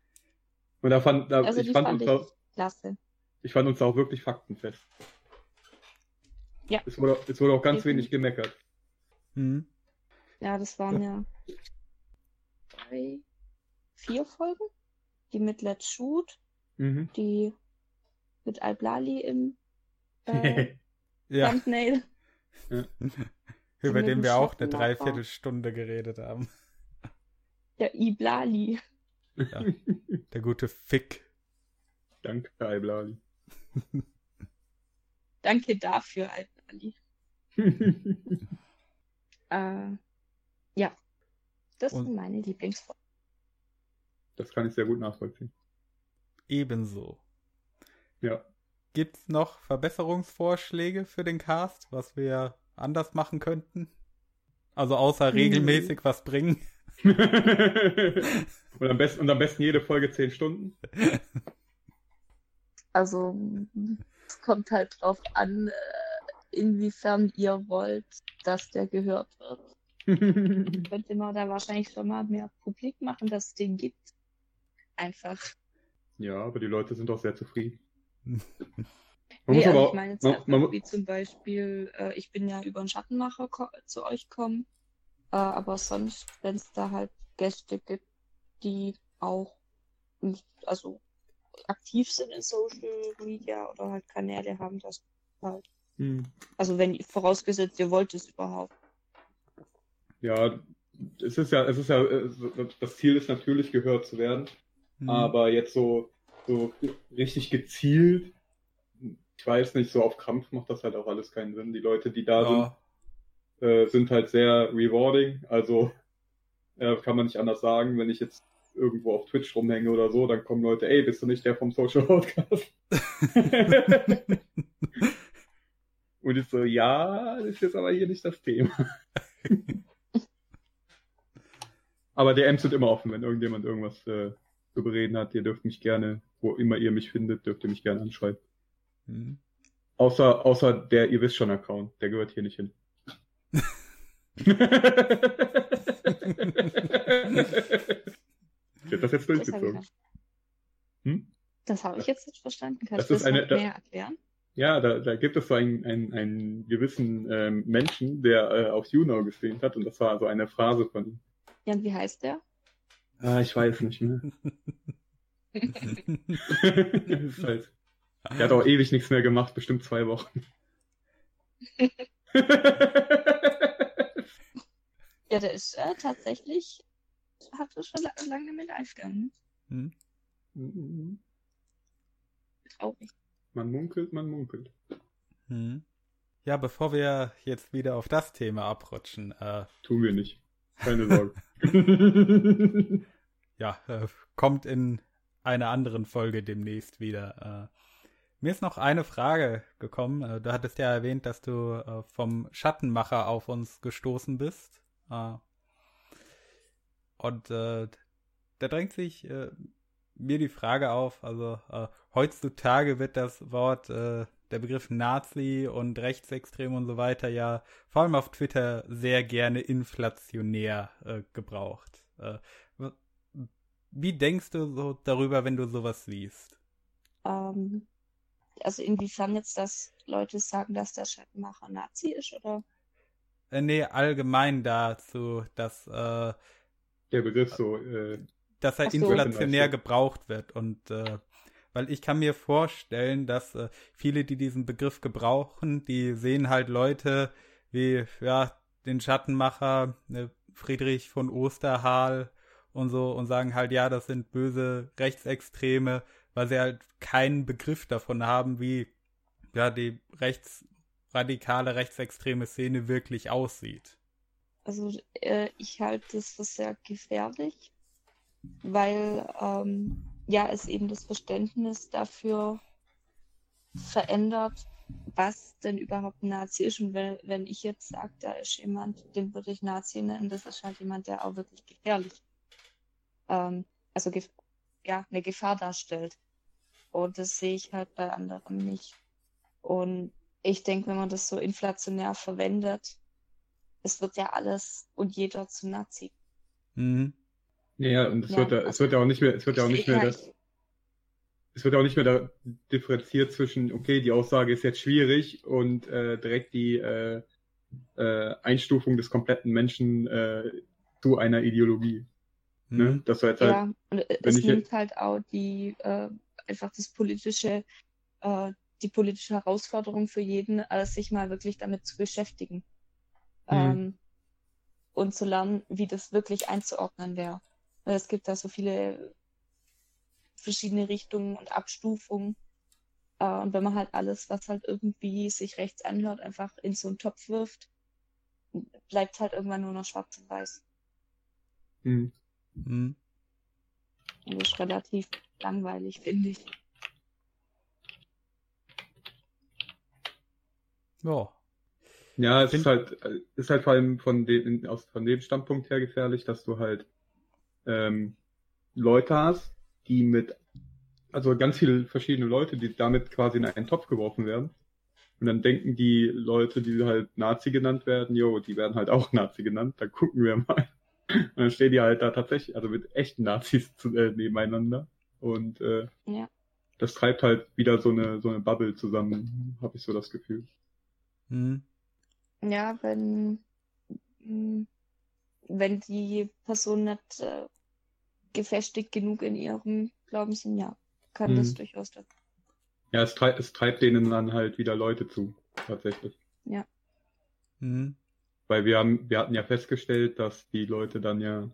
Und da fand, da, Also ich, fand fand uns ich auch, klasse. ich fand uns auch wirklich faktenfest. Ja. Es wurde, es wurde auch ganz Definitiv. wenig gemeckert. Mhm. Ja, das waren ja drei, vier Folgen. Die mit Let's Shoot, Mhm. die mit Alblali im äh, Ja, Thumbnail. über den wir auch eine. Dreiviertelstunde geredet haben. Der Iblali. Ja, der gute Fick. Danke, Iblali. Danke dafür, Alblali. Äh, ja. Das Und- sind meine Lieblingsfolgen. das kann ich sehr gut nachvollziehen. Ebenso. Ja. Gibt's noch Verbesserungsvorschläge für den Cast, was wir anders machen könnten? Also außer Hm. regelmäßig was bringen. und, am besten, und am besten jede Folge 10 Stunden. Also, es kommt halt drauf an, äh, inwiefern ihr wollt, dass der gehört wird. Könnte man da wahrscheinlich schon mal mehr publik machen, dass es den gibt. Einfach. ja, aber die Leute sind auch sehr zufrieden. Man Nee, muss also aber ich meine jetzt man, halt man, wie zum Beispiel, äh, ich bin ja über einen Schattenmacher zu euch gekommen, äh, aber sonst, wenn es da halt Gäste gibt, die auch nicht, also aktiv sind in Social Media oder halt Kanäle haben, das halt. Hm. Also wenn, vorausgesetzt, ihr wollt es überhaupt. Ja, es ist ja, es ist ja, äh, das Ziel ist natürlich gehört zu werden, Hm. aber jetzt so, so richtig gezielt, ich weiß nicht, so auf Krampf macht das halt auch alles keinen Sinn. Die Leute, die da ja, sind, äh, sind halt sehr rewarding, also äh, kann man nicht anders sagen, wenn ich jetzt irgendwo auf Twitch rumhänge oder so, dann kommen Leute, ey, bist du nicht der vom Social Podcast? Und ich so, ja, das ist jetzt aber hier nicht das Thema. aber DMs sind immer offen, wenn irgendjemand irgendwas äh, zu bereden hat. Ihr dürft mich gerne, wo immer ihr mich findet, dürft ihr mich gerne anschreiben. Hm. Außer, außer der, ihr wisst schon Account, der gehört hier nicht hin. ich hab das jetzt Das habe ich, durchgezogen. nicht- Hm? das hab ich jetzt nicht verstanden. Kannst du das eine- noch da- näher erklären? Ja, da, da gibt es so einen, einen, einen gewissen ähm, Menschen, der äh, auf YouNow gestreamt hat und das war so eine Phrase von ihm. Ja, und wie heißt der? Ah, ich weiß nicht mehr. halt, der hat auch ewig nichts mehr gemacht, bestimmt zwei Wochen. Ja, der ist äh, tatsächlich, hat er schon la- lange mit live gegangen. Hm. Traurig. Man munkelt, man munkelt. Hm. Ja, bevor wir jetzt wieder auf das Thema abrutschen, äh, Tun wir nicht. Keine Sorge. ja, äh, kommt in einer anderen Folge demnächst wieder. Äh, mir ist noch eine Frage gekommen. Äh, du hattest ja erwähnt, dass du äh, vom Schattenmacher auf uns gestoßen bist. Und da drängt sich mir die Frage auf, also heutzutage wird das Wort, der Begriff Nazi und rechtsextrem und so weiter ja vor allem auf Twitter sehr gerne inflationär gebraucht. Wie denkst du so darüber, wenn du sowas liest? Ähm, also inwiefern jetzt, dass Leute sagen, dass der Schattenmacher Nazi ist, oder? Äh, nee, allgemein dazu, dass, äh, Der Begriff so, äh, dass er so. inflationär gebraucht wird. Und äh, weil ich kann mir vorstellen, dass äh, viele, die diesen Begriff gebrauchen, die sehen halt Leute wie ja den Schattenmacher äh, Friedrich von Osterhal und so und sagen halt, ja, das sind böse Rechtsextreme, weil sie halt keinen Begriff davon haben, wie ja die rechtsradikale rechtsextreme Szene wirklich aussieht. Also äh, ich halte das für sehr gefährlich, weil ähm, ja es eben das Verständnis dafür verändert, was denn überhaupt ein Nazi ist. Und wenn, wenn ich jetzt sage, da ist jemand, den würde ich Nazi nennen, das ist halt jemand, der auch wirklich gefährlich, ähm, also gef ja, eine Gefahr darstellt. Und das sehe ich halt bei anderen nicht. Und ich denke, wenn man das so inflationär verwendet, es wird ja alles und jeder zu Nazi. Mhm. ja, und es Ja, wird ja, also- es wird ja auch nicht mehr, es wird ja auch nicht mehr Ja, das, es wird ja auch nicht mehr da differenziert zwischen, okay, die Aussage ist jetzt schwierig und äh, direkt die äh, äh, Einstufung des kompletten Menschen äh, zu einer Ideologie. Ne? Mhm. Jetzt halt, Ja, und wenn es nimmt halt auch die äh, einfach das politische, äh, die politische Herausforderung für jeden, äh, sich mal wirklich damit zu beschäftigen. Mhm. Ähm, und zu lernen, wie das wirklich einzuordnen wäre. Weil es gibt da so viele verschiedene Richtungen und Abstufungen. Äh, und wenn man halt alles, was halt irgendwie sich rechts anhört, einfach in so einen Topf wirft, bleibt halt irgendwann nur noch schwarz und weiß. hm. Mhm. Und das ist relativ langweilig, finde ich. Ja. Ja, es ist halt, äh, ist halt vor allem von dem, aus, von dem Standpunkt her gefährlich, dass du halt ähm, Leute hast, die mit, also ganz viele verschiedene Leute, die damit quasi in einen Topf geworfen werden. Und dann denken die Leute, die halt Nazi genannt werden, jo, die werden halt auch Nazi genannt, dann gucken wir mal. Und dann stehen die halt da tatsächlich, also mit echten Nazis zu, äh, nebeneinander. Und äh, Ja. das treibt halt wieder so eine, so eine Bubble zusammen, habe ich so das Gefühl. Mhm. Ja, wenn, mh, wenn die Personen nicht äh, gefestigt genug in ihrem Glauben sind, ja, kann das Mhm. durchaus dazu. Ja, es, treib, es treibt denen dann halt wieder Leute zu, tatsächlich. Mhm. Weil wir haben, wir hatten ja festgestellt, dass die Leute dann ja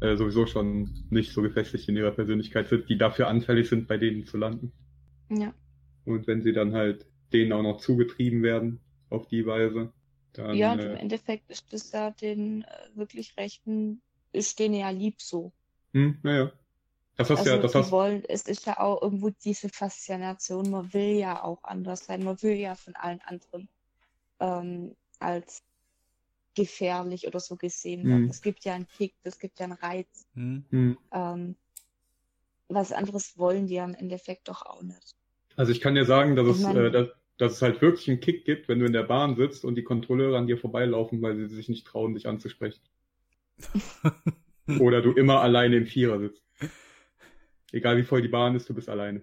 äh, sowieso schon nicht so gefestigt in ihrer Persönlichkeit sind, die dafür anfällig sind, bei denen zu landen. Ja, Und wenn sie dann halt denen auch noch zugetrieben werden auf die Weise, dann ja, und im äh, Endeffekt ist das ja den äh, wirklich Rechten, ist denen ja lieb so. hm, naja. Das hast Also ja, das hast, wollen, es ist ja auch irgendwo diese Faszination, man will ja auch anders sein, man will ja von allen anderen ähm, als gefährlich oder so gesehen werden. Mhm. Es gibt ja einen Kick, es gibt ja einen Reiz. Mhm. hm. Ähm, was anderes wollen die ja im Endeffekt doch auch nicht. Also ich kann dir sagen, dass Ich es, mein- äh, dass, dass es halt wirklich einen Kick gibt, wenn du in der Bahn sitzt und die Kontrolleure an dir vorbeilaufen, weil sie sich nicht trauen, dich anzusprechen. Oder du immer alleine im Vierer sitzt. Egal wie voll die Bahn ist, du bist alleine.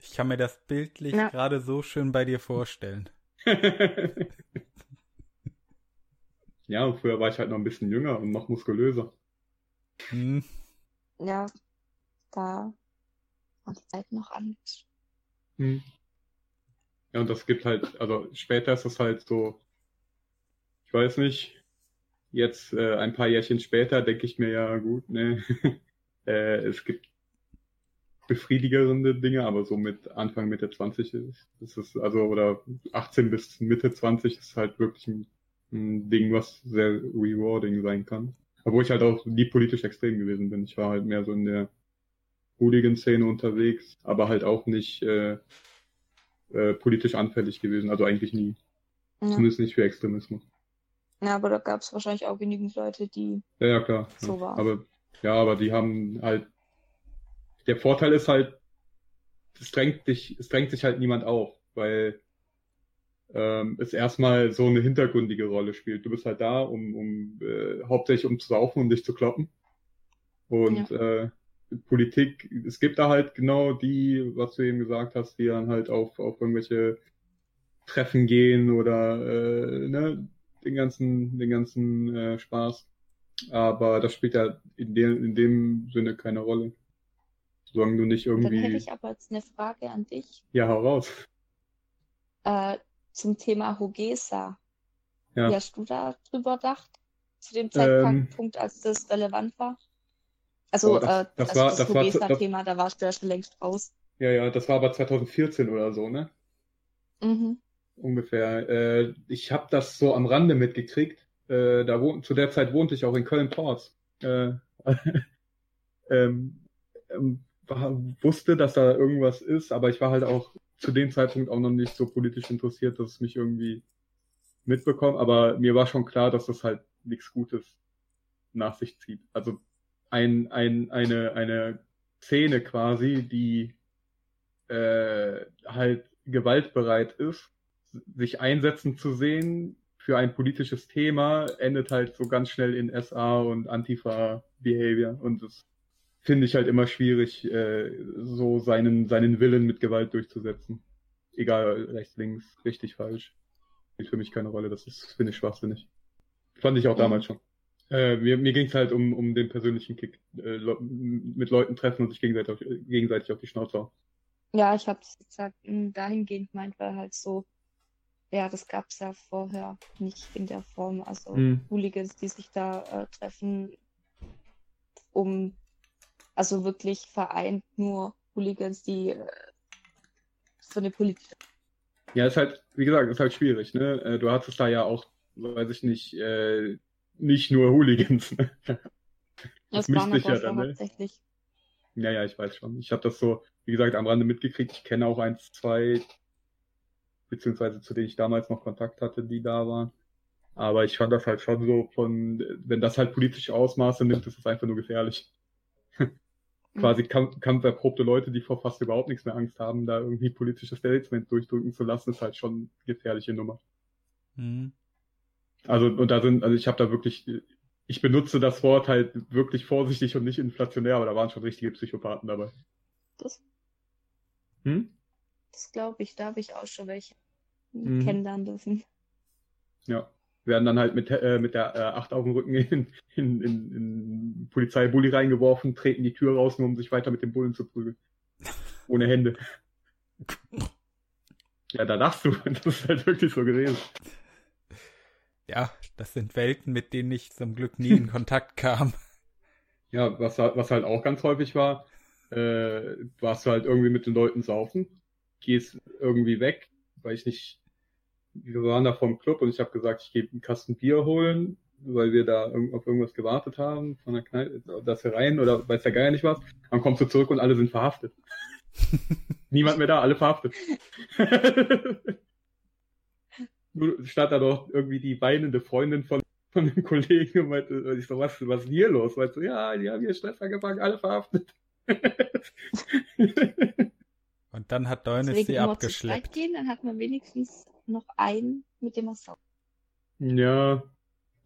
Ich kann mir das bildlich Ja. gerade so schön bei dir vorstellen. ja, und früher war ich halt noch ein bisschen jünger und noch muskulöser. Mhm. Ja, da war die Zeit noch anders. Hm. Ja, und das gibt halt, also später ist das halt so, ich weiß nicht, jetzt äh, ein paar Jährchen später denke ich mir ja gut, ne, äh, es gibt befriedigerende Dinge, aber so mit Anfang, Mitte 20 ist, ist es, also, oder 18 bis Mitte 20 ist halt wirklich ein, ein Ding, was sehr rewarding sein kann. Obwohl ich halt auch nie politisch extrem gewesen bin. Ich war halt mehr so in der Hooligan-Szene unterwegs, aber halt auch nicht äh, äh, politisch anfällig gewesen. Also eigentlich nie. Ja, Zumindest nicht für Extremismus. ja aber da gab es wahrscheinlich auch genügend Leute, die Ja, ja, klar. So ja. war. Aber ja, aber die haben halt. Der Vorteil ist halt, es drängt dich, es drängt sich halt niemand auf, weil ähm, es erstmal so eine hintergründige Rolle spielt. Du bist halt da, um, um äh, hauptsächlich um zu saufen und dich zu kloppen. Und äh, Politik, es gibt da halt genau die, was du eben gesagt hast, die dann halt auf, auf irgendwelche Treffen gehen oder äh, ne, den ganzen, den ganzen äh, Spaß. Aber das spielt ja in dem, in dem Sinne keine Rolle. Solange du nicht Dann hätte irgendwie. ich aber jetzt eine Frage an dich Ja, hau raus. äh, zum Thema Hogesa. Ja. Wie hast du da drüber gedacht? Zu dem Ähm, Zeitpunkt, als das relevant war? Also, Oh, das- äh, das also war- das das Hogesa-Thema, da warst du ja schon längst raus. Ja, ja, das war aber 2014 oder so, ne? Mhm. Ungefähr. Äh, ich habe das so am Rande mitgekriegt. Äh, da wohn zu der Zeit wohnte ich auch in Köln-Porz. Äh, ähm, ähm, war, wusste, dass da irgendwas ist, aber ich war halt auch zu dem Zeitpunkt auch noch nicht so politisch interessiert, dass es mich irgendwie mitbekommt. Aber mir war schon klar, dass das halt nichts Gutes nach sich zieht. Also ein, ein, eine, eine Szene quasi, die äh, halt gewaltbereit ist, sich einsetzen zu sehen für ein politisches Thema, endet halt so ganz schnell in SA und Antifa-Behavior. Und das finde ich halt immer schwierig, äh, so seinen, seinen Willen mit Gewalt durchzusetzen. Egal, rechts, links, richtig, falsch. Spielt für mich keine Rolle, das ist, finde ich, schwachsinnig. Fand ich auch damals schon. Äh, mir mir ging es halt um, um den persönlichen Kick. Äh, Le mit Leuten treffen und sich gegenseitig, gegenseitig auf die Schnauze hauen. Ja, ich habe es gesagt, dahingehend meint, weil halt so, ja, das gab es ja vorher nicht in der Form. Also Mhm. Hooligans, die sich da äh, treffen, um, also wirklich vereint nur Hooligans, die äh, so eine politische. Ja, ist halt, wie gesagt, ist halt schwierig, ne? Äh, Du hattest da ja auch, weiß ich nicht, äh, nicht nur Hooligans. Ne? Das mischt waren sich ja dann, ne? hauptsächlich. Ja, ja, ich weiß schon. Ich habe das so, wie gesagt, am Rande mitgekriegt. Ich kenne auch eins, zwei, beziehungsweise zu denen ich damals noch Kontakt hatte, die da waren. Aber ich fand das halt schon so von, wenn das halt politische Ausmaße nimmt, ist es einfach nur gefährlich. Quasi kamp kampferprobte Leute, die vor fast überhaupt nichts mehr Angst haben, da irgendwie politisches Statement durchdrücken zu lassen, ist halt schon eine gefährliche Nummer. Mhm. Also, und da sind, also ich habe da wirklich, ich benutze das Wort halt wirklich vorsichtig und nicht inflationär, aber da waren schon richtige Psychopathen dabei. Das, Hm? das glaube ich, da habe ich auch schon welche Mhm. kennenlernen dürfen. Ja. Werden dann halt mit, äh, mit der äh, Acht auf dem Rücken in, in, in, in Polizeibully reingeworfen, treten die Tür raus, nur um sich weiter mit dem Bullen zu prügeln. Ohne Hände. Ja, da lachst du. Das ist halt wirklich so gewesen. Ja, das sind Welten, mit denen ich zum Glück nie in Kontakt kam. Ja, was, was halt auch ganz häufig war, äh, warst du halt irgendwie mit den Leuten saufen, gehst irgendwie weg, weil ich nicht, wir waren da vom Club und ich habe gesagt, ich gehe einen Kasten Bier holen, weil wir da auf irgendwas gewartet haben, von der Kneipe, dass wir rein oder weiß der Geier nicht was. Dann kommst du zurück und alle sind verhaftet. Niemand mehr da, alle verhaftet. Nur stand da doch irgendwie die weinende Freundin von, von dem Kollegen und meinte, und ich so, was, was ist denn hier los? Meinte so, ja, die haben hier Stress angefangen, alle verhaftet. Und dann hat Deunis Deswegen sie abgeschleppt. gehen, dann hat man wenigstens noch einen, mit dem man saugt. ja,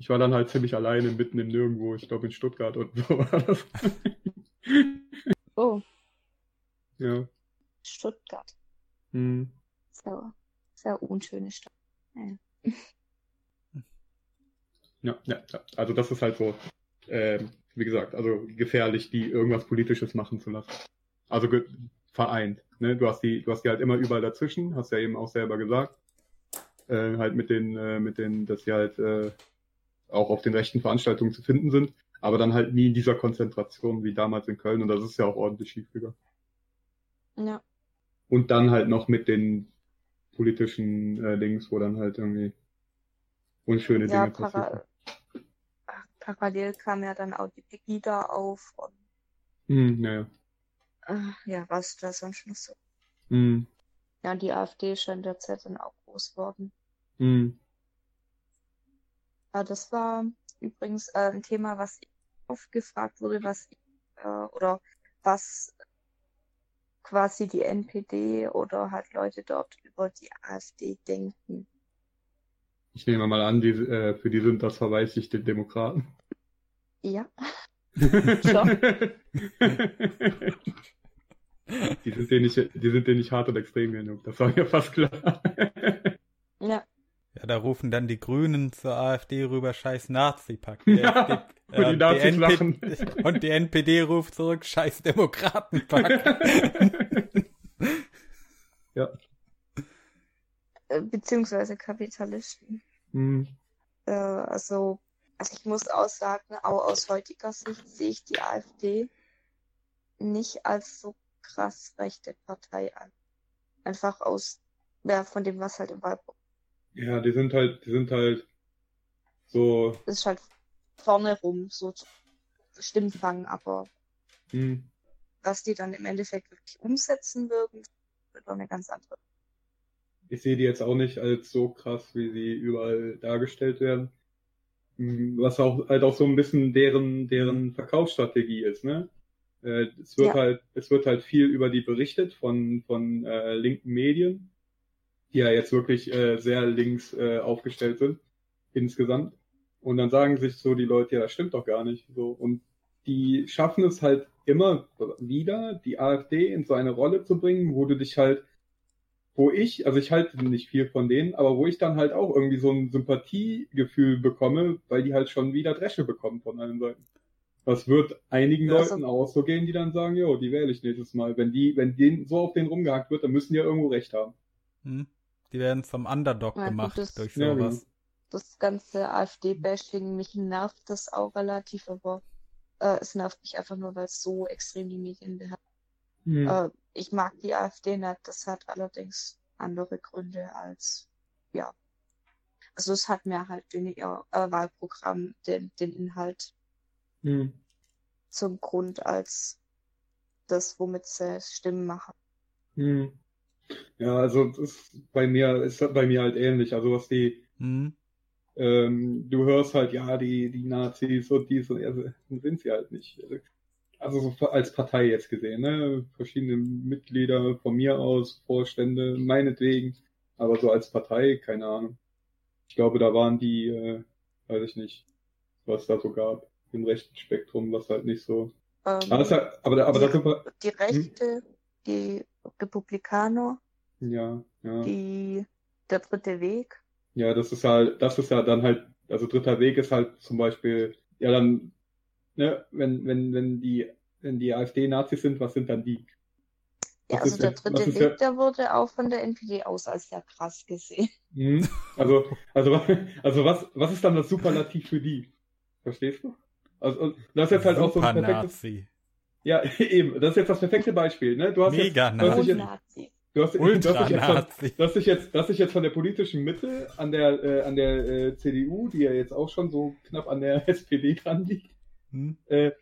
ich war dann halt ziemlich alleine mitten im Nirgendwo, ich glaube in Stuttgart und so war das. Oh, ja. Stuttgart. Hm. Sehr, sehr unschöne Stadt. Ja. Ja, ja, ja. Also das ist halt so, ähm, wie gesagt, also gefährlich, die irgendwas Politisches machen zu lassen. Also vereint. Ne? Du hast die, du hast die halt immer überall dazwischen, hast ja eben auch selber gesagt. Äh, halt mit den, äh, mit den, dass die halt äh, auch auf den rechten Veranstaltungen zu finden sind, aber dann halt nie in dieser Konzentration wie damals in Köln und das ist ja auch ordentlich schiefgegangen. ja. Und dann halt noch mit den politischen äh, Dings, wo dann halt irgendwie unschöne Ja, Dinge passieren. para ach, parallel kam ja dann auch die Pegida auf und Hm, naja. äh, ja, was da sonst noch so. Hm, Ja, und die AfD ist schon in der Zeit dann auch groß worden. hm. Aber das war übrigens äh, ein Thema, was ich oft gefragt wurde, was ich, äh, oder was quasi die NPD oder halt Leute dort über die AfD denken. Ich nehme mal an, die, äh, für die sind das verweißlichte Demokraten. Ja, die sind denen nicht, die sind denen nicht hart und extrem genug. Das war mir fast klar. Ja, da rufen dann die Grünen zur AfD rüber, scheiß Nazi-Pack. Ja, FD und die Nazis lachen. Und die NPD ruft zurück, scheiß Demokratenpack. ja. äh, beziehungsweise Kapitalisten. Hm. Äh, also, also ich muss auch sagen, auch aus heutiger Sicht sehe ich die AfD nicht als so krass rechte Partei an. Einfach aus, ja, von dem, was halt im Wahlprogramm Ja, die sind halt, die sind halt so, ist halt vorne rum, so Stimmfang, aber hm, was die dann im Endeffekt wirklich umsetzen würden, wird doch eine ganz andere. ich sehe die jetzt auch nicht als so krass, wie sie überall dargestellt werden. Hm, Was auch halt auch so ein bisschen deren, deren Verkaufsstrategie ist, ne? Äh, Es wird Ja. halt, es wird halt viel über die berichtet von, von äh, linken Medien, die ja jetzt wirklich äh, sehr links äh, aufgestellt sind, insgesamt. Und dann sagen sich so die Leute, ja, das stimmt doch gar nicht. So. Und die schaffen es halt immer wieder, die AfD in so eine Rolle zu bringen, wo du dich halt wo ich, also ich halte nicht viel von denen, aber wo ich dann halt auch irgendwie so ein Sympathiegefühl bekomme, weil die halt schon wieder Dresche bekommen von allen Seiten. Das wird einigen Ja, Leuten auch so gehen, die dann sagen, jo, die wähle ich nächstes Mal. Wenn die, wenn denen so auf den rumgehackt wird, dann müssen die ja irgendwo recht haben. Hm? Die werden zum Underdog Ja, gut, gemacht das- durch sowas. Das ganze AfD-Bashing, mich nervt das auch relativ, aber äh, es nervt mich einfach nur, weil es so extrem die Medien beherrscht. Hm. Äh, ich mag die AfD nicht, das hat allerdings andere Gründe als, ja. Also es hat mir halt in ihr äh, Wahlprogramm den, den Inhalt Hm. zum Grund als das, womit sie Stimmen machen. Hm. Ja, also das ist bei mir ist bei mir halt ähnlich. Also was die, Hm? ähm, du hörst halt, ja, die, die Nazis und dies und also, sind sie halt nicht. Also so als Partei jetzt gesehen, ne? Verschiedene Mitglieder von mir aus, Vorstände, meinetwegen, aber so als Partei, keine Ahnung. Ich glaube, da waren die, äh, weiß ich nicht, was da so gab, im rechten Spektrum, was halt nicht so. Ähm, Aber, das, aber, aber, die, da sind wir, die Rechte, die Republikaner, ja, ja. die der dritte Weg. Ja, das ist halt, das ist ja dann halt, also dritter Weg ist halt zum Beispiel, ja dann, ne, wenn, wenn, wenn die, wenn die AfD-Nazis sind, was sind dann die? Ja, also der dritte Weg, der- der wurde auch von der NPD aus als sehr krass gesehen. Hm? Also, also, also was, was ist dann das Superlativ für die? Verstehst du? Also, und das ist jetzt halt auch so ein perfektes. Ja, eben, das ist jetzt das perfekte Beispiel, ne? Du hast Und jetzt, Nazi. du hast, du hast dich jetzt. Du hast dich jetzt, du hast dich jetzt von der politischen Mitte an der, äh, an der äh, CDU, die ja jetzt auch schon so knapp an der SPD dran liegt, Hm? äh,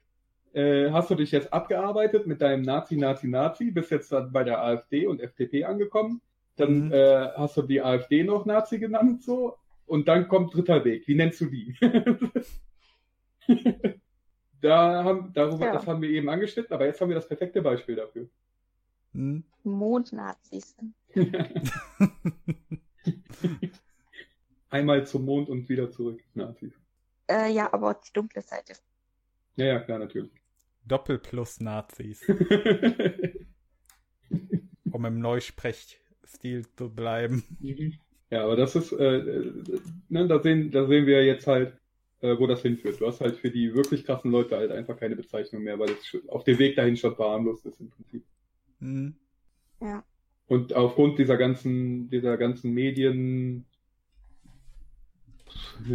äh, hast du dich jetzt abgearbeitet mit deinem Nazi, Nazi, Nazi, bist jetzt dann bei der AfD und FDP angekommen. Dann Mhm. äh, hast du die AfD noch Nazi genannt, so. Und dann kommt dritter Weg. Wie nennst du die? da haben, darüber, Ja. das haben wir eben angeschnitten, aber jetzt haben wir das perfekte Beispiel dafür. Hm? Mondnazis. Einmal zum Mond und wieder zurück, Nazis. Äh, ja, aber die dunkle Seite. Ja, ja, klar, natürlich. Doppelplus-Nazis, um im Neusprechstil zu bleiben. Mhm. Ja, aber das ist, äh, äh, ne, da sehen, da sehen wir jetzt halt, äh, wo das hinführt. Du hast halt für die wirklich krassen Leute halt einfach keine Bezeichnung mehr, weil es auf dem Weg dahin schon verharmlost ist im Prinzip. Hm? Ja. Und aufgrund dieser ganzen, dieser ganzen Medien,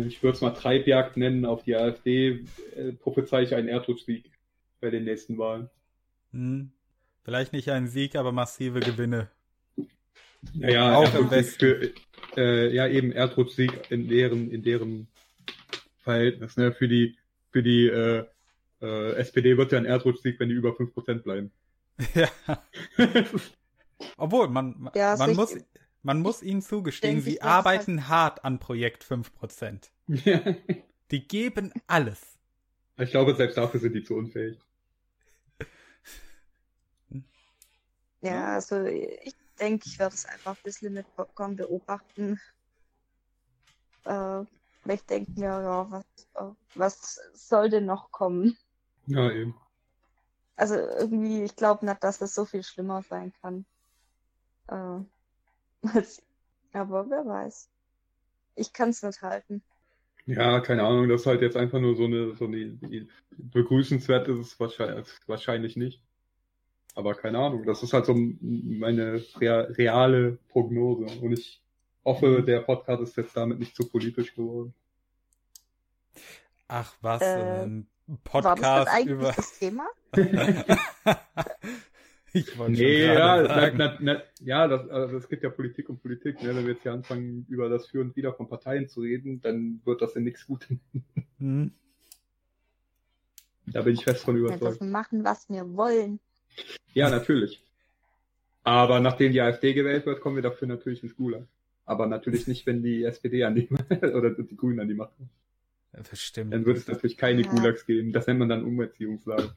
ich würde es mal Treibjagd nennen auf die AfD, äh, prophezei ich einen Erdrutschsieg bei den nächsten Wahlen. Hm? Vielleicht nicht ein Sieg, aber massive Gewinne. Naja, Auch im Erdrutschsieg für, äh, ja eben Erdrutschsieg in deren, in deren Verhältnis, ne? Für die, für die äh, äh, SPD wird ja ein Erdrutschsieg, wenn die über 5% bleiben. ja. Obwohl, man, Ja, man, ich- muss, man muss ihnen zugestehen, sie arbeiten hart an Projekt 5%. ja. Die geben alles. Ich glaube, selbst dafür sind die zu unfähig. Ja, also ich denke, ich werde es einfach ein bisschen mit Popcorn beobachten. Äh, weil ich denke mir, ja, was, was soll denn noch kommen? Ja, eben. Also irgendwie, ich glaube nicht, dass es so viel schlimmer sein kann. Äh, aber wer weiß. Ich kann es nicht halten. Ja, keine Ahnung, das ist halt jetzt einfach nur so eine, so eine, begrüßenswert ist es wahrscheinlich, wahrscheinlich nicht. Aber keine Ahnung, das ist halt so meine rea- reale Prognose. Und ich hoffe, der Podcast ist jetzt damit nicht zu politisch geworden. Ach was, Äh, ein War das Podcast eigentlich über. das Thema? ich wollte Nee, ja, sagen. na, na, ja, das, also es gibt ja Politik und Politik. Ne? Wenn wir jetzt hier anfangen, über das Für und Wider von Parteien zu reden, dann wird das in nichts gut. Hm? Da bin ich fest von Wir überzeugt. dürfen machen, was wir wollen. Ja, natürlich. Aber nachdem die AfD gewählt wird, kommen wir dafür natürlich ins Gulag. Aber natürlich nicht, wenn die SPD an die oder die Grünen an die Macht kommen. Bestimmt. Dann wird es natürlich keine Ja. Gulags geben. Das nennt man dann Umerziehungslage.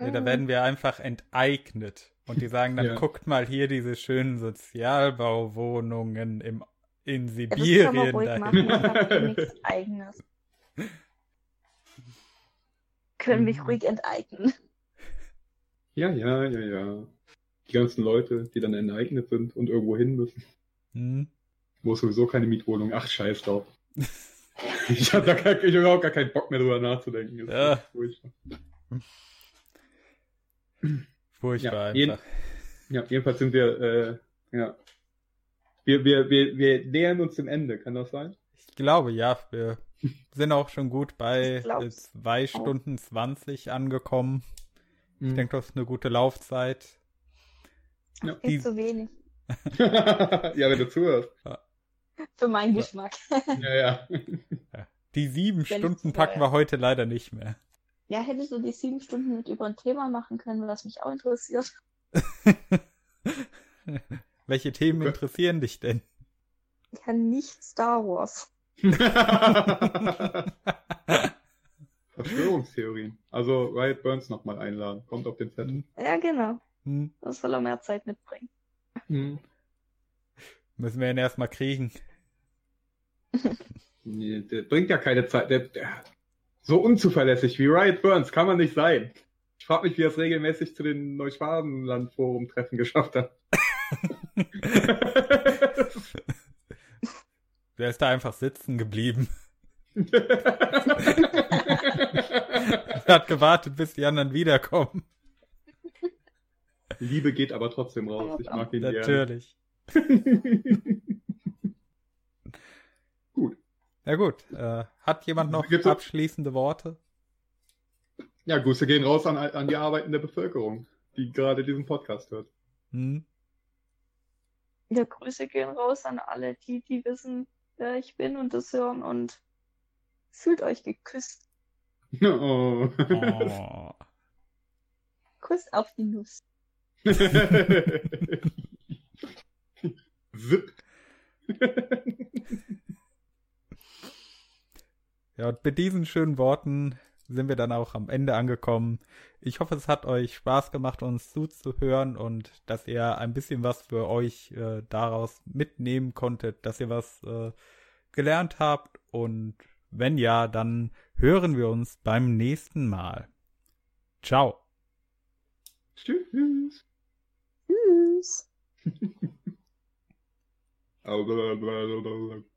Ja, da werden wir einfach enteignet. Und die sagen dann, Ja. guckt mal hier diese schönen Sozialbauwohnungen im, in Ja, das kann man Sibirien. ruhig dahin. machen. Ich nichts Eigenes. Können mich ruhig enteignen. Ja, ja, ja, ja. die ganzen Leute, die dann enteignet sind und irgendwo hin müssen. Hm. Wo ist sowieso keine Mietwohnung. Ach, scheiß drauf. ich habe da gar, ich hab auch gar keinen Bock mehr drüber nachzudenken. Das Ja. furchtbar. Furchtbar Ja, jeden- einfach. Ja, jedenfalls sind wir, äh, ja. Wir, wir, wir, wir nähern uns dem Ende, kann das sein? Ich glaube, ja, wir sind auch schon gut bei Ich glaub's äh, zwei Stunden 20 angekommen. Ich Mhm. denke, das ist eine gute Laufzeit. Ja. Die- Viel zu wenig. ja, wenn du zuhörst. Für meinen. Geschmack. Ja, ja. Die sieben Wenn Stunden packen wir heute leider nicht mehr. Ja, hättest du die sieben Stunden mit über ein Thema machen können, was mich auch interessiert. Welche Themen Okay. interessieren dich denn? Ja, nicht Star Wars. Verschwörungstheorien. Also Riot Burns nochmal einladen. Kommt auf den Zettel. Ja, genau. Hm, Das soll er mehr Zeit mitbringen. Mhm. müssen wir ihn erstmal kriegen. Nee, der bringt ja keine Zeit. Der, der, so unzuverlässig wie Riot Burns kann man nicht sein. Ich frage mich, wie er es regelmäßig zu den Neuschwabenland-Forum-Treffen geschafft hat. Der ist da einfach sitzen geblieben. Hat gewartet, bis die anderen wiederkommen. Liebe geht aber trotzdem raus. Ich mag ihn gerne. Natürlich. Gut. Na gut, äh, hat jemand noch Gibt's abschließende Worte? Ja, Grüße gehen raus an, an die arbeitende Bevölkerung, die gerade diesen Podcast hört. Hm? Ja, Grüße gehen raus an alle, die, die wissen, wer ich bin und das hören und fühlt euch geküsst. Oh. Oh. Kuss auf die Nuss. Ja, und mit diesen schönen Worten sind wir dann auch am Ende angekommen. Ich hoffe, es hat euch Spaß gemacht, uns zuzuhören und dass ihr ein bisschen was für euch äh, daraus mitnehmen konntet, dass ihr was äh, gelernt habt. Und wenn ja, dann hören wir uns beim nächsten Mal. Ciao. Shoes. Shoes. oh, blah, blah, blah, blah, blah.